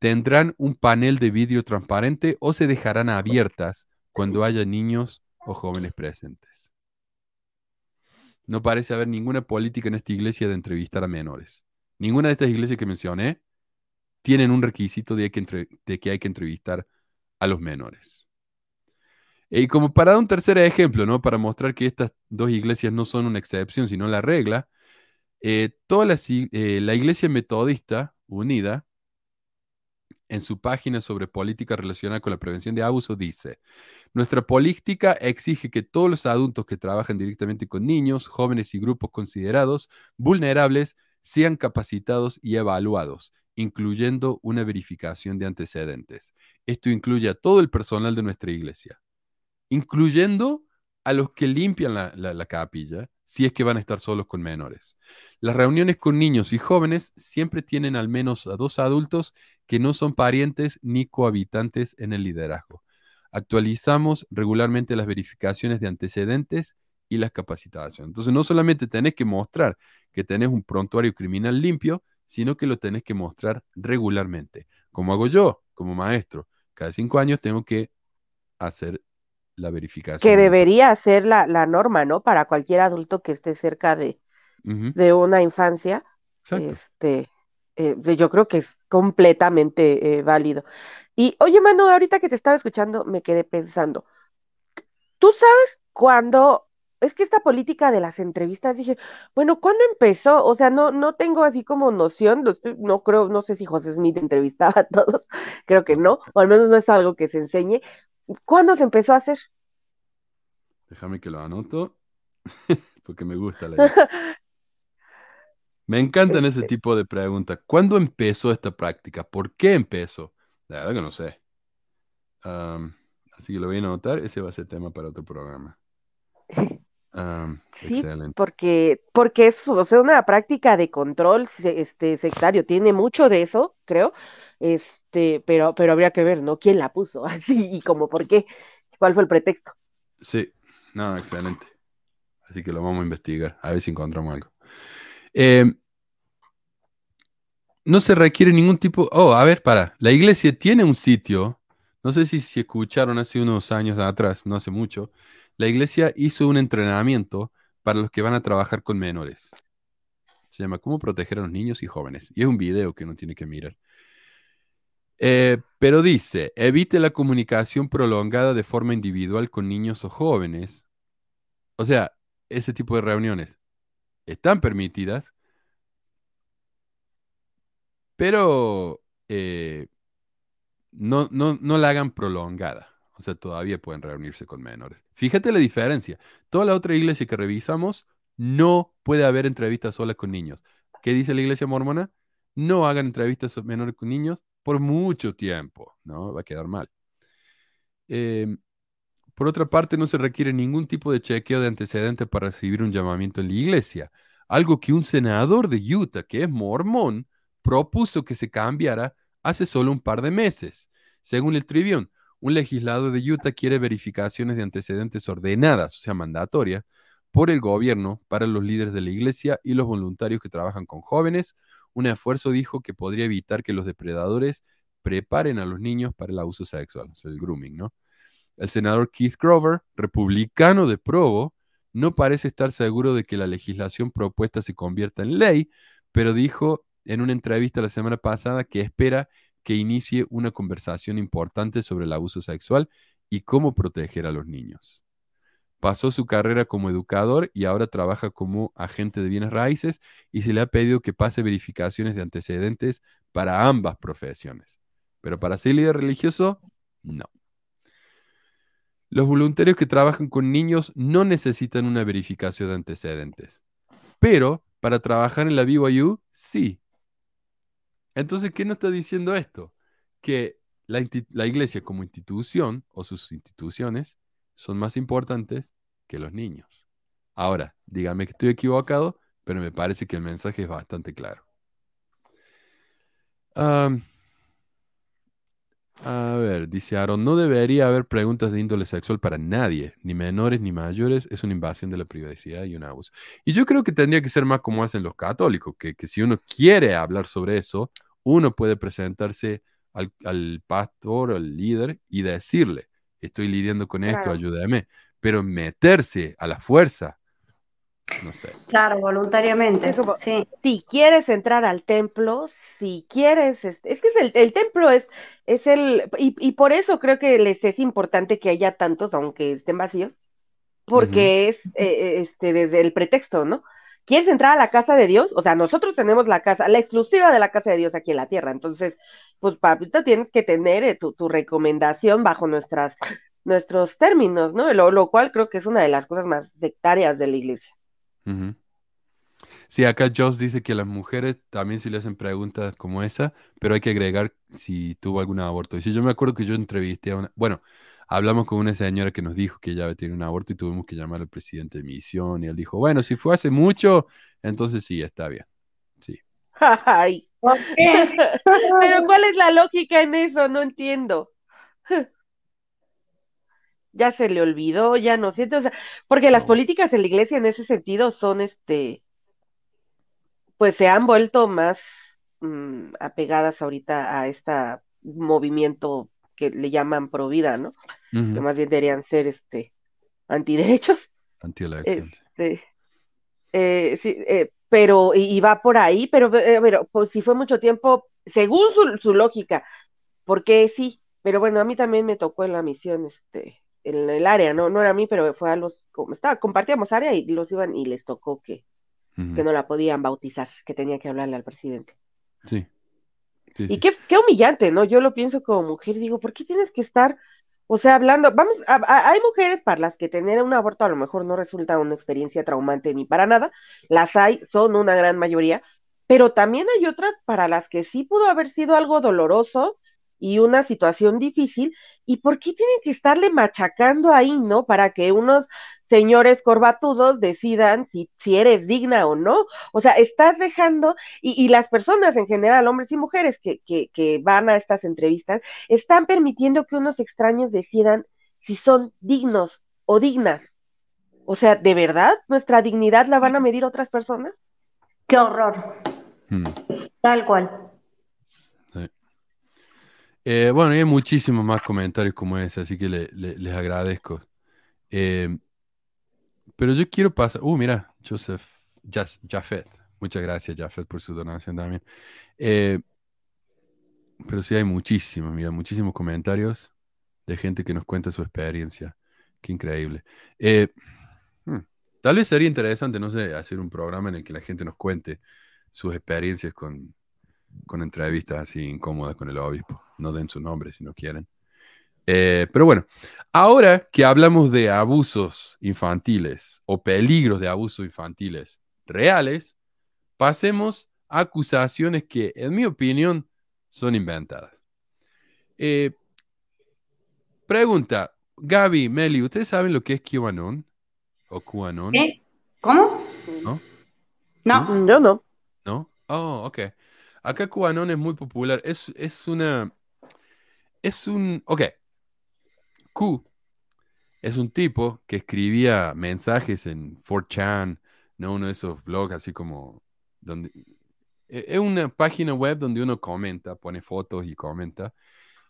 [SPEAKER 4] tendrán un panel de vidrio transparente o se dejarán abiertas cuando haya niños o jóvenes presentes. No parece haber ninguna política en esta iglesia de entrevistar a menores. Ninguna de estas iglesias que mencioné tienen un requisito de que, de que hay que entrevistar a los menores. Y como para dar un tercer ejemplo, ¿no? Para mostrar que estas dos iglesias no son una excepción, sino la regla, eh, toda eh, la Iglesia Metodista Unida, en su página sobre política relacionada con la prevención de abuso, dice, nuestra política exige que todos los adultos que trabajan directamente con niños, jóvenes y grupos considerados vulnerables sean capacitados y evaluados, incluyendo una verificación de antecedentes. Esto incluye a todo el personal de nuestra iglesia, incluyendo a los que limpian la capilla, si es que van a estar solos con menores. Las reuniones con niños y jóvenes siempre tienen al menos a dos adultos que no son parientes ni cohabitantes en el liderazgo. Actualizamos regularmente las verificaciones de antecedentes y las capacitaciones. Entonces, no solamente tenés que mostrar que tenés un prontuario criminal limpio, sino que lo tenés que mostrar regularmente. Como hago yo, como maestro. Cada cinco años tengo que hacer la verificación.
[SPEAKER 6] Que debería ser la, la norma, ¿no? Para cualquier adulto que esté cerca de, de una infancia.
[SPEAKER 4] Exacto.
[SPEAKER 6] Este, eh, yo creo que es completamente eh, válido. Y oye, Manu, ahorita que te estaba escuchando, me quedé pensando, ¿tú sabes cuándo? Es que esta política de las entrevistas, dije, bueno, ¿cuándo empezó? O sea, no, no tengo así como noción, no creo, no sé si José Smith entrevistaba a todos, creo que no, o al menos no es algo que se enseñe. ¿Cuándo se empezó a hacer?
[SPEAKER 4] Déjame que lo anoto, porque me gusta la idea. Me encantan ese
[SPEAKER 6] Este,
[SPEAKER 4] tipo de preguntas. ¿Cuándo empezó esta práctica? ¿Por qué empezó? La verdad que no sé. Así que lo voy a anotar. Ese va a ser tema para otro programa. Am,
[SPEAKER 6] Sí,
[SPEAKER 4] excelente.
[SPEAKER 6] porque, porque es, o sea, una práctica de control este, sectario, tiene mucho de eso, creo, este, pero, pero habría que ver, ¿no? ¿Quién la puso? Así, y como por qué, cuál fue el pretexto.
[SPEAKER 4] Sí, no, excelente. Así que lo vamos a investigar, a ver si encontramos algo. Eh, no se requiere ningún tipo. Oh, a ver, para. La iglesia tiene un sitio. No sé si, si escucharon hace unos años atrás, no hace mucho. La iglesia hizo un entrenamiento para los que van a trabajar con menores. Se llama ¿Cómo proteger a los niños y jóvenes? Y es un video que uno tiene que mirar. Eh, pero dice, evite la comunicación prolongada de forma individual con niños o jóvenes. O sea, ese tipo de reuniones están permitidas, pero eh, no, no, no la hagan prolongada. O sea, todavía pueden reunirse con menores. Fíjate la diferencia. Toda la otra iglesia que revisamos no puede haber entrevistas solas con niños. ¿Qué dice la iglesia mormona? No hagan entrevistas menores con niños por mucho tiempo, ¿no? Va a quedar mal. Eh, por otra parte, no se requiere ningún tipo de chequeo de antecedentes para recibir un llamamiento en la iglesia. Algo que un senador de Utah, que es mormón, propuso que se cambiara hace solo un par de meses. Según el Tribune, un legislador de Utah quiere verificaciones de antecedentes ordenadas, o sea, mandatorias, por el gobierno para los líderes de la iglesia y los voluntarios que trabajan con jóvenes. Un esfuerzo dijo que podría evitar que los depredadores preparen a los niños para el abuso sexual, o sea, el grooming, ¿no? El senador Keith Grover, republicano de Provo, no parece estar seguro de que la legislación propuesta se convierta en ley, pero dijo en una entrevista la semana pasada que espera que inicie una conversación importante sobre el abuso sexual y cómo proteger a los niños. Pasó su carrera como educador y ahora trabaja como agente de bienes raíces y se le ha pedido que pase verificaciones de antecedentes para ambas profesiones. Pero para ser líder religioso, no. Los voluntarios que trabajan con niños no necesitan una verificación de antecedentes. Pero para trabajar en la BYU, sí. Entonces, ¿qué nos está diciendo esto? Que la, iglesia como institución o sus instituciones son más importantes que los niños. Ahora, dígame que estoy equivocado, pero me parece que el mensaje es bastante claro. A ver, dice Aaron, no debería haber preguntas de índole sexual para nadie, ni menores ni mayores, es una invasión de la privacidad y un abuso. Y yo creo que tendría que ser más como hacen los católicos, que, que si uno quiere hablar sobre eso, uno puede presentarse al, al pastor, al líder, y decirle, estoy lidiando con esto,
[SPEAKER 6] Claro.
[SPEAKER 4] ayúdame. Pero meterse a la fuerza, no sé.
[SPEAKER 5] Claro, voluntariamente.
[SPEAKER 6] Como-
[SPEAKER 5] Sí.
[SPEAKER 6] si quieres entrar al templo, si quieres, es, es que es el, el templo es, es el, y, y por eso creo que les es importante que haya tantos, aunque estén vacíos, porque es eh, este desde el pretexto, ¿no? ¿Quieres entrar a la casa de Dios? O sea, nosotros tenemos la casa, la exclusiva de la casa de Dios aquí en la tierra. Entonces, pues, papito, tienes que tener eh, tu, tu recomendación bajo nuestras, nuestros términos, ¿no? Lo, lo cual creo que es una de las cosas más sectarias de la iglesia.
[SPEAKER 4] Sí, acá Joss dice que las mujeres también se le hacen preguntas como esa, pero hay que agregar si tuvo algún aborto. Y si yo me acuerdo que yo entrevisté a una, bueno, hablamos con una señora que nos dijo que ella había tenido un aborto y tuvimos que llamar al presidente de misión y él dijo, bueno, si fue hace mucho, entonces sí, está bien. Sí.
[SPEAKER 6] Ay, pero ¿cuál es la lógica en eso? No entiendo. Ya se le olvidó, ya no siente, o sea, porque las políticas en la iglesia en ese sentido son, este, pues se han vuelto más mm, apegadas ahorita a este movimiento que le llaman pro vida, ¿no? Que más bien deberían ser, este, antiderechos.
[SPEAKER 4] Sí.
[SPEAKER 6] Este, eh, sí, eh, pero, y, y va por ahí, pero, eh, pero pues si fue mucho tiempo, según su, su lógica, porque sí, pero bueno, a mí también me tocó en la misión, este, en el área, no, no era a mí, pero fue a los, como estaba, compartíamos área y los iban y les tocó que, que no la podían bautizar, que tenía que hablarle al presidente.
[SPEAKER 4] Sí. Sí,
[SPEAKER 6] Y
[SPEAKER 4] sí.
[SPEAKER 6] qué, qué humillante, ¿no? Yo lo pienso como mujer, digo, ¿por qué tienes que estar, o sea, hablando, vamos, a- a- hay mujeres para las que tener un aborto a lo mejor no resulta una experiencia traumante ni para nada, las hay, son una gran mayoría, pero también hay otras para las que sí pudo haber sido algo doloroso y una situación difícil, ¿y por qué tienen que estarle machacando ahí, ¿no? Para que unos señores corbatudos decidan si, si eres digna o no. O sea, estás dejando, y, y las personas en general, hombres y mujeres que, que, que van a estas entrevistas, están permitiendo que unos extraños decidan si son dignos o dignas. O sea, ¿de verdad nuestra dignidad la van a medir otras personas?
[SPEAKER 5] Qué horror.
[SPEAKER 4] Mm.
[SPEAKER 5] Tal cual.
[SPEAKER 4] Eh, bueno, hay muchísimos más comentarios como ese, así que le- le- les agradezco. Eh, pero yo quiero pasar. Uh, mira, Joseph Jas- Jafet. Muchas gracias, Jafet, por su donación también. Eh, pero sí hay muchísimos, mira, muchísimos comentarios de gente que nos cuenta su experiencia. Qué increíble. Eh, hmm, tal vez sería interesante, no sé, hacer un programa en el que la gente nos cuente sus experiencias con, con entrevistas así incómodas con el obispo. No den su nombre si no quieren. Eh, pero bueno, ahora que hablamos de abusos infantiles o peligros de abusos infantiles reales, pasemos a acusaciones que, en mi opinión, son inventadas. Eh, pregunta, Gaby, Meli, ¿ustedes saben lo que es QAnon? ¿O QAnon?
[SPEAKER 5] ¿Qué? ¿Cómo?
[SPEAKER 4] ¿No?
[SPEAKER 5] No.
[SPEAKER 6] Yo no.
[SPEAKER 4] ¿No? Oh, ok. Acá QAnon es muy popular. Es, es una. Es un. Ok. Q es un tipo que escribía mensajes en 4chan, ¿no? Uno de esos blogs así como. donde E- Es una página web donde uno comenta, pone fotos y comenta.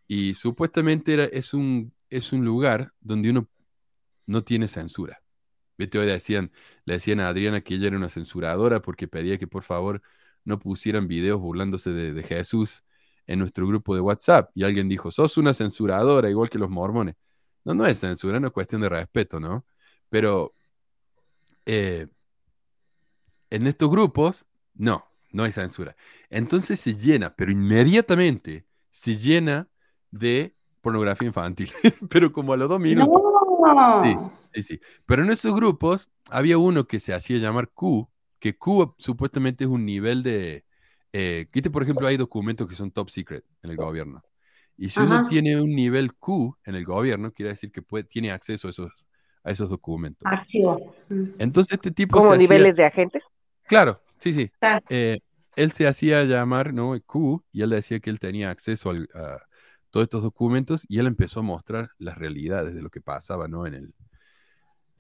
[SPEAKER 4] Y supuestamente era, es, un, es un lugar donde uno no tiene censura. Viste, hoy decían, le decían a Adriana que ella era una censuradora porque pedía que por favor no pusieran videos burlándose de, de Jesús en nuestro grupo de WhatsApp. Y alguien dijo, sos una censuradora, igual que los mormones. No, no es censura, no es cuestión de respeto, ¿no? Pero eh, en estos grupos, no, no hay censura. Entonces se llena, pero inmediatamente se llena de pornografía infantil, pero como a los dos minutos. Sí,
[SPEAKER 5] No.
[SPEAKER 4] sí, sí. Pero en esos grupos había uno que se hacía llamar Q, que Q supuestamente es un nivel de... Eh, ¿viste? por ejemplo, hay documentos que son top secret en el gobierno. Y si uno tiene un nivel Q en el gobierno, quiere decir que puede, tiene acceso a esos, a esos documentos.
[SPEAKER 5] Archivo. Mm.
[SPEAKER 4] Entonces este tipo
[SPEAKER 6] Como
[SPEAKER 4] hacía-
[SPEAKER 6] niveles de agentes.
[SPEAKER 4] Claro, sí, sí.
[SPEAKER 5] Claro.
[SPEAKER 4] Eh, él se hacía llamar, ¿no? Q, y él decía que él tenía acceso al- a todos estos documentos y él empezó a mostrar las realidades de lo que pasaba, ¿no? En el,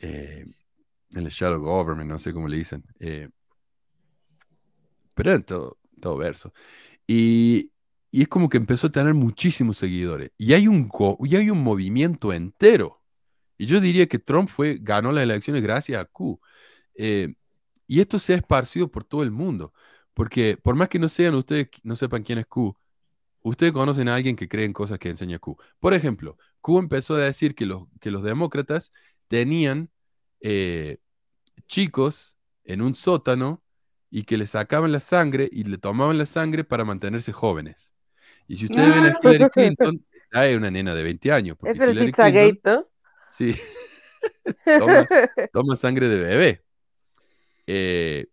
[SPEAKER 4] eh, el shadow government, no sé cómo le dicen. eh, pero era todo, todo verso. Y, y es como que empezó a tener muchísimos seguidores. Y hay un, y hay un movimiento entero. Y yo diría que Trump fue, ganó las elecciones gracias a Q. Eh, y esto se ha esparcido por todo el mundo. Porque por más que no sean ustedes, no sepan quién es Q, ustedes conocen a alguien que cree en cosas que enseña Q. Por ejemplo, Q empezó a decir que los, que los demócratas tenían eh, chicos en un sótano y que le sacaban la sangre y le tomaban la sangre para mantenerse jóvenes. Y si ustedes ven a Hillary Clinton, hay una nena de 20 años. Porque
[SPEAKER 6] Es el
[SPEAKER 4] Clinton, sí, toma, toma sangre de bebé. Eh,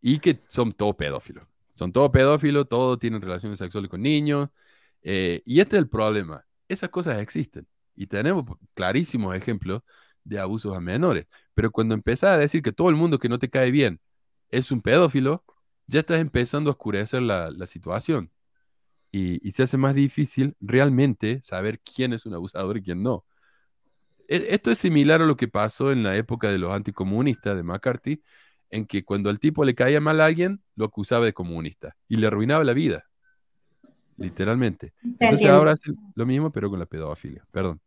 [SPEAKER 4] y que son todos pedófilos. Son todos pedófilos, todos tienen relaciones sexuales con niños. eh, y este es el problema. Esas cosas existen. Y tenemos clarísimos ejemplos de abusos a menores. Pero cuando empezás a decir que todo el mundo que no te cae bien es un pedófilo, ya estás empezando a oscurecer la, la situación. Y, y se hace más difícil realmente saber quién es un abusador y quién no. E- Esto es similar a lo que pasó en la época de los anticomunistas de McCarthy, en que cuando al tipo le caía mal a alguien, lo acusaba de comunista y le arruinaba la vida. Literalmente. Entonces ahora lo mismo, pero con la pedofilia. Perdón.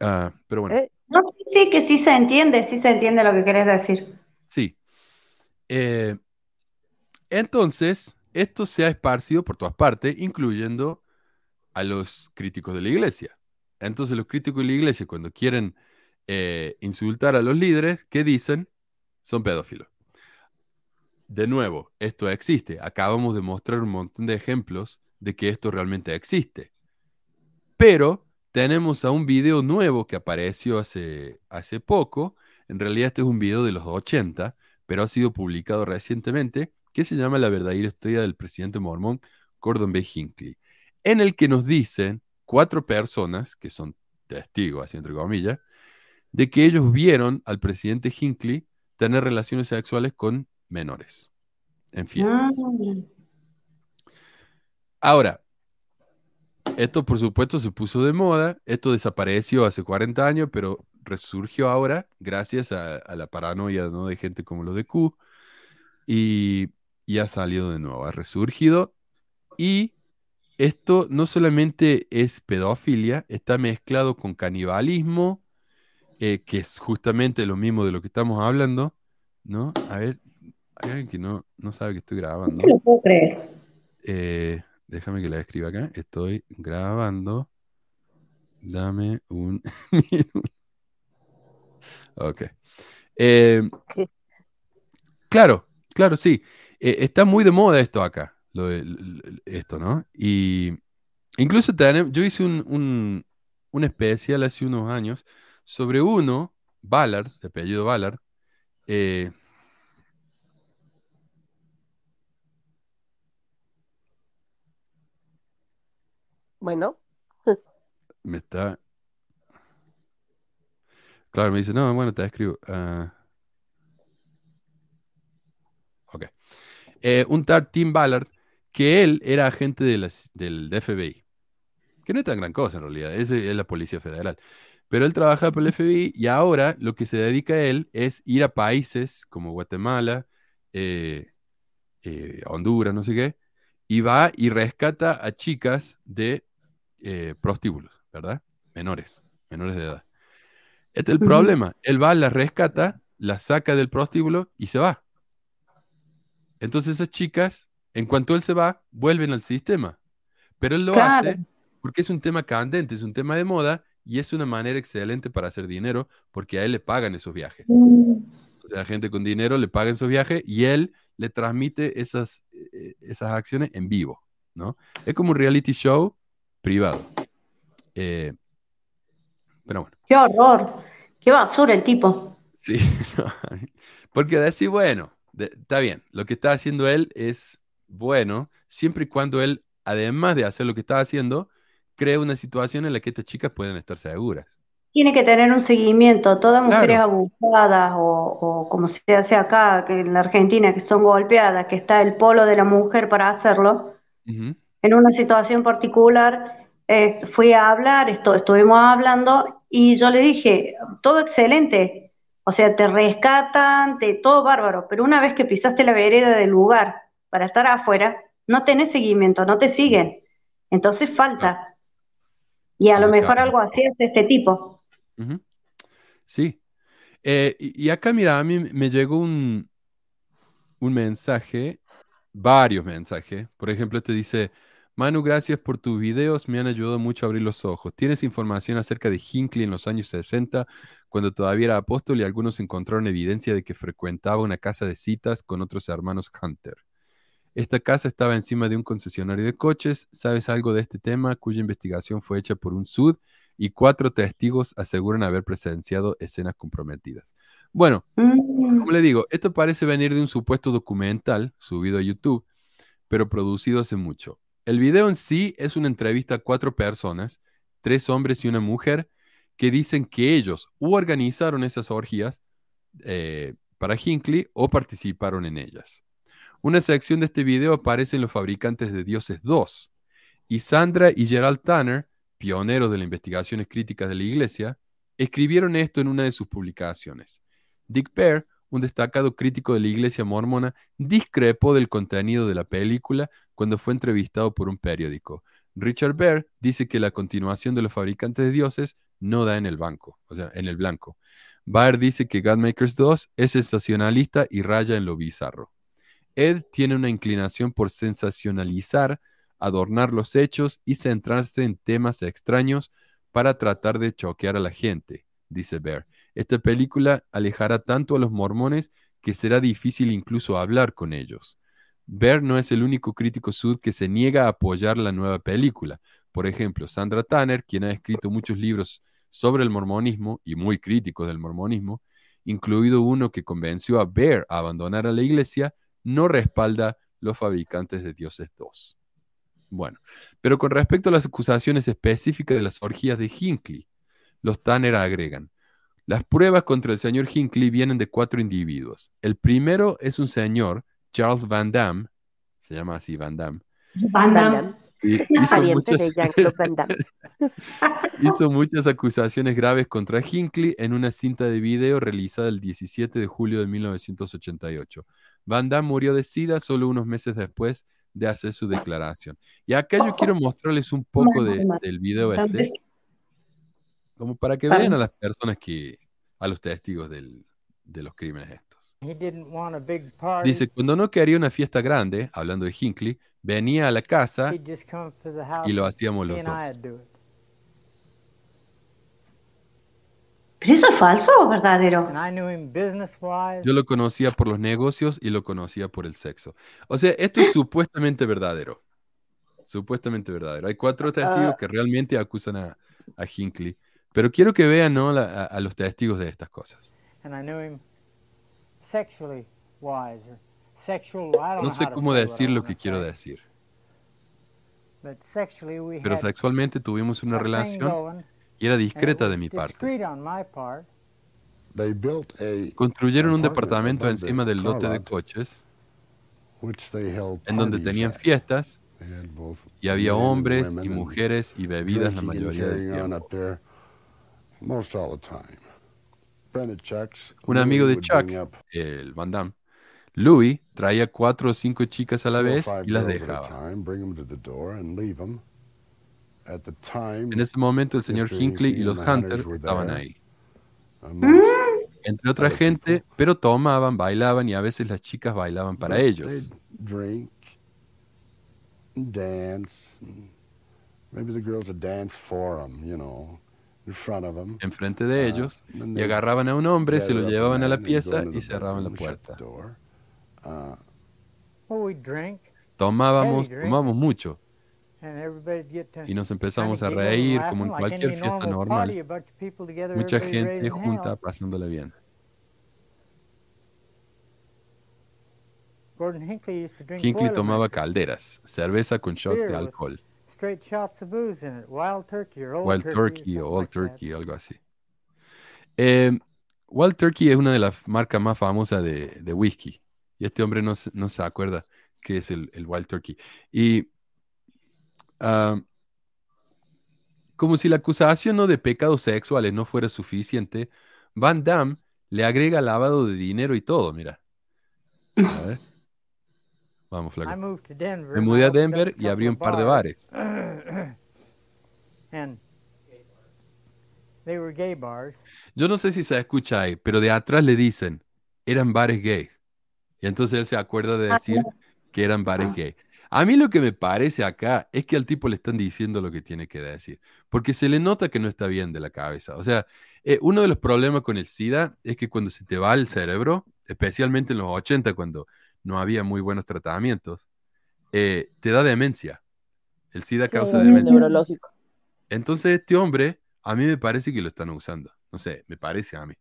[SPEAKER 4] Ah, pero bueno,
[SPEAKER 6] Eh,
[SPEAKER 5] No, sí, sí, que sí se entiende, sí se entiende lo que querés decir.
[SPEAKER 4] sí. Eh, entonces, esto se ha esparcido por todas partes, incluyendo a los críticos de la iglesia. Entonces, los críticos de la iglesia, cuando quieren eh, insultar a los líderes, ¿qué dicen? Son pedófilos. De nuevo, esto existe. Acabamos de mostrar un montón de ejemplos de que esto realmente existe. Pero tenemos a un video nuevo que apareció hace, hace poco. En realidad este es un video de los 80, pero ha sido publicado recientemente, que se llama La verdadera historia del presidente mormón Gordon B. Hinckley, en el que nos dicen cuatro personas, que son testigos, así entre comillas, de que ellos vieron al presidente Hinckley tener relaciones sexuales con menores en fiestas.
[SPEAKER 5] Mm.
[SPEAKER 4] Ahora, esto por supuesto se puso de moda, esto desapareció hace 40 años, pero resurgió ahora gracias a, a la paranoia ¿no? de gente como los de Q y, y ha salido de nuevo, ha resurgido y esto no solamente es pedofilia, está mezclado con canibalismo, eh, que es justamente lo mismo de lo que estamos hablando, ¿no? A ver, hay alguien que no, no sabe que estoy grabando.
[SPEAKER 5] No lo puedo creer.
[SPEAKER 4] Eh, déjame que la escriba acá. Estoy grabando. Dame un minuto. Ok. Eh,
[SPEAKER 6] ¿Qué?
[SPEAKER 4] claro, claro, sí. Eh, está muy de moda esto acá. Lo de- esto, ¿no? Y incluso tenem- yo hice un, un, un especial hace unos años sobre uno, Ballard, de apellido Ballard. eh,
[SPEAKER 6] Bueno,
[SPEAKER 4] me está. Claro, me dice, no, bueno, te escribo. ah, ok. Eh, un tal Tim Ballard, que él era agente de del FBI, que no es tan gran cosa en realidad, ese es la Policía Federal. Pero él trabajaba para el FBI y ahora lo que se dedica a él es ir a países como Guatemala, eh, eh, Honduras, no sé qué, y va y rescata a chicas de eh, prostíbulos, ¿verdad? Menores, menores de edad. Este es el problema. Él va, las rescata, las saca del prostíbulo y se va. Entonces esas chicas, en cuanto él se va, vuelven al sistema. Pero él lo
[SPEAKER 5] Claro.
[SPEAKER 4] hace porque es un tema candente, es un tema de moda y es una manera excelente para hacer dinero porque a él le pagan esos viajes.
[SPEAKER 5] Mm,
[SPEAKER 4] O sea, gente con dinero le paga esos viajes y él le transmite esas, eh, esas acciones en vivo, ¿no? Es como un reality show privado. Eh, pero bueno,
[SPEAKER 5] Qué horror, qué basura el tipo.
[SPEAKER 4] sí. no, porque decir, bueno, de- está bien, lo que está haciendo él es bueno, siempre y cuando él, además de hacer lo que está haciendo, crea una situación en la que estas chicas pueden estar seguras.
[SPEAKER 5] Tiene que tener un seguimiento. Todas mujeres
[SPEAKER 4] Claro.
[SPEAKER 5] abusadas o, o como se hace acá, que en la Argentina, que son golpeadas, que está el polo de la mujer para hacerlo, en una situación particular, eh, fui a hablar, esto, estuvimos hablando y yo le dije, todo excelente, o sea, te rescatan, te, todo bárbaro, pero una vez que pisaste la vereda del lugar para estar afuera, no tenés seguimiento, no te siguen, entonces falta. Y a lo mejor
[SPEAKER 4] claro.
[SPEAKER 5] algo así es este tipo.
[SPEAKER 4] Sí. Eh, y, acá, mira, a mí me llegó un, un mensaje, varios mensajes. Por ejemplo, este dice, Manu, gracias por tus videos, me han ayudado mucho a abrir los ojos. ¿Tienes información acerca de Hinckley en los años 60, cuando todavía era apóstol y algunos encontraron evidencia de que frecuentaba una casa de citas con otros hermanos Hunter? Esta casa estaba encima de un concesionario de coches. ¿Sabes algo de este tema cuya investigación fue hecha por un sud y cuatro testigos aseguran haber presenciado escenas comprometidas? Bueno,
[SPEAKER 5] Mm,
[SPEAKER 4] como le digo, esto parece venir de un supuesto documental subido a YouTube, pero producido hace mucho. El video en sí es una entrevista a cuatro personas, tres hombres y una mujer, que dicen que ellos u organizaron esas orgías eh, para Hinckley o participaron en ellas. Una sección de este video aparece en Los Fabricantes de Dioses 2, y Sandra y Gerald Tanner, pioneros de las investigaciones críticas de la Iglesia, escribieron esto en una de sus publicaciones. Dick Pear, un destacado crítico de la Iglesia mormona, discrepó del contenido de la película cuando fue entrevistado por un periódico. Richard Bear dice que la continuación de Los Fabricantes de Dioses no da en el banco, o sea, en el blanco. Baer dice que Godmakers 2 es sensacionalista y raya en lo bizarro. Ed tiene una inclinación por sensacionalizar, adornar los hechos y centrarse en temas extraños para tratar de choquear a la gente, dice Bear. Esta película alejará tanto a los mormones que será difícil incluso hablar con ellos. Bear no es el único crítico sud que se niega a apoyar la nueva película. Por ejemplo, Sandra Tanner, quien ha escrito muchos libros sobre el mormonismo y muy críticos del mormonismo, incluido uno que convenció a Bear a abandonar a la iglesia, no respalda los fabricantes de dioses 2. Bueno, pero con respecto a las acusaciones específicas de las orgías de Hinckley, los Tanner agregan, las pruebas contra el señor Hinckley vienen de cuatro individuos. El primero es un señor, Charles Van Damme, se llama así Van Damme,
[SPEAKER 5] Van Damme.
[SPEAKER 4] Y hizo
[SPEAKER 6] pariente
[SPEAKER 4] muchas,
[SPEAKER 6] de Van Damme.
[SPEAKER 4] hizo muchas acusaciones graves contra Hinckley en una cinta de video realizada el 17 de julio de 1988. Van Damme murió de SIDA solo unos meses después de hacer su declaración. Y acá yo quiero mostrarles un poco de- del video este, como para que vean a las personas que, a los testigos del- de los crímenes estos.
[SPEAKER 8] He didn't want a big party.
[SPEAKER 4] Dice, cuando no quería una fiesta grande, hablando de Hinckley, venía a la casa y lo hacíamos los dos.
[SPEAKER 5] ¿Pero eso es falso o verdadero?
[SPEAKER 8] And I knew him business wise.
[SPEAKER 4] Yo lo conocía por los negocios y lo conocía por el sexo. O sea, esto es supuestamente verdadero. Supuestamente verdadero. Hay cuatro testigos
[SPEAKER 6] Ah.
[SPEAKER 4] que realmente acusan a, a Hinckley. Pero quiero que vean ¿no? la- a, a los testigos de estas cosas.
[SPEAKER 8] And I knew him sexually wise or sexual. I don't
[SPEAKER 4] No sé cómo decir lo que quiero decir.
[SPEAKER 8] But sexually we
[SPEAKER 4] Pero
[SPEAKER 8] had
[SPEAKER 4] sexualmente tuvimos una relación y era
[SPEAKER 8] and it
[SPEAKER 4] discreta de
[SPEAKER 8] was
[SPEAKER 4] mi parte.
[SPEAKER 8] discreet on my part.
[SPEAKER 9] They built a
[SPEAKER 4] Construyeron un departamento encima del lote de coches en donde tenían fiestas y había hombres y mujeres y bebidas la mayoría del tiempo. Un amigo de Chuck, el Van Damme, Louis traía cuatro o cinco chicas a la vez y las dejaba.
[SPEAKER 9] the time,
[SPEAKER 4] En ese momento el señor. Hinckley y
[SPEAKER 9] Hinckley
[SPEAKER 4] los Hunter estaban ahí. Entre otra gente, pero tomaban, bailaban y a veces las chicas bailaban para ellos.
[SPEAKER 9] Dance. maybe the girls would dance for them, you know, in front of them.
[SPEAKER 4] enfrente de
[SPEAKER 9] Ah,
[SPEAKER 4] ellos y agarraban a un hombre, se lo llevaban a la pieza y cerraban la puerta.
[SPEAKER 9] the door. Uh,
[SPEAKER 8] Well, we drink,
[SPEAKER 4] Tomábamos, tomábamos mucho y nos empezamos a reír como en
[SPEAKER 8] like
[SPEAKER 4] cualquier fiesta
[SPEAKER 8] normal party,
[SPEAKER 4] normal.
[SPEAKER 8] a bunch of people together,
[SPEAKER 4] Mucha gente junta pasándola bien.
[SPEAKER 8] Gordon Hinckley used to drink
[SPEAKER 4] Hinckley
[SPEAKER 8] Boilermaker,
[SPEAKER 4] tomaba calderas, cerveza con shots de alcohol,
[SPEAKER 8] straight shots of booze in it, wild turkey or old
[SPEAKER 4] Wild
[SPEAKER 8] turkey,
[SPEAKER 4] o Old
[SPEAKER 8] like that.
[SPEAKER 4] Turkey, algo así. Eh, Wild Turkey es una de las marcas más famosas de, de whisky. Y este hombre no, se- no se acuerda qué es el, el Wild Turkey. Y ah, como si la acusación no de pecados sexuales no fuera suficiente, Van Damme le agrega lavado de dinero y todo, mira. A ver. Vamos,
[SPEAKER 8] I
[SPEAKER 4] flaco.
[SPEAKER 8] moved to Denver.
[SPEAKER 4] Me mudé a Denver y abrí un par de bares.
[SPEAKER 8] and they were gay bars.
[SPEAKER 4] Yo no sé si se escucha ahí, pero de atrás le dicen, eran bares gays. Y entonces él se acuerda de decir que eran bares gays. A mí lo que me parece acá es que al tipo le están diciendo lo que tiene que decir, porque se le nota que no está bien de la cabeza. O sea, eh, uno de los problemas con el SIDA es que cuando se te va el cerebro, especialmente en los 80, cuando no había muy buenos tratamientos, eh, te da demencia. El SIDA causa
[SPEAKER 6] Sí,
[SPEAKER 4] demencia.
[SPEAKER 6] neurológico.
[SPEAKER 4] Entonces este hombre, a mí me parece que lo están usando. No sé, me parece a mí.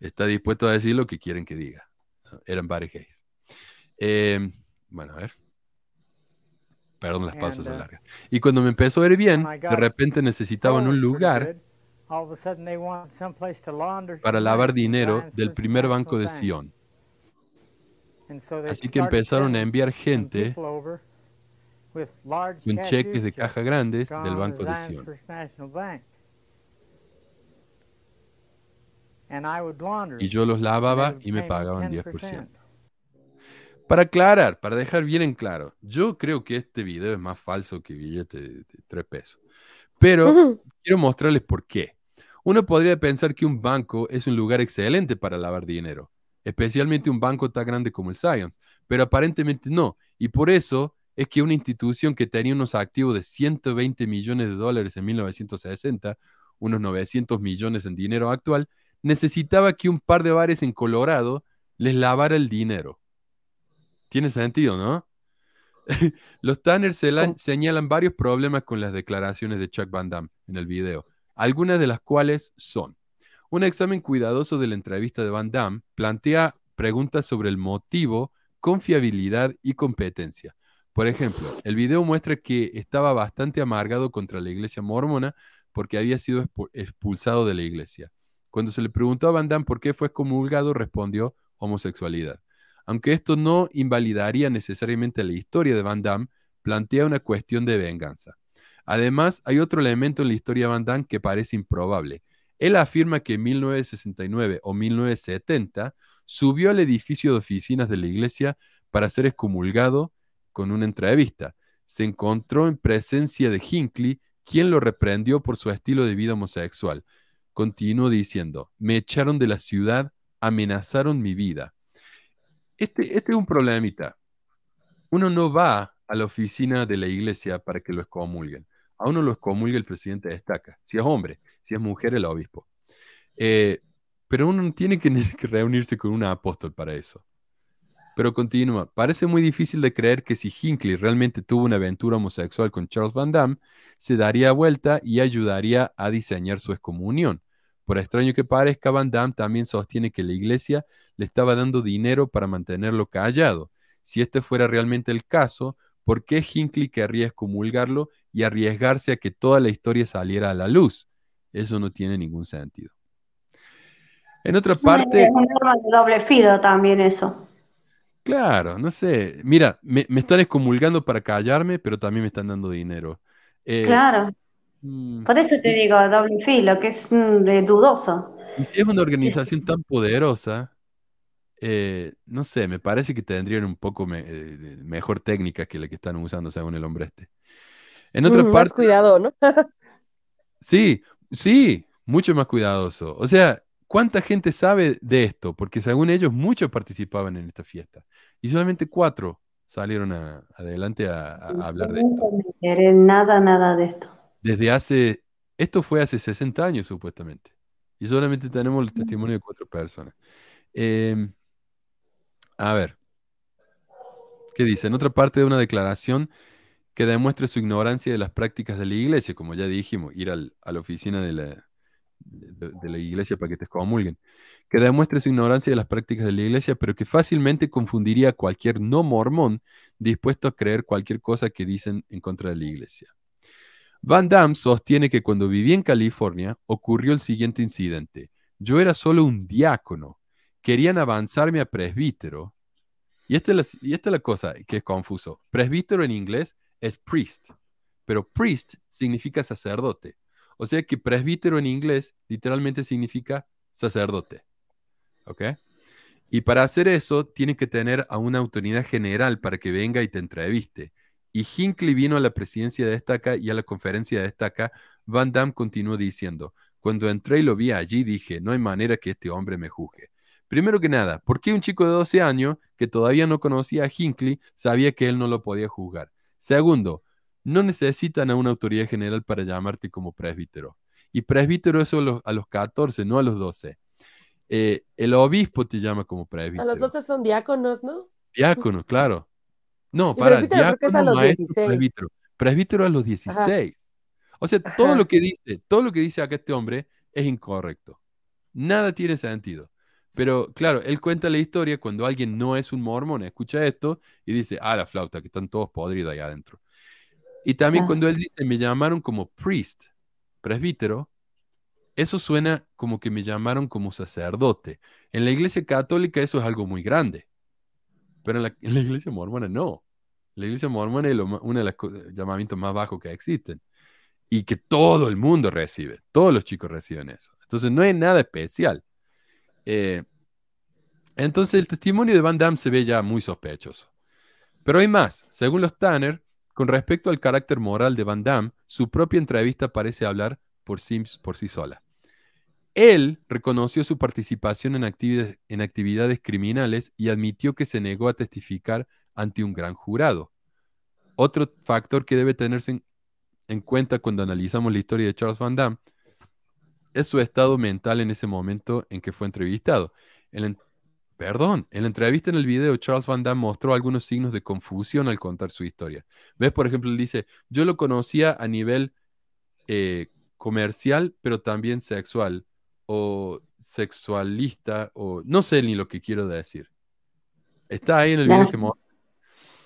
[SPEAKER 4] Está dispuesto a decir lo que quieren que diga. Eran bares gays. Eh, bueno, a ver. Perdón, las pausas son
[SPEAKER 8] uh,
[SPEAKER 4] largas. Y cuando me empezó a ir bien,
[SPEAKER 8] I
[SPEAKER 4] de repente necesitaban un lugar para lavar dinero del primer banco de. Sion.
[SPEAKER 8] And so they
[SPEAKER 4] Así que
[SPEAKER 8] started
[SPEAKER 4] empezaron a enviar gente con cheques de caja grandes del banco de Sion. Y yo los
[SPEAKER 8] and
[SPEAKER 4] lavaba y me pagaban
[SPEAKER 8] 10%.
[SPEAKER 4] 10%. Para aclarar, para dejar bien en claro, yo creo que este video es más falso que billete de, de 3 pesos. Pero quiero mostrarles por qué. Uno podría pensar que un banco es un lugar excelente para lavar dinero, especialmente un banco tan grande como el Science, pero aparentemente no. Y por eso es que una institución que tenía unos activos de 120 millones de dólares en 1960, unos 900 millones en dinero actual, necesitaba que un par de bares en Colorado les lavara el dinero. Tiene sentido, ¿no? Los Tanners señalan varios problemas con las declaraciones de Chuck Van Damme en el video, algunas de las cuales son un examen cuidadoso de la entrevista de Van Damme plantea preguntas sobre el motivo, confiabilidad y competencia. Por ejemplo, el video muestra que estaba bastante amargado contra la iglesia mormona porque había sido expu- expulsado de la iglesia. Cuando se le preguntó a Van Damme por qué fue excomulgado, respondió homosexualidad. Aunque esto no invalidaría necesariamente la historia de Van Damme, plantea una cuestión de venganza. Además, hay otro elemento en la historia de Van Damme que parece improbable. Él afirma que en 1969 o 1970 subió al edificio de oficinas de la iglesia para ser excomulgado con una entrevista. Se encontró en presencia de Hinckley, quien lo reprendió por su estilo de vida homosexual. Continuó diciendo, me echaron de la ciudad, amenazaron mi vida. Este, este es un problemita. Uno no va a la oficina de la iglesia para que lo excomulguen. A uno lo excomulga el presidente de estaca, si es hombre, si es mujer, el obispo. Eh, pero uno no tiene que, que reunirse con un apóstol para eso. Pero continúa. Parece muy difícil de creer que si Hinckley realmente tuvo una aventura homosexual con Charles Van Damme, se daría vuelta y ayudaría a diseñar su excomunión. Por extraño que parezca, Van Damme también sostiene que la iglesia le estaba dando dinero para mantenerlo callado. Si este fuera realmente el caso, ¿por qué Hinckley querría excomulgarlo y arriesgarse a que toda la historia saliera a la luz? Eso no tiene ningún sentido. En otra parte,
[SPEAKER 5] Es un arma de doble filo también eso.
[SPEAKER 4] claro, no sé, mira, me, me están excomulgando para callarme, pero también me están dando dinero. Eh,
[SPEAKER 5] Claro,
[SPEAKER 4] mm,
[SPEAKER 5] por eso te
[SPEAKER 4] y-
[SPEAKER 5] digo doble filo, que es mm, de dudoso.
[SPEAKER 4] Y si es una organización tan poderosa, eh, no sé, me parece que tendrían un poco me- eh, mejor técnica que la que están usando según el hombre este. En otra
[SPEAKER 6] Mm, Más
[SPEAKER 4] parte,
[SPEAKER 6] cuidado, ¿no?
[SPEAKER 4] sí, sí, mucho más cuidadoso. O sea, ¿cuánta gente sabe de esto? Porque según ellos, muchos participaban en esta fiesta y solamente cuatro salieron a- adelante a, hablar de esto.
[SPEAKER 5] Nada, nada de esto.
[SPEAKER 4] Desde hace, esto fue hace 60 años supuestamente y solamente tenemos el testimonio de cuatro personas. Em, a ver, ¿qué dice? En otra parte de una declaración que demuestre su ignorancia de las prácticas de la iglesia, como ya dijimos, ir al- a la oficina de la, de, la iglesia para que te excomulguen, que demuestre su ignorancia de las prácticas de la iglesia, pero que fácilmente confundiría a cualquier no mormón dispuesto a creer cualquier cosa que dicen en contra de la iglesia. Van Damme sostiene que cuando vivía en California ocurrió el siguiente incidente. Yo era solo un diácono. Querían avanzarme a presbítero. Y esta es la, y esta es la cosa que es confuso. Presbítero en inglés es priest, pero priest significa sacerdote. O sea que presbítero en inglés literalmente significa sacerdote. ¿Ok? Y para hacer eso, tiene que tener a una autoridad general para que venga y te entreviste. Y Hinckley vino a la presidencia de estaca y a la conferencia de estaca. Van Damme continuó diciendo, cuando entré y lo vi allí, dije, no hay manera que este hombre me juzgue. Primero que nada, ¿por qué un chico de 12 años que todavía no conocía a Hinckley sabía que él no lo podía juzgar? Segundo, no necesitan a una autoridad general para llamarte como presbítero. Y presbítero eso a los, a los 14, no a los 12. Eh, el obispo te llama como
[SPEAKER 6] A
[SPEAKER 4] presbítero.
[SPEAKER 6] los 12 son diáconos, ¿no?
[SPEAKER 4] Diácono, claro. No, para,
[SPEAKER 6] es a
[SPEAKER 4] diácono,
[SPEAKER 6] los
[SPEAKER 4] maestro,
[SPEAKER 6] 16.
[SPEAKER 4] presbítero. Presbítero a los 16. O sea, todo
[SPEAKER 6] Ajá.
[SPEAKER 4] lo que dice, todo lo que dice acá este hombre es incorrecto. Nada tiene sentido. Pero claro, él cuenta la historia cuando alguien no es un mormón, escucha esto y dice, ah, la flauta, que están todos podridos ahí adentro. Y también
[SPEAKER 5] Ah.
[SPEAKER 4] cuando él dice, me llamaron como priest, presbítero, eso suena como que me llamaron como sacerdote. En la iglesia católica eso es algo muy grande, pero en la, en la iglesia mormona no. La iglesia mormona es uno de los llamamientos más bajos que existen y que todo el mundo recibe, todos los chicos reciben eso. Entonces no es nada especial. Eh, entonces el testimonio de Van Damme se ve ya muy sospechoso. Pero hay más. Según los Tanner, con respecto al carácter moral de Van Damme, su propia entrevista parece hablar por sí, por sí sola. Él reconoció su participación en actividades, criminales y admitió que se negó a testificar ante un gran jurado. Otro factor que debe tenerse en, en cuenta cuando analizamos la historia de Charles Van Damme es su estado mental en ese momento en que fue entrevistado. En perdón, en la entrevista en el video, Charles Van Damme mostró algunos signos de confusión al contar su historia. ¿Ves? Por ejemplo, él dice, yo lo conocía a nivel eh, comercial, pero también sexual, o sexualista, o no sé ni lo que quiero decir. Está ahí en el video que mo-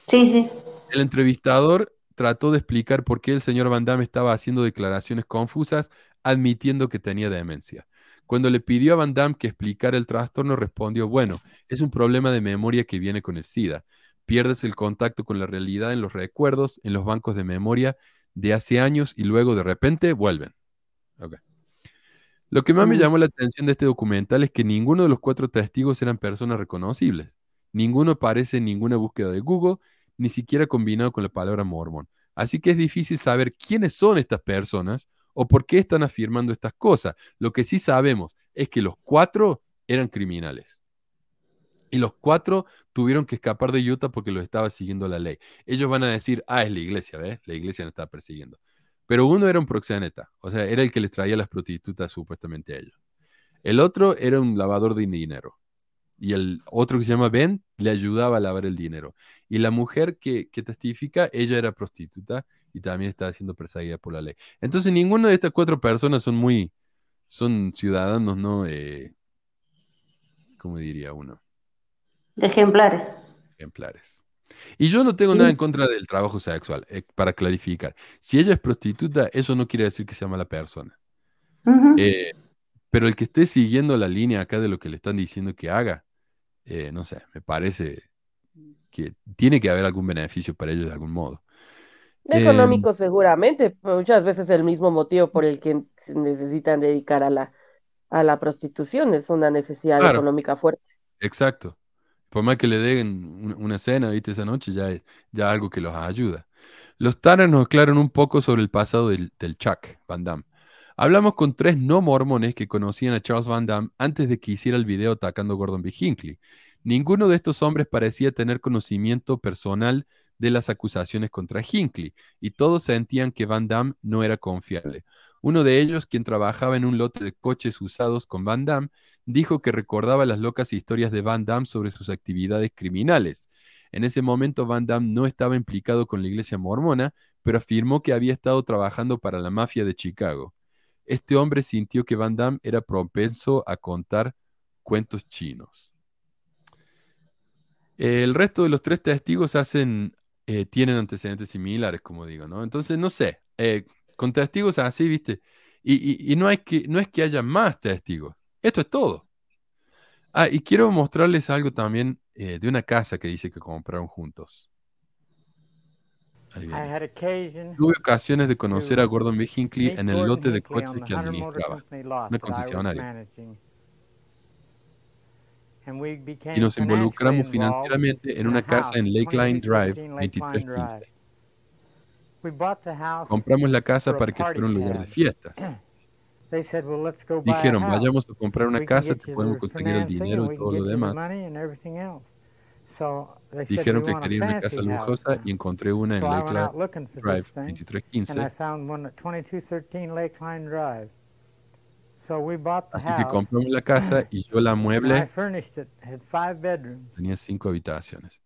[SPEAKER 5] Sí, sí.
[SPEAKER 4] el entrevistador trató de explicar por qué el señor Van Damme estaba haciendo declaraciones confusas, admitiendo que tenía demencia. Cuando le pidió a Van Damme que explicara el trastorno, respondió, bueno, es un problema de memoria que viene con el SIDA. Pierdes el contacto con la realidad en los recuerdos, en los bancos de memoria de hace años y luego de repente vuelven. Lo que más me
[SPEAKER 5] Mm.
[SPEAKER 4] llamó la atención de este documental es que ninguno de los cuatro testigos eran personas reconocibles. Ninguno aparece en ninguna búsqueda de Google, ni siquiera combinado con la palabra mormón. Así que es difícil saber quiénes son estas personas o por qué están afirmando estas cosas. Lo que sí sabemos es que los cuatro eran criminales. Y los cuatro tuvieron que escapar de Utah porque los estaba siguiendo la ley. Ellos van a decir, ah, es la iglesia, ¿ves? La iglesia nos estaba persiguiendo. Pero uno era un proxeneta, o sea, era el que les traía las prostitutas supuestamente a ellos. El otro era un lavador de dinero. Y el otro que se llama Ben le ayudaba a lavar el dinero. Y la mujer que, que testifica, ella era prostituta y también estaba siendo perseguida por la ley. Entonces, ninguna de estas cuatro personas son muy, son ciudadanos, ¿no? Eh, ¿Cómo diría uno?
[SPEAKER 5] Ejemplares.
[SPEAKER 4] ejemplares. Y yo no tengo
[SPEAKER 5] Sí.
[SPEAKER 4] nada en contra del trabajo sexual, eh, para clarificar. Si ella es prostituta, eso no quiere decir que sea mala persona. Eh, pero el que esté siguiendo la línea acá de lo que le están diciendo que haga, eh, no sé, me parece que tiene que haber algún beneficio para ellos de algún modo. Em,
[SPEAKER 6] Económico seguramente, muchas veces el mismo motivo por el que se necesitan dedicar a la, a la prostitución, es una necesidad
[SPEAKER 4] Claro.
[SPEAKER 6] económica fuerte.
[SPEAKER 4] Exacto. Por más que le den un- una cena, viste, esa noche, ya es ya algo que los ayuda. Los Tanner nos aclaran un poco sobre el pasado del, del Chuck Van Damme. Hablamos con tres no mormones que conocían a Charles Van Damme antes de que hiciera el video atacando Gordon B. Hinckley. Ninguno de estos hombres parecía tener conocimiento personal de las acusaciones contra Hinckley, y todos sentían que Van Damme no era confiable. Uno de ellos, quien trabajaba en un lote de coches usados con Van Damme, dijo que recordaba las locas historias de Van Damme sobre sus actividades criminales. En ese momento Van Damme no estaba implicado con la iglesia mormona, pero afirmó que había estado trabajando para la mafia de Chicago. Este hombre sintió que Van Damme era propenso a contar cuentos chinos. El resto de los tres testigos eh, tienen antecedentes similares, como digo, ¿no? Entonces, no sé, eh, con testigos así, ¿viste? Y no, hay que, no es que haya más testigos, esto es todo. Ah, y quiero mostrarles algo también eh, de una casa que dice que compraron juntos. Ahí
[SPEAKER 8] I
[SPEAKER 4] viene.
[SPEAKER 8] had occasion
[SPEAKER 4] Tuve ocasiones de conocer a Gordon B. Hinckley en el lote de coches que administraba, una concesionaria. Y nos involucramos financieramente en una casa en Lakeline Drive,
[SPEAKER 8] 2313 Lakeline
[SPEAKER 4] 2315.
[SPEAKER 8] Drive. We bought the house
[SPEAKER 4] Compramos la casa para que fuera un lugar de fiestas. Dijeron, vayamos a comprar una casa, te podemos conseguir el dinero y todo lo demás. Dijeron que
[SPEAKER 8] want a
[SPEAKER 4] querían una casa lujosa y encontré una en Lakeline Drive,
[SPEAKER 8] this thing, and I
[SPEAKER 4] 2315.
[SPEAKER 8] found one at 2213 Lakeline Drive. So we bought the
[SPEAKER 4] Así que
[SPEAKER 8] house,
[SPEAKER 4] compramos la casa y yo la mueble.
[SPEAKER 8] furnished it. Had five bedrooms.
[SPEAKER 4] Tenía cinco habitaciones.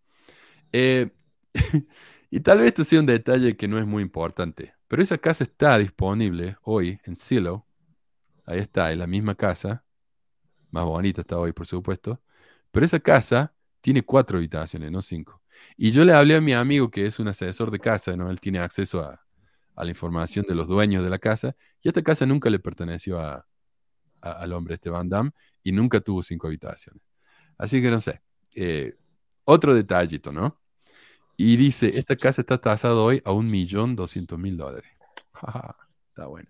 [SPEAKER 4] Eh, y tal vez esto sea un detalle que no es muy importante, pero esa casa está disponible hoy en Silo. Ahí está, es la misma casa. Más bonita está hoy, por supuesto. Pero esa casa tiene cuatro habitaciones, no cinco. Y yo le hablé a mi amigo que es un asesor de casa, ¿no? Él tiene acceso a, la información de los dueños de la casa. Y esta casa nunca le perteneció a, al hombre este Van Damme y nunca tuvo cinco habitaciones. Así que no sé. Eh, otro detallito, ¿no? Y dice, esta casa está tasada hoy a un millón doscientos mil dólares. Está bueno.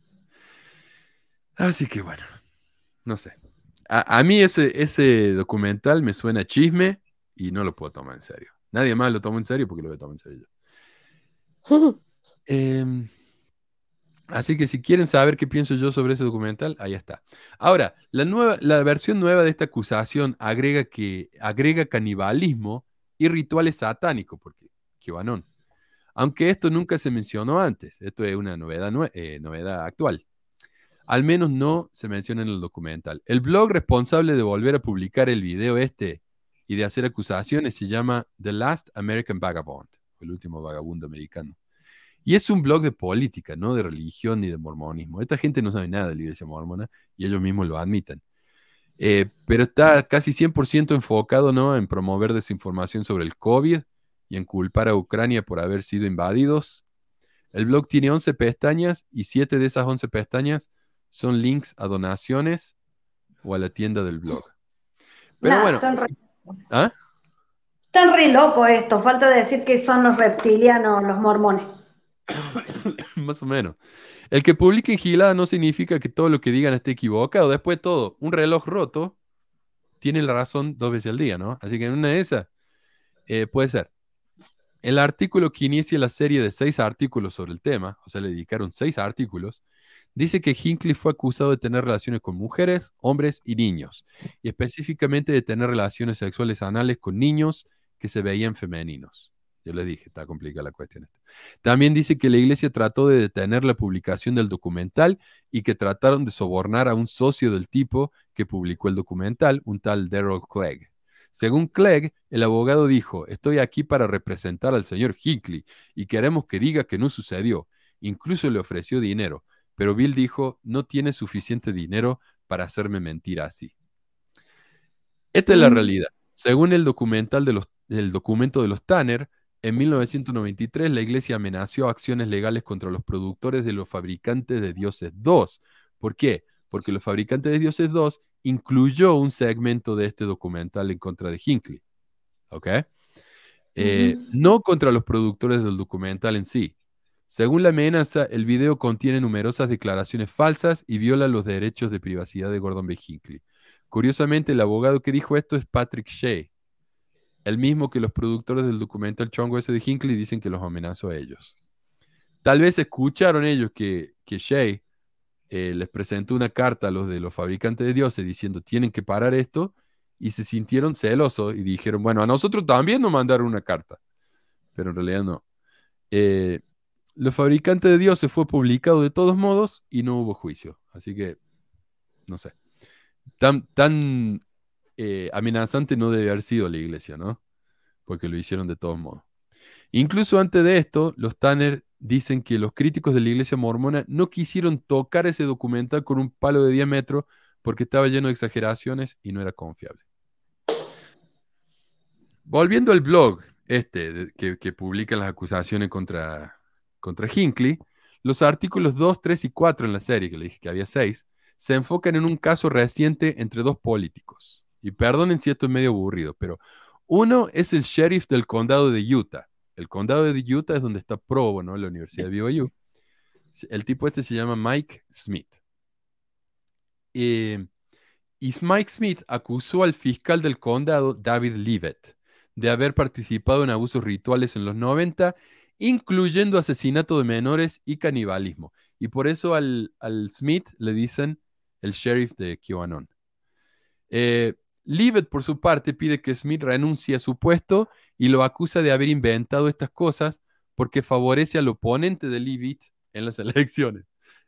[SPEAKER 4] Así que bueno, no sé. A, mí ese, ese documental me suena chisme y no lo puedo tomar en serio. Nadie más lo toma en serio porque lo voy a tomar en serio yo. Em, así que si quieren saber qué pienso yo sobre ese documental, ahí está. Ahora, la, nueva, la versión nueva de esta acusación agrega, que, agrega canibalismo y rituales satánicos, porque QAnon. Aunque esto nunca se mencionó antes, esto es una novedad, eh, novedad actual. Al menos no se menciona en el documental. El blog responsable de volver a publicar el video este y de hacer acusaciones se llama The Last American Vagabond, el último vagabundo americano. Y es un blog de política, no de religión ni de mormonismo. Esta gente no sabe nada de la iglesia mormona y ellos mismos lo admiten. Eh, pero está casi 100% enfocado ¿no? en promover desinformación sobre el COVID y en culpar a Ucrania por haber sido invadidos. El blog tiene 11 pestañas y 7 de esas 11 pestañas son links a donaciones o a la tienda del blog. Pero
[SPEAKER 5] Nah,
[SPEAKER 4] bueno, ¿ah?
[SPEAKER 5] están re locos esto. Falta decir que son los reptilianos, los mormones.
[SPEAKER 4] Más o menos. El que publique en gilada no significa que todo lo que digan esté equivocado. Después de todo, un reloj roto tiene la razón dos veces al día, ¿no? Así que en una de esas eh, puede ser. El artículo que inicia la serie de seis artículos sobre el tema, o sea, le dedicaron seis artículos, dice que Hinckley fue acusado de tener relaciones con mujeres, hombres y niños, y específicamente de tener relaciones sexuales anales con niños que se veían femeninos. Yo les dije, está complicada la cuestión. esta. También dice que la iglesia trató de detener la publicación del documental y que trataron de sobornar a un socio del tipo que publicó el documental, un tal Daryl Clegg. Según Clegg, el abogado dijo, estoy aquí para representar al señor Hinckley y queremos que diga que no sucedió. Incluso le ofreció dinero, pero Bill dijo, no tiene suficiente dinero para hacerme mentir así. Esta es la
[SPEAKER 5] Mm.
[SPEAKER 4] realidad. Según el documental de los, el documento de los Tanner, en 1993 la iglesia amenazó acciones legales contra los productores de los fabricantes de Dioses 2. ¿Por qué? Porque los fabricantes de Dioses 2 incluyó un segmento de este documental en contra de Hinckley. ¿Ok? Eh. No contra los productores del documental en sí. Según la amenaza, el video contiene numerosas declaraciones falsas y viola los derechos de privacidad de Gordon B. Hinckley. Curiosamente, el abogado que dijo esto es Patrick Shea. el mismo que los productores del documental chongo ese de Hinckley dicen que los amenazó a ellos. Tal vez escucharon ellos que, que Shay eh, les presentó una carta a los de los fabricantes de dioses diciendo tienen que parar esto y se sintieron celosos y dijeron, bueno, a nosotros también nos mandaron una carta, pero en realidad no. Eh, los fabricantes de dioses fue publicado de todos modos y no hubo juicio, así que no sé. Tan, tan eh, amenazante no debe haber sido la iglesia, ¿no? Porque lo hicieron de todos modos. Incluso antes de esto, los Tanner dicen que los críticos de la iglesia mormona no quisieron tocar ese documental con un palo de diámetro porque estaba lleno de exageraciones y no era confiable. Volviendo al blog este que, que publican las acusaciones contra, contra Hinckley, los artículos 2, 3 y 4 en la serie, que le dije que había 6, se enfocan en un caso reciente entre dos políticos. Y perdonen si esto es medio aburrido, pero uno es el sheriff del condado de Utah. El condado de Utah es donde está Provo, ¿no? La Universidad de BYU. El tipo este se llama Mike Smith. Y Mike Smith acusó al fiscal del condado, David Leavitt, de haber participado en abusos rituales en los 90, incluyendo asesinato de menores y canibalismo. Y por eso al, al Smith le dicen el sheriff de QAnon. Eh, Leavitt, por su parte, pide que Smith renuncie a su puesto y lo acusa de haber inventado estas cosas porque favorece al oponente de Leavitt en las elecciones.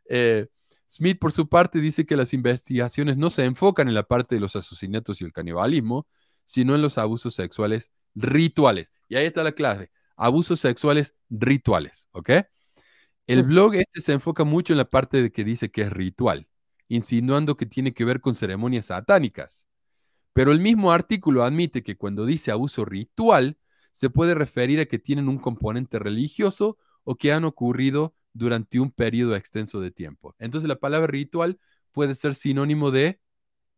[SPEAKER 4] Eh, Smith, por su parte, dice que las investigaciones no se enfocan en la parte de los asesinatos y el canibalismo, sino en los abusos sexuales rituales. Y ahí está la clave, abusos sexuales rituales, ¿ok? El blog este se enfoca mucho en la parte de que dice que es ritual, insinuando que tiene que ver con ceremonias satánicas. Pero el mismo artículo admite que cuando dice abuso ritual, se puede referir a que tienen un componente religioso o que han ocurrido durante un periodo extenso de tiempo. Entonces la palabra ritual puede ser sinónimo de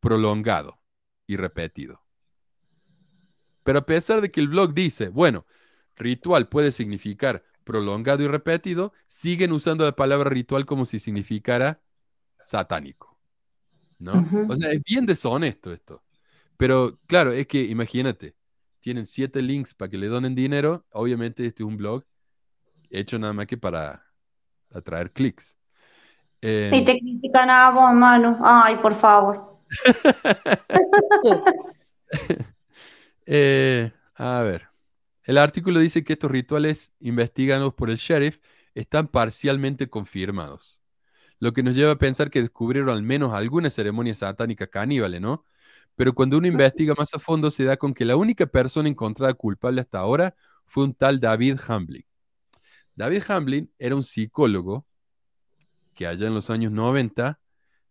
[SPEAKER 4] prolongado y repetido. Pero a pesar de que el blog dice, bueno, ritual puede significar prolongado y repetido, siguen usando la palabra ritual como si significara satánico. ¿No? O sea, es bien deshonesto esto. Pero claro, es que imagínate, tienen siete links para que le donen dinero. Obviamente este es un blog hecho nada más que para atraer clics. Eh,
[SPEAKER 5] y te critican a vos, mano. Ay, por favor.
[SPEAKER 4] eh, a ver. El artículo dice que estos rituales investigados por el sheriff están parcialmente confirmados. Lo que nos lleva a pensar que descubrieron al menos alguna ceremonia satánica caníbale, ¿no? Pero cuando uno investiga más a fondo se da con que la única persona encontrada culpable hasta ahora fue un tal David Hamblin. David Hamblin era un psicólogo que allá en los años 90,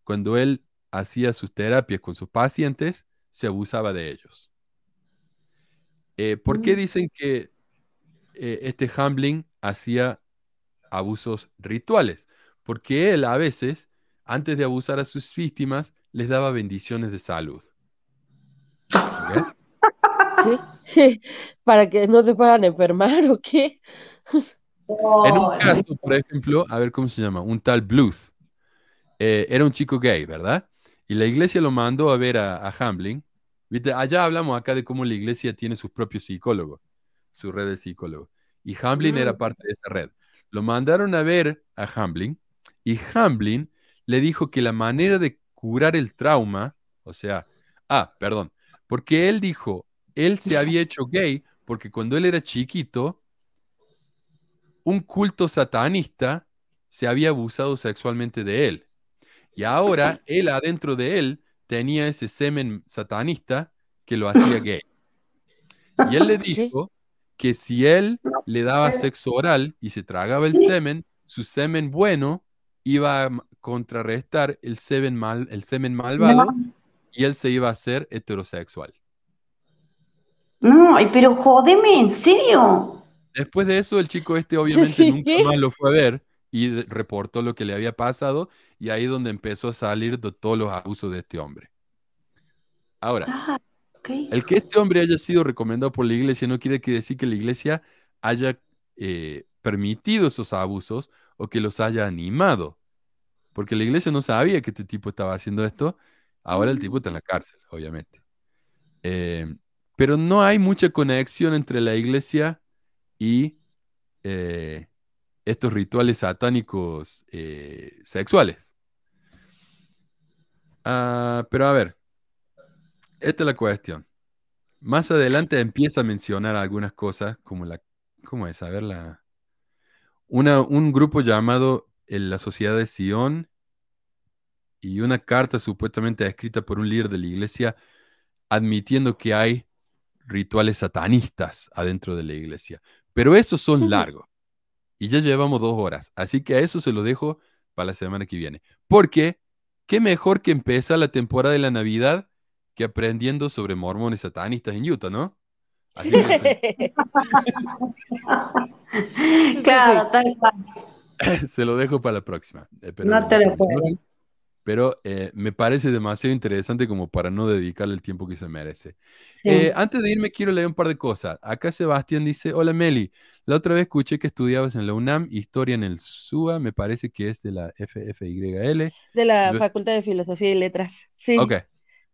[SPEAKER 4] cuando él hacía sus terapias con sus pacientes, se abusaba de ellos. Eh, ¿Por qué dicen que eh, este Hamblin hacía abusos rituales? Porque él a veces, antes de abusar a sus víctimas, les daba bendiciones de salud.
[SPEAKER 6] ¿Para que no se puedan enfermar o qué?
[SPEAKER 4] En un caso, por ejemplo, a ver cómo se llama, un tal Bluth, eh, era un chico gay, ¿verdad? Y la iglesia lo mandó a ver a, Hamblin. ¿Viste? Allá hablamos acá de cómo la iglesia tiene sus propios psicólogos, su red de psicólogos. Y Hamblin era parte de esa red. Lo mandaron a ver a Hamblin y Hamblin le dijo que la manera de curar el trauma, o sea, ah, perdón, porque él dijo, él se había hecho gay porque cuando él era chiquito, un culto satanista se había abusado sexualmente de él. Y ahora él adentro de él tenía ese semen satanista que lo hacía gay. Y él le dijo que si él le daba sexo oral y se tragaba el semen, su semen bueno iba a contrarrestar el semen, mal, el semen malvado y él se iba a hacer heterosexual.
[SPEAKER 5] No, pero jódeme, ¿en serio?
[SPEAKER 4] Después de eso, el chico este obviamente nunca más lo fue a ver y reportó lo que le había pasado y ahí donde empezó a salir de todos los abusos de este hombre. Ahora, ah, el que este hombre haya sido recomendado por la iglesia no quiere decir que la iglesia haya eh, permitido esos abusos o que los haya animado, porque la iglesia no sabía que este tipo estaba haciendo esto Ahora el tipo está en la cárcel, obviamente. Eh, pero no hay mucha conexión entre la iglesia y eh, estos rituales satánicos eh, sexuales. Ah, pero a ver, esta es la cuestión. Más adelante empieza a mencionar algunas cosas, como la, ¿cómo es? A ver, la, una, un grupo llamado eh, la Sociedad de Sion y una carta supuestamente escrita por un líder de la iglesia admitiendo que hay rituales satanistas adentro de la iglesia. Pero esos son largos. Y ya llevamos dos horas. Así que a eso se lo dejo para la semana que viene. Porque, qué mejor que empezar la temporada de la Navidad que aprendiendo sobre mormones satanistas en Utah, ¿no? Así
[SPEAKER 5] Claro, tal cual.
[SPEAKER 4] se lo dejo para la próxima. Pero
[SPEAKER 5] No te lo puedo.
[SPEAKER 4] Pero eh, me parece demasiado interesante como para no dedicarle el tiempo que se merece.
[SPEAKER 5] Sí.
[SPEAKER 4] Eh, antes de irme, quiero leer un par de cosas. Acá Sebastián dice, hola Meli, la otra vez escuché que estudiabas en la UNAM, historia en el SUA, me parece que es de la FFYL.
[SPEAKER 6] De la
[SPEAKER 4] Yo-
[SPEAKER 6] Facultad de Filosofía y Letras. Sí.
[SPEAKER 4] Ok,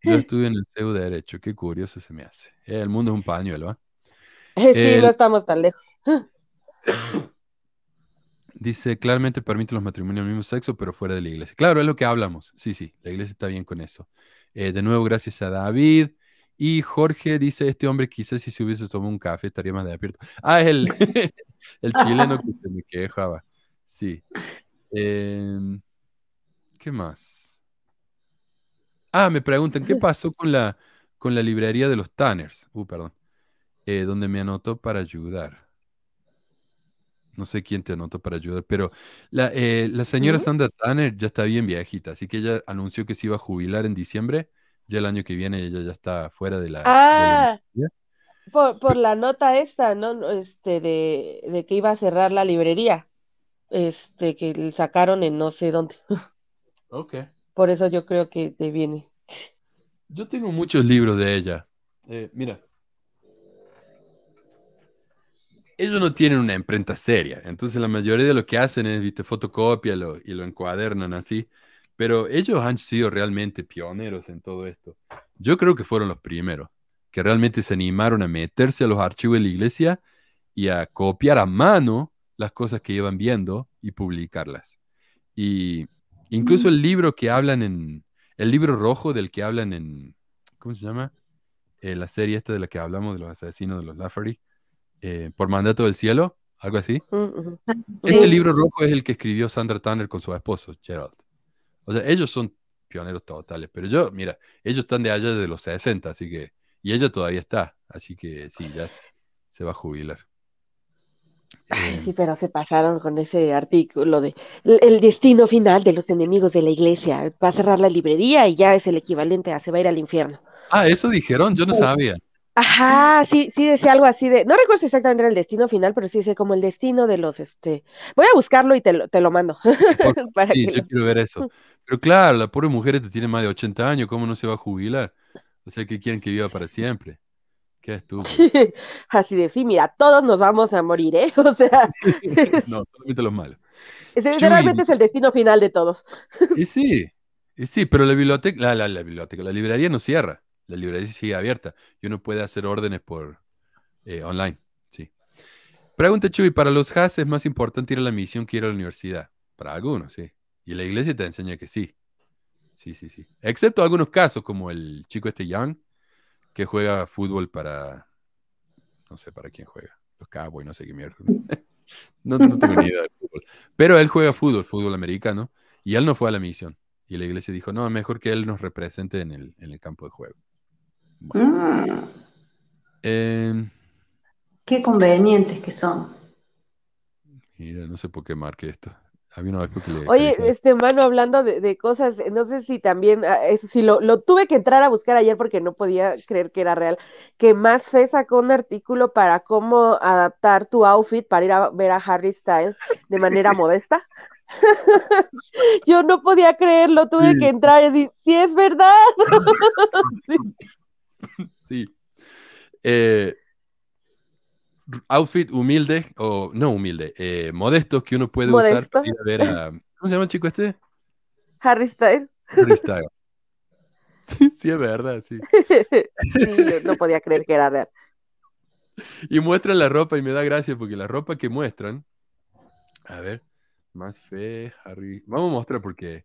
[SPEAKER 4] yo estudio en el CEU de Derecho, qué curioso se me hace. Eh, el mundo es un pañuelo, ¿ah?
[SPEAKER 6] Sí, no estamos tan lejos.
[SPEAKER 4] Dice, claramente permite los matrimonios del mismo sexo, pero fuera de la iglesia. Claro, es lo que hablamos. Sí, sí, la iglesia está bien con eso. Eh, de nuevo, gracias a David. Y Jorge dice, este hombre quizás si se hubiese tomado un café estaría más despierto. Ah, es el, el chileno que se me quejaba. Sí. Em, ¿qué más? Ah, me preguntan, ¿qué pasó con la, con la librería de los Tanners? Uh, perdón. Eh, donde me anotó para ayudar. No sé quién te anotó para ayudar, pero la, eh, la señora. Sandra Tanner ya está bien viejita, así que ella anunció que se iba a jubilar en diciembre. Ya el año que viene ella ya está fuera de la, de la
[SPEAKER 6] Ah, por, por la nota esta, ¿no? No, Este, de, de que iba a cerrar la librería. Este, que le sacaron en no sé dónde.
[SPEAKER 4] Ok.
[SPEAKER 6] Por eso yo creo que te viene.
[SPEAKER 4] Yo tengo muchos libros de ella. Eh, mira. Ellos no tienen una imprenta seria, entonces la mayoría de lo que hacen es, viste, fotocopia lo- y lo encuadernan así. Pero ellos han sido realmente pioneros en todo esto. Yo creo que fueron los primeros, que realmente se animaron a meterse a los archivos de la iglesia y a copiar a mano las cosas que iban viendo y publicarlas. Y incluso el libro que hablan en, el libro rojo del que hablan en, ¿cómo se llama? Eh, la serie esta de la que hablamos de los asesinos de los Lafferty, eh, por mandato del cielo, algo así.
[SPEAKER 6] Mm.
[SPEAKER 4] Ese libro rojo es el que escribió Sandra Tanner con su esposo, Gerald. O sea, ellos son pioneros totales, pero yo, mira, ellos están de allá de los 60, así que, y ella todavía está, así que sí, ya se, va a jubilar.
[SPEAKER 6] Ay,
[SPEAKER 4] Eh,
[SPEAKER 6] sí, pero se pasaron con ese artículo de el, el destino final de los enemigos de la iglesia. Va a cerrar la librería y ya es el equivalente a se va a ir al infierno.
[SPEAKER 4] ah, eso dijeron, yo no sabía.
[SPEAKER 6] Ajá, sí, sí decía algo así de, no recuerdo exactamente el destino final, pero sí decía como el destino de los, este, voy a buscarlo y te lo, te lo mando para
[SPEAKER 4] Sí,
[SPEAKER 6] que
[SPEAKER 4] yo
[SPEAKER 6] lo-
[SPEAKER 4] quiero ver eso. Pero claro, la pobre mujer esta tiene más de 80 años, ¿cómo no se va a jubilar? O sea, que quieren que viva para siempre. Qué estúpido.
[SPEAKER 6] así de, sí, mira, todos nos vamos a morir, ¿eh? O sea,
[SPEAKER 4] No, solamente los malos. Chuy.
[SPEAKER 6] realmente es el destino final de todos.
[SPEAKER 4] Y sí, y sí, pero la biblioteca, la, la, la biblioteca, la librería no cierra. La librería sigue abierta y uno puede hacer órdenes por eh, online. Sí. Pregunta Chuy, para los Haas es más importante ir a la misión que ir a la universidad. Para algunos, sí. Y la iglesia te enseña que sí. Sí, sí, sí. Excepto algunos casos, como el chico este Young, que juega fútbol para. No sé para quién juega. Los Cowboys, no sé qué mierda. no, no tengo ni idea de fútbol. Pero él juega fútbol, fútbol americano, y él no fue a la misión. Y la iglesia dijo, no, mejor que él nos represente en el, en el campo de juego. Bueno,
[SPEAKER 5] Mm,
[SPEAKER 4] eh,
[SPEAKER 5] qué convenientes que son.
[SPEAKER 4] mira, no sé por qué marqué esto. Había una vez porque le... que
[SPEAKER 6] Oye,
[SPEAKER 4] dije,
[SPEAKER 6] este mano, hablando de, de cosas, no sé si también, ah, eso sí, lo, lo tuve que entrar a buscar ayer porque no podía creer que era real, que Más Fe sacó un artículo para cómo adaptar tu outfit para ir a ver a Harry Styles de manera modesta. Yo no podía creerlo, tuve
[SPEAKER 4] Sí.
[SPEAKER 6] que entrar y decir, sí es verdad.
[SPEAKER 4] Sí. Eh, outfit humilde, o no humilde, eh, modesto que uno puede usar para ir a ver a... ¿Cómo se llama el chico este?
[SPEAKER 6] Harry Styles.
[SPEAKER 4] Harry Styles. sí, es verdad, sí.
[SPEAKER 6] Sí, no podía creer que era real.
[SPEAKER 4] Y muestran la ropa y me da gracia porque la ropa que muestran. A ver, más fe, Harry. Vamos a mostrar porque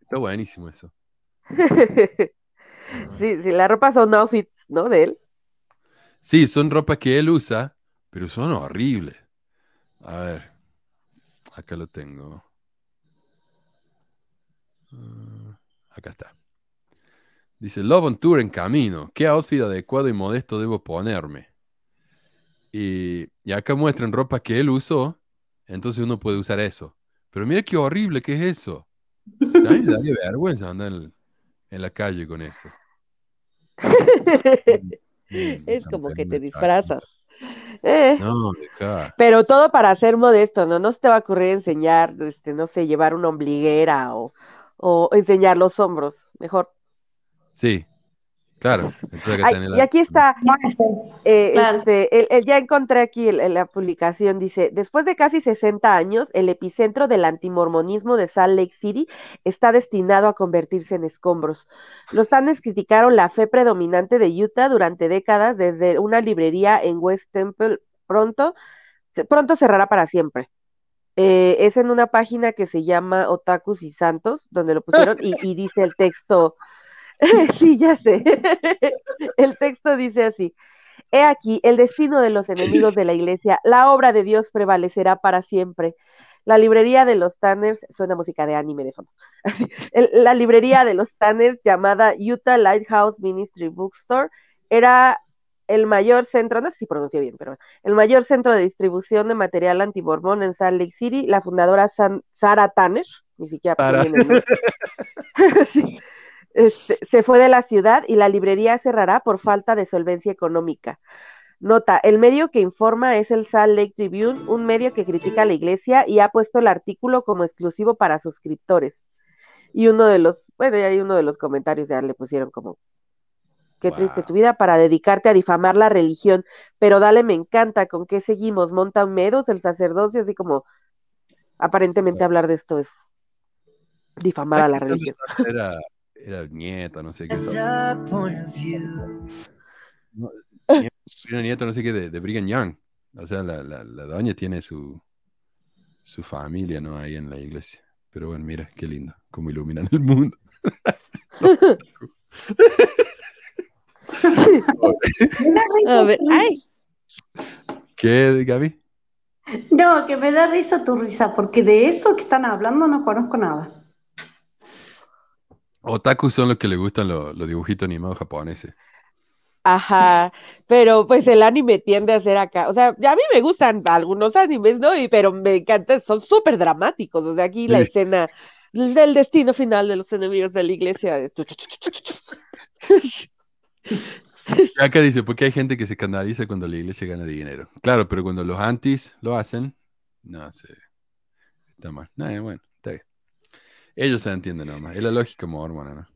[SPEAKER 4] está buenísimo eso.
[SPEAKER 6] Sí, sí, la ropa son outfits, ¿no? De él.
[SPEAKER 4] Sí, son ropas que él usa, pero son horribles. A ver, acá lo tengo. Ah, acá está. Dice, Love on Tour en camino. ¿Qué outfit adecuado y modesto debo ponerme? Y, y acá muestran ropa que él usó, entonces uno puede usar eso. Pero mira qué horrible que es eso. Me daría vergüenza andar en la calle con eso. Mm,
[SPEAKER 6] Es como que te disfrazas. Eh,
[SPEAKER 4] No.
[SPEAKER 6] Pero todo para ser modesto, ¿no? No se te va a ocurrir enseñar, este, no sé, llevar una ombliguera o, o enseñar los hombros. Mejor.
[SPEAKER 4] Sí, claro.
[SPEAKER 6] Ay,
[SPEAKER 4] tenés
[SPEAKER 6] y aquí está, eh,
[SPEAKER 5] Claro.
[SPEAKER 6] este, el- el- ya encontré aquí el- el- la publicación, dice, después de casi 60 años, el epicentro del antimormonismo de Salt Lake City está destinado a convertirse en escombros. Los Tanners criticaron la fe predominante de Utah durante décadas desde una librería en West Temple, pronto, pronto cerrará para siempre. Eh, es en una página que se llama Otakus y Santos, donde lo pusieron, y, y dice el texto, sí, ya sé, el texto dice así. He aquí el destino de los enemigos de la iglesia. La obra de Dios prevalecerá para siempre. La librería de los Tanners, suena música de anime de fondo. El- la librería de los Tanners, llamada Utah Lighthouse Ministry Bookstore, era el mayor centro, no sé si pronuncié bien, pero el mayor centro de distribución de material antimormón en Salt Lake City. La fundadora San- Sarah Tanner, ni siquiera. Sí. Este, se fue de la ciudad y la librería cerrará por falta de solvencia económica. Nota, el medio que informa es el Salt Lake Tribune, un medio que critica a la iglesia y ha puesto el artículo como exclusivo para suscriptores. Y uno de los, bueno, hay uno de los comentarios ya le pusieron como, qué triste tu vida para dedicarte a difamar la religión, pero dale, me encanta, ¿con qué seguimos? Montan medos, el sacerdocio, así como, aparentemente hablar de esto es difamar a la religión.
[SPEAKER 4] Era, era nieta, no sé qué. No, Era nieta, no sé qué, de, de Brigham Young. O sea, la, la, la doña tiene su, su familia, ¿no? Ahí en la iglesia. Pero bueno, mira, qué lindo, cómo iluminan el mundo.
[SPEAKER 6] A ver, ay,
[SPEAKER 4] ¿Qué, Gaby?
[SPEAKER 5] No, que me da risa tu risa, porque de eso que están hablando no conozco nada.
[SPEAKER 4] Otaku son los que le gustan los, los dibujitos animados japoneses.
[SPEAKER 6] Ajá, pero pues el anime tiende a ser acá, o sea, a mí me gustan algunos animes, ¿no? Y, pero me encantan, son súper dramáticos, o sea, aquí la
[SPEAKER 4] Sí.
[SPEAKER 6] escena del destino final de los enemigos de la iglesia. de
[SPEAKER 4] Acá dice, porque hay gente que se escandaliza cuando la iglesia gana dinero. Claro, pero cuando los antis lo hacen, no sé. Está mal. No, eh, bueno. Ellos se entienden nomás. Es la lógica mormona, ¿no?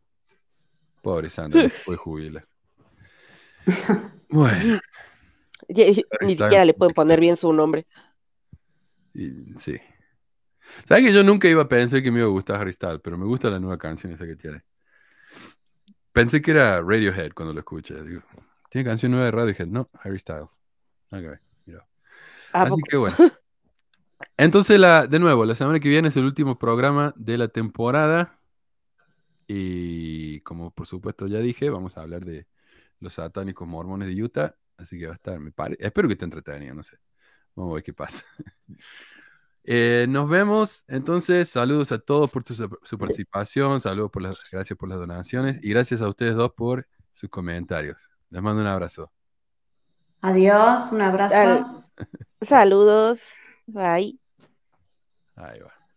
[SPEAKER 4] Pobre Sandra, puede jubilar. Bueno,
[SPEAKER 6] Ni siquiera le pueden poner bien su nombre.
[SPEAKER 4] y- sí. ¿Sabes que yo nunca iba a pensar que me iba a gustar Harry Styles, pero me gusta la nueva canción esa que tiene. Pensé que era Radiohead cuando lo escuché. Digo, ¿tiene canción nueva de Radiohead? No, Harry Styles. Ok, mira.
[SPEAKER 6] ¿A
[SPEAKER 4] Así
[SPEAKER 6] poco?
[SPEAKER 4] que bueno. Entonces, la, de nuevo, la semana que viene es el último programa de la temporada. Y como por supuesto ya dije, vamos a hablar de los satánicos mormones de Utah. Así que va a estar, me pare... Espero que esté entretenido, no sé. Vamos a ver qué pasa. Eh, nos vemos. Entonces, saludos a todos por tu, su participación. Saludos por las, gracias por las donaciones. Y gracias a ustedes dos por sus comentarios. Les mando un abrazo.
[SPEAKER 5] Adiós, un abrazo.
[SPEAKER 6] Al- Saludos, bye.
[SPEAKER 4] Ahí va.